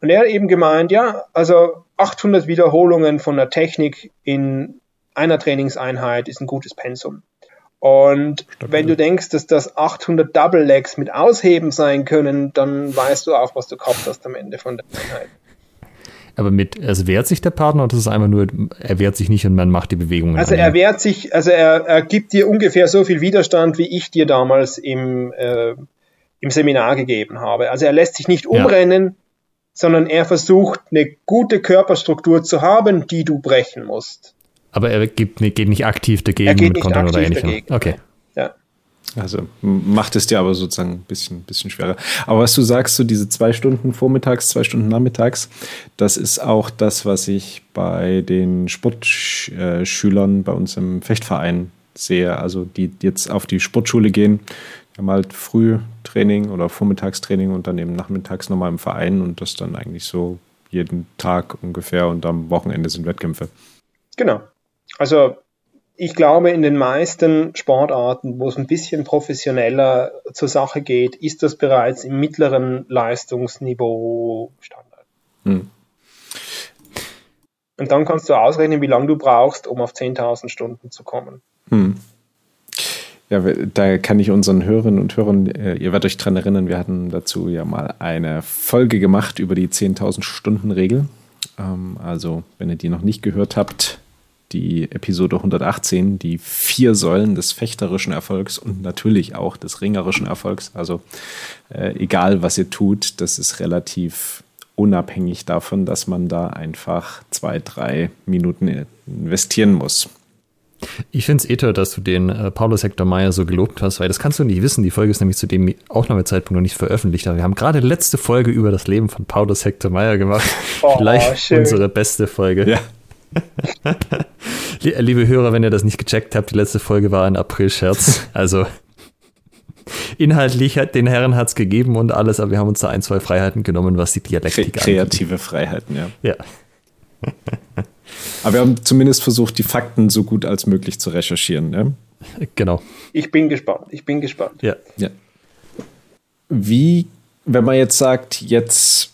Und er hat eben gemeint, ja, also 800 Wiederholungen von der Technik in einer Trainingseinheit ist ein gutes Pensum. Und Stabil. wenn du denkst, dass das 800 Double Legs mit Ausheben sein können, dann weißt du auch, was du gehabt hast am Ende von der Einheit. Aber mit, also wehrt sich der Partner oder ist es einfach nur, er wehrt sich nicht und man macht die Bewegungen? Also er wehrt sich, also er, er gibt dir ungefähr so viel Widerstand, wie ich dir damals im, äh, im Seminar gegeben habe. Also er lässt sich nicht umrennen, ja. sondern er versucht eine gute Körperstruktur zu haben, die du brechen musst. Aber er geht, geht nicht aktiv dagegen er geht mit Kontern oder ähnlichem. Okay. Also macht es dir aber sozusagen ein bisschen, bisschen schwerer. Aber was du sagst, so diese zwei Stunden vormittags, zwei Stunden nachmittags, das ist auch das, was ich bei den Sportschülern bei uns im Fechtverein sehe. Also die jetzt auf die Sportschule gehen, die haben halt Frühtraining oder Vormittagstraining und dann eben nachmittags nochmal im Verein und das dann eigentlich so jeden Tag ungefähr und am Wochenende sind Wettkämpfe. Genau. Also ich glaube, in den meisten Sportarten, wo es ein bisschen professioneller zur Sache geht, ist das bereits im mittleren Leistungsniveau Standard. Hm. Und dann kannst du ausrechnen, wie lange du brauchst, um auf 10.000 Stunden zu kommen. Hm. Ja, da kann ich unseren Hörerinnen und Hörern, äh, ihr werdet euch dran erinnern, wir hatten dazu ja mal eine Folge gemacht über die 10.000 Stunden Regel. Ähm, also, wenn ihr die noch nicht gehört habt, die Episode 118, die vier Säulen des fechterischen Erfolgs und natürlich auch des ringerischen Erfolgs. Also äh, egal, was ihr tut, das ist relativ unabhängig davon, dass man da einfach zwei, drei Minuten investieren muss. Ich finde es eh dass du den äh, Paulus Hector Meyer so gelobt hast, weil das kannst du nicht wissen. Die Folge ist nämlich zu dem Aufnahmezeitpunkt noch nicht veröffentlicht. Aber wir haben gerade letzte Folge über das Leben von Paulus Hector Meyer gemacht. [LAUGHS] Oh, Vielleicht schön. unsere beste Folge. Ja. [LAUGHS] Liebe Hörer, wenn ihr das nicht gecheckt habt, die letzte Folge war ein April-Scherz. [LAUGHS] Also inhaltlich hat den Herren hat es gegeben und alles, aber wir haben uns da ein, zwei Freiheiten genommen, was die Dialektik angeht. Kreative angeht. Freiheiten, ja. Ja. Aber wir haben zumindest versucht, die Fakten so gut als möglich zu recherchieren. Ne? Genau. Ich bin gespannt. Ich bin gespannt. Ja. ja. Wie, wenn man jetzt sagt, jetzt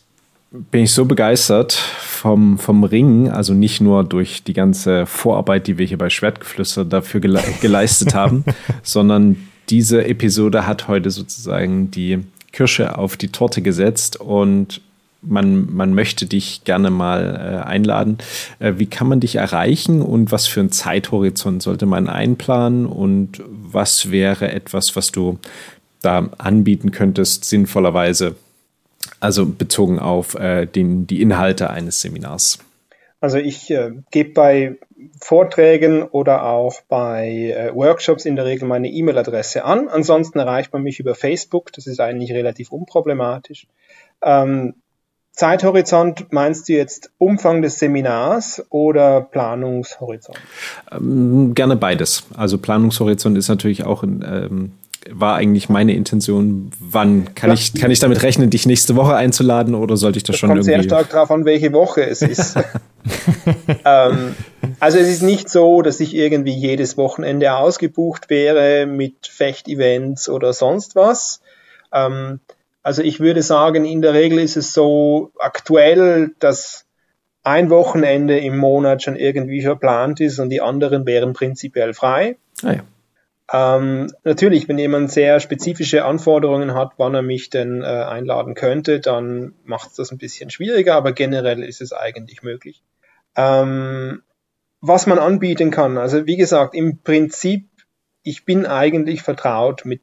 bin ich so begeistert vom, vom Ring, also nicht nur durch die ganze Vorarbeit, die wir hier bei Schwertgeflüster dafür gele [LAUGHS] geleistet haben, sondern diese Episode hat heute sozusagen die Kirsche auf die Torte gesetzt und man, man möchte dich gerne mal äh, einladen. Äh, wie kann man dich erreichen und was für einen Zeithorizont sollte man einplanen und was wäre etwas, was du da anbieten könntest, sinnvollerweise also bezogen auf äh, den, die Inhalte eines Seminars. Also ich äh, gebe bei Vorträgen oder auch bei äh, Workshops in der Regel meine E-Mail-Adresse an. Ansonsten erreicht man mich über Facebook. Das ist eigentlich relativ unproblematisch. Ähm, Zeithorizont meinst du jetzt Umfang des Seminars oder Planungshorizont? Ähm, gerne beides. Also Planungshorizont ist natürlich auch ein, ähm, war eigentlich meine Intention. Wann kann, ja. ich, kann ich damit rechnen, dich nächste Woche einzuladen oder sollte ich das, das schon kommt irgendwie? sehr stark darauf an, welche Woche es ist. [LAUGHS] ähm, also es ist nicht so, dass ich irgendwie jedes Wochenende ausgebucht wäre mit Fechtevents oder sonst was. Ähm, also ich würde sagen, in der Regel ist es so aktuell, dass ein Wochenende im Monat schon irgendwie verplant ist und die anderen wären prinzipiell frei. Ah ja. Ähm, natürlich, wenn jemand sehr spezifische Anforderungen hat, wann er mich denn äh, einladen könnte, dann macht es das ein bisschen schwieriger, aber generell ist es eigentlich möglich. Ähm, was man anbieten kann, also wie gesagt, im Prinzip, ich bin eigentlich vertraut mit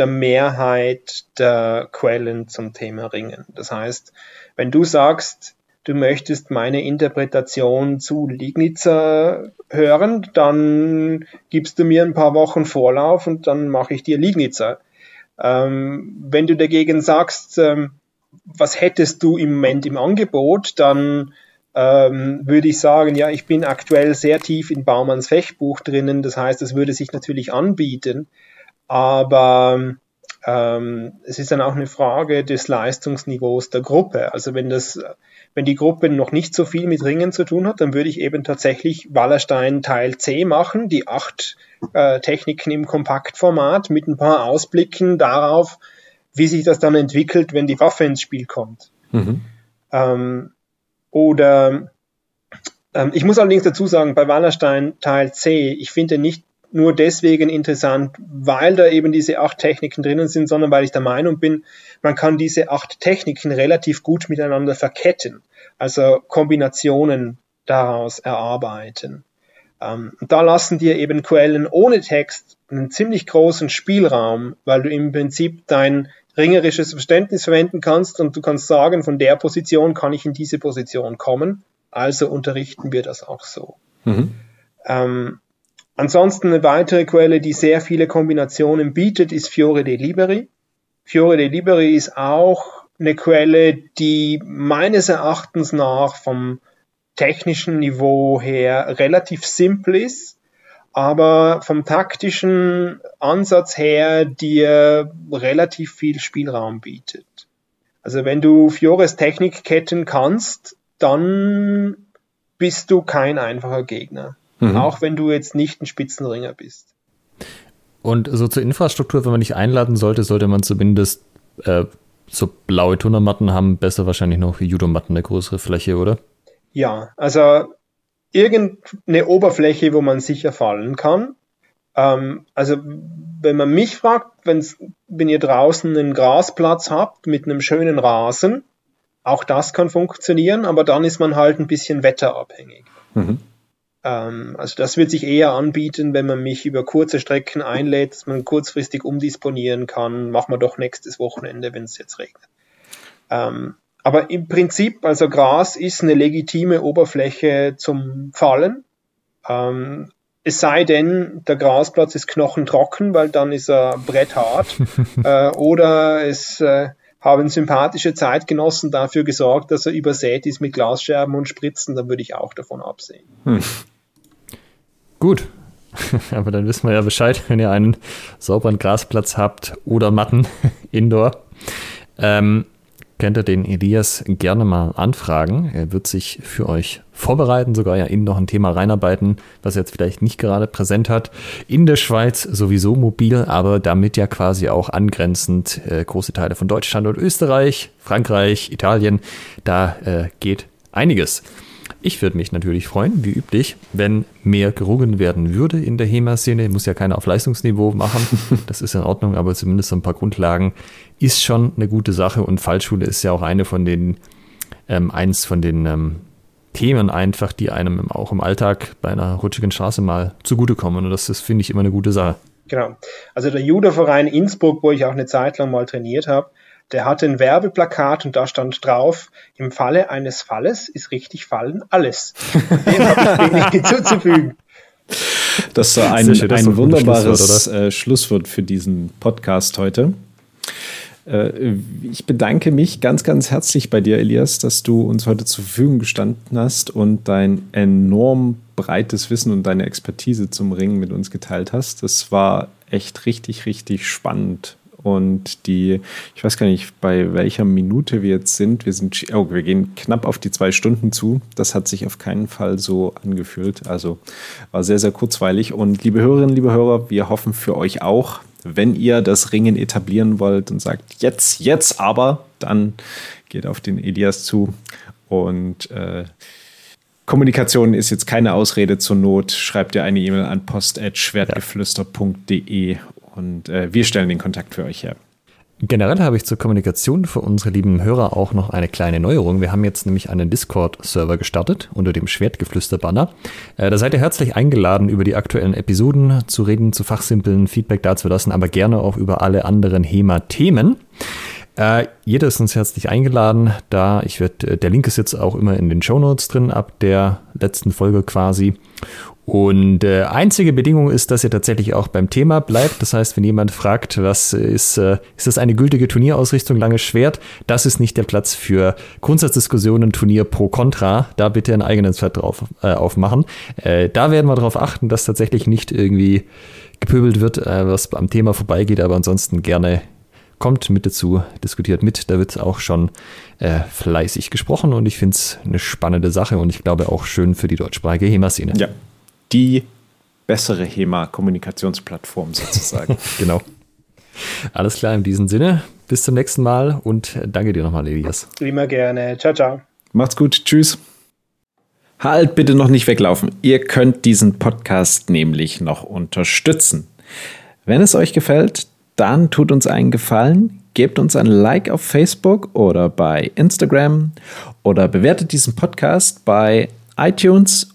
der Mehrheit der Quellen zum Thema Ringen. Das heißt, wenn du sagst, du möchtest meine Interpretation zu Liegnitzer hören, dann gibst du mir ein paar Wochen Vorlauf und dann mache ich dir Liegnitzer. Ähm, wenn du dagegen sagst, ähm, was hättest du im Moment im Angebot, dann ähm, würde ich sagen, ja, ich bin aktuell sehr tief in Baumanns Fechtbuch drinnen, das heißt, es würde sich natürlich anbieten, aber ähm, es ist dann auch eine Frage des Leistungsniveaus der Gruppe. Also wenn das wenn die Gruppe noch nicht so viel mit Ringen zu tun hat, dann würde ich eben tatsächlich Wallerstein Teil C machen, die acht äh, Techniken im Kompaktformat mit ein paar Ausblicken darauf, wie sich das dann entwickelt, wenn die Waffe ins Spiel kommt. Mhm. Ähm, oder ähm, ich muss allerdings dazu sagen, bei Wallerstein Teil C, ich finde nicht nur deswegen interessant, weil da eben diese acht Techniken drinnen sind, sondern weil ich der Meinung bin, man kann diese acht Techniken relativ gut miteinander verketten, also Kombinationen daraus erarbeiten. Ähm, da lassen dir eben Quellen ohne Text einen ziemlich großen Spielraum, weil du im Prinzip dein ringerisches Verständnis verwenden kannst und du kannst sagen, von der Position kann ich in diese Position kommen, also unterrichten wir das auch so. Mhm. Ähm, ansonsten eine weitere Quelle, die sehr viele Kombinationen bietet, ist Fiore de Liberi. Fiore de Liberi ist auch eine Quelle, die meines Erachtens nach vom technischen Niveau her relativ simpel ist, aber vom taktischen Ansatz her dir relativ viel Spielraum bietet. Also wenn du Fiores Technikketten kannst, dann bist du kein einfacher Gegner. Mhm. Auch wenn du jetzt nicht ein Spitzenringer bist. Und so zur Infrastruktur, wenn man dich einladen sollte, sollte man zumindest äh, so blaue Turnermatten haben, besser wahrscheinlich noch Judomatten, eine größere Fläche, oder? Ja, also irgendeine Oberfläche, wo man sicher fallen kann. Ähm, also wenn man mich fragt, wenn ihr draußen einen Grasplatz habt mit einem schönen Rasen, auch das kann funktionieren, aber dann ist man halt ein bisschen wetterabhängig. Mhm. Ähm, also das wird sich eher anbieten, wenn man mich über kurze Strecken einlädt, dass man kurzfristig umdisponieren kann. Machen wir doch nächstes Wochenende, wenn es jetzt regnet. Ähm, aber im Prinzip, also Gras ist eine legitime Oberfläche zum Fallen. Ähm, es sei denn, der Grasplatz ist knochentrocken, weil dann ist er bretthart. [LAUGHS] äh, oder es äh, haben sympathische Zeitgenossen dafür gesorgt, dass er übersät ist mit Glasscherben und Spritzen, dann würde ich auch davon absehen. Hm. Gut. [LAUGHS] Aber dann wissen wir ja Bescheid, wenn ihr einen sauberen Grasplatz habt oder Matten [LAUGHS] indoor. Ähm, könnt ihr den Elias gerne mal anfragen. Er wird sich für euch vorbereiten, sogar ja in noch ein Thema reinarbeiten, was er jetzt vielleicht nicht gerade präsent hat. In der Schweiz sowieso mobil, aber damit ja quasi auch angrenzend äh, große Teile von Deutschland und Österreich, Frankreich, Italien. Da äh, geht einiges. Ich würde mich natürlich freuen, wie üblich, wenn mehr gerungen werden würde in der HEMA-Szene. Muss ja keiner auf Leistungsniveau machen, [LAUGHS] das ist in Ordnung, aber zumindest so ein paar Grundlagen ist schon eine gute Sache und Fallschule ist ja auch eine von den, ähm, eins von den ähm, Themen einfach, die einem auch im Alltag bei einer rutschigen Straße mal zugutekommen und das ist, finde ich, immer eine gute Sache. Genau. Also der Judo-Verein Innsbruck, wo ich auch eine Zeit lang mal trainiert habe, der hatte ein Werbeplakat und da stand drauf, im Falle eines Falles ist richtig fallen alles. Dem habe ich wenig [LAUGHS] hinzuzufügen. Das ist ein, schön, ein wunderbares Schlusswort, äh, Schlusswort für diesen Podcast heute. Äh, ich bedanke mich ganz, ganz herzlich bei dir, Elias, dass du uns heute zur Verfügung gestanden hast und dein enorm breites Wissen und deine Expertise zum Ringen mit uns geteilt hast. Das war echt richtig, richtig spannend. Und die, ich weiß gar nicht, bei welcher Minute wir jetzt sind. Wir sind, oh, wir gehen knapp auf die zwei Stunden zu. Das hat sich auf keinen Fall so angefühlt. Also war sehr, sehr kurzweilig. Und liebe Hörerinnen, liebe Hörer, wir hoffen für euch auch, wenn ihr das Ringen etablieren wollt und sagt, jetzt, jetzt aber, dann geht auf den Elias zu und äh, Kommunikation ist jetzt keine Ausrede zur Not. Schreibt ihr eine E-Mail an post.schwertgeflüster.de und äh, wir stellen den Kontakt für euch her. Generell habe ich zur Kommunikation für unsere lieben Hörer auch noch eine kleine Neuerung. Wir haben jetzt nämlich einen Discord-Server gestartet unter dem Schwertgeflüster-Banner. Äh, da seid ihr herzlich eingeladen, über die aktuellen Episoden zu reden, zu fachsimpeln, Feedback dazulassen, aber gerne auch über alle anderen HEMA-Themen. Äh, jeder ist uns herzlich eingeladen. Da ich werde, äh, der Link ist jetzt auch immer in den Show Notes drin ab der letzten Folge quasi. Und äh, einzige Bedingung ist, dass ihr tatsächlich auch beim Thema bleibt. Das heißt, wenn jemand fragt, was ist, äh, ist das eine gültige Turnierausrichtung, langes Schwert? Das ist nicht der Platz für Grundsatzdiskussionen, Turnier pro Contra. Da bitte ein eigenes Fett drauf äh, aufmachen. Äh, da werden wir darauf achten, dass tatsächlich nicht irgendwie gepöbelt wird, äh, was am Thema vorbeigeht, aber ansonsten gerne kommt mit dazu, diskutiert mit. Da wird auch schon äh, fleißig gesprochen und ich finde es eine spannende Sache und ich glaube auch schön für die deutschsprachige HEMA-Szene. Ja, die bessere HEMA-Kommunikationsplattform sozusagen. [LAUGHS] genau. Alles klar in diesem Sinne. Bis zum nächsten Mal und danke dir nochmal, Elias. Immer gerne. Ciao, ciao. Macht's gut. Tschüss. Halt bitte noch nicht weglaufen. Ihr könnt diesen Podcast nämlich noch unterstützen. Wenn es euch gefällt, dann tut uns einen Gefallen, gebt uns ein Like auf Facebook oder bei Instagram oder bewertet diesen Podcast bei iTunes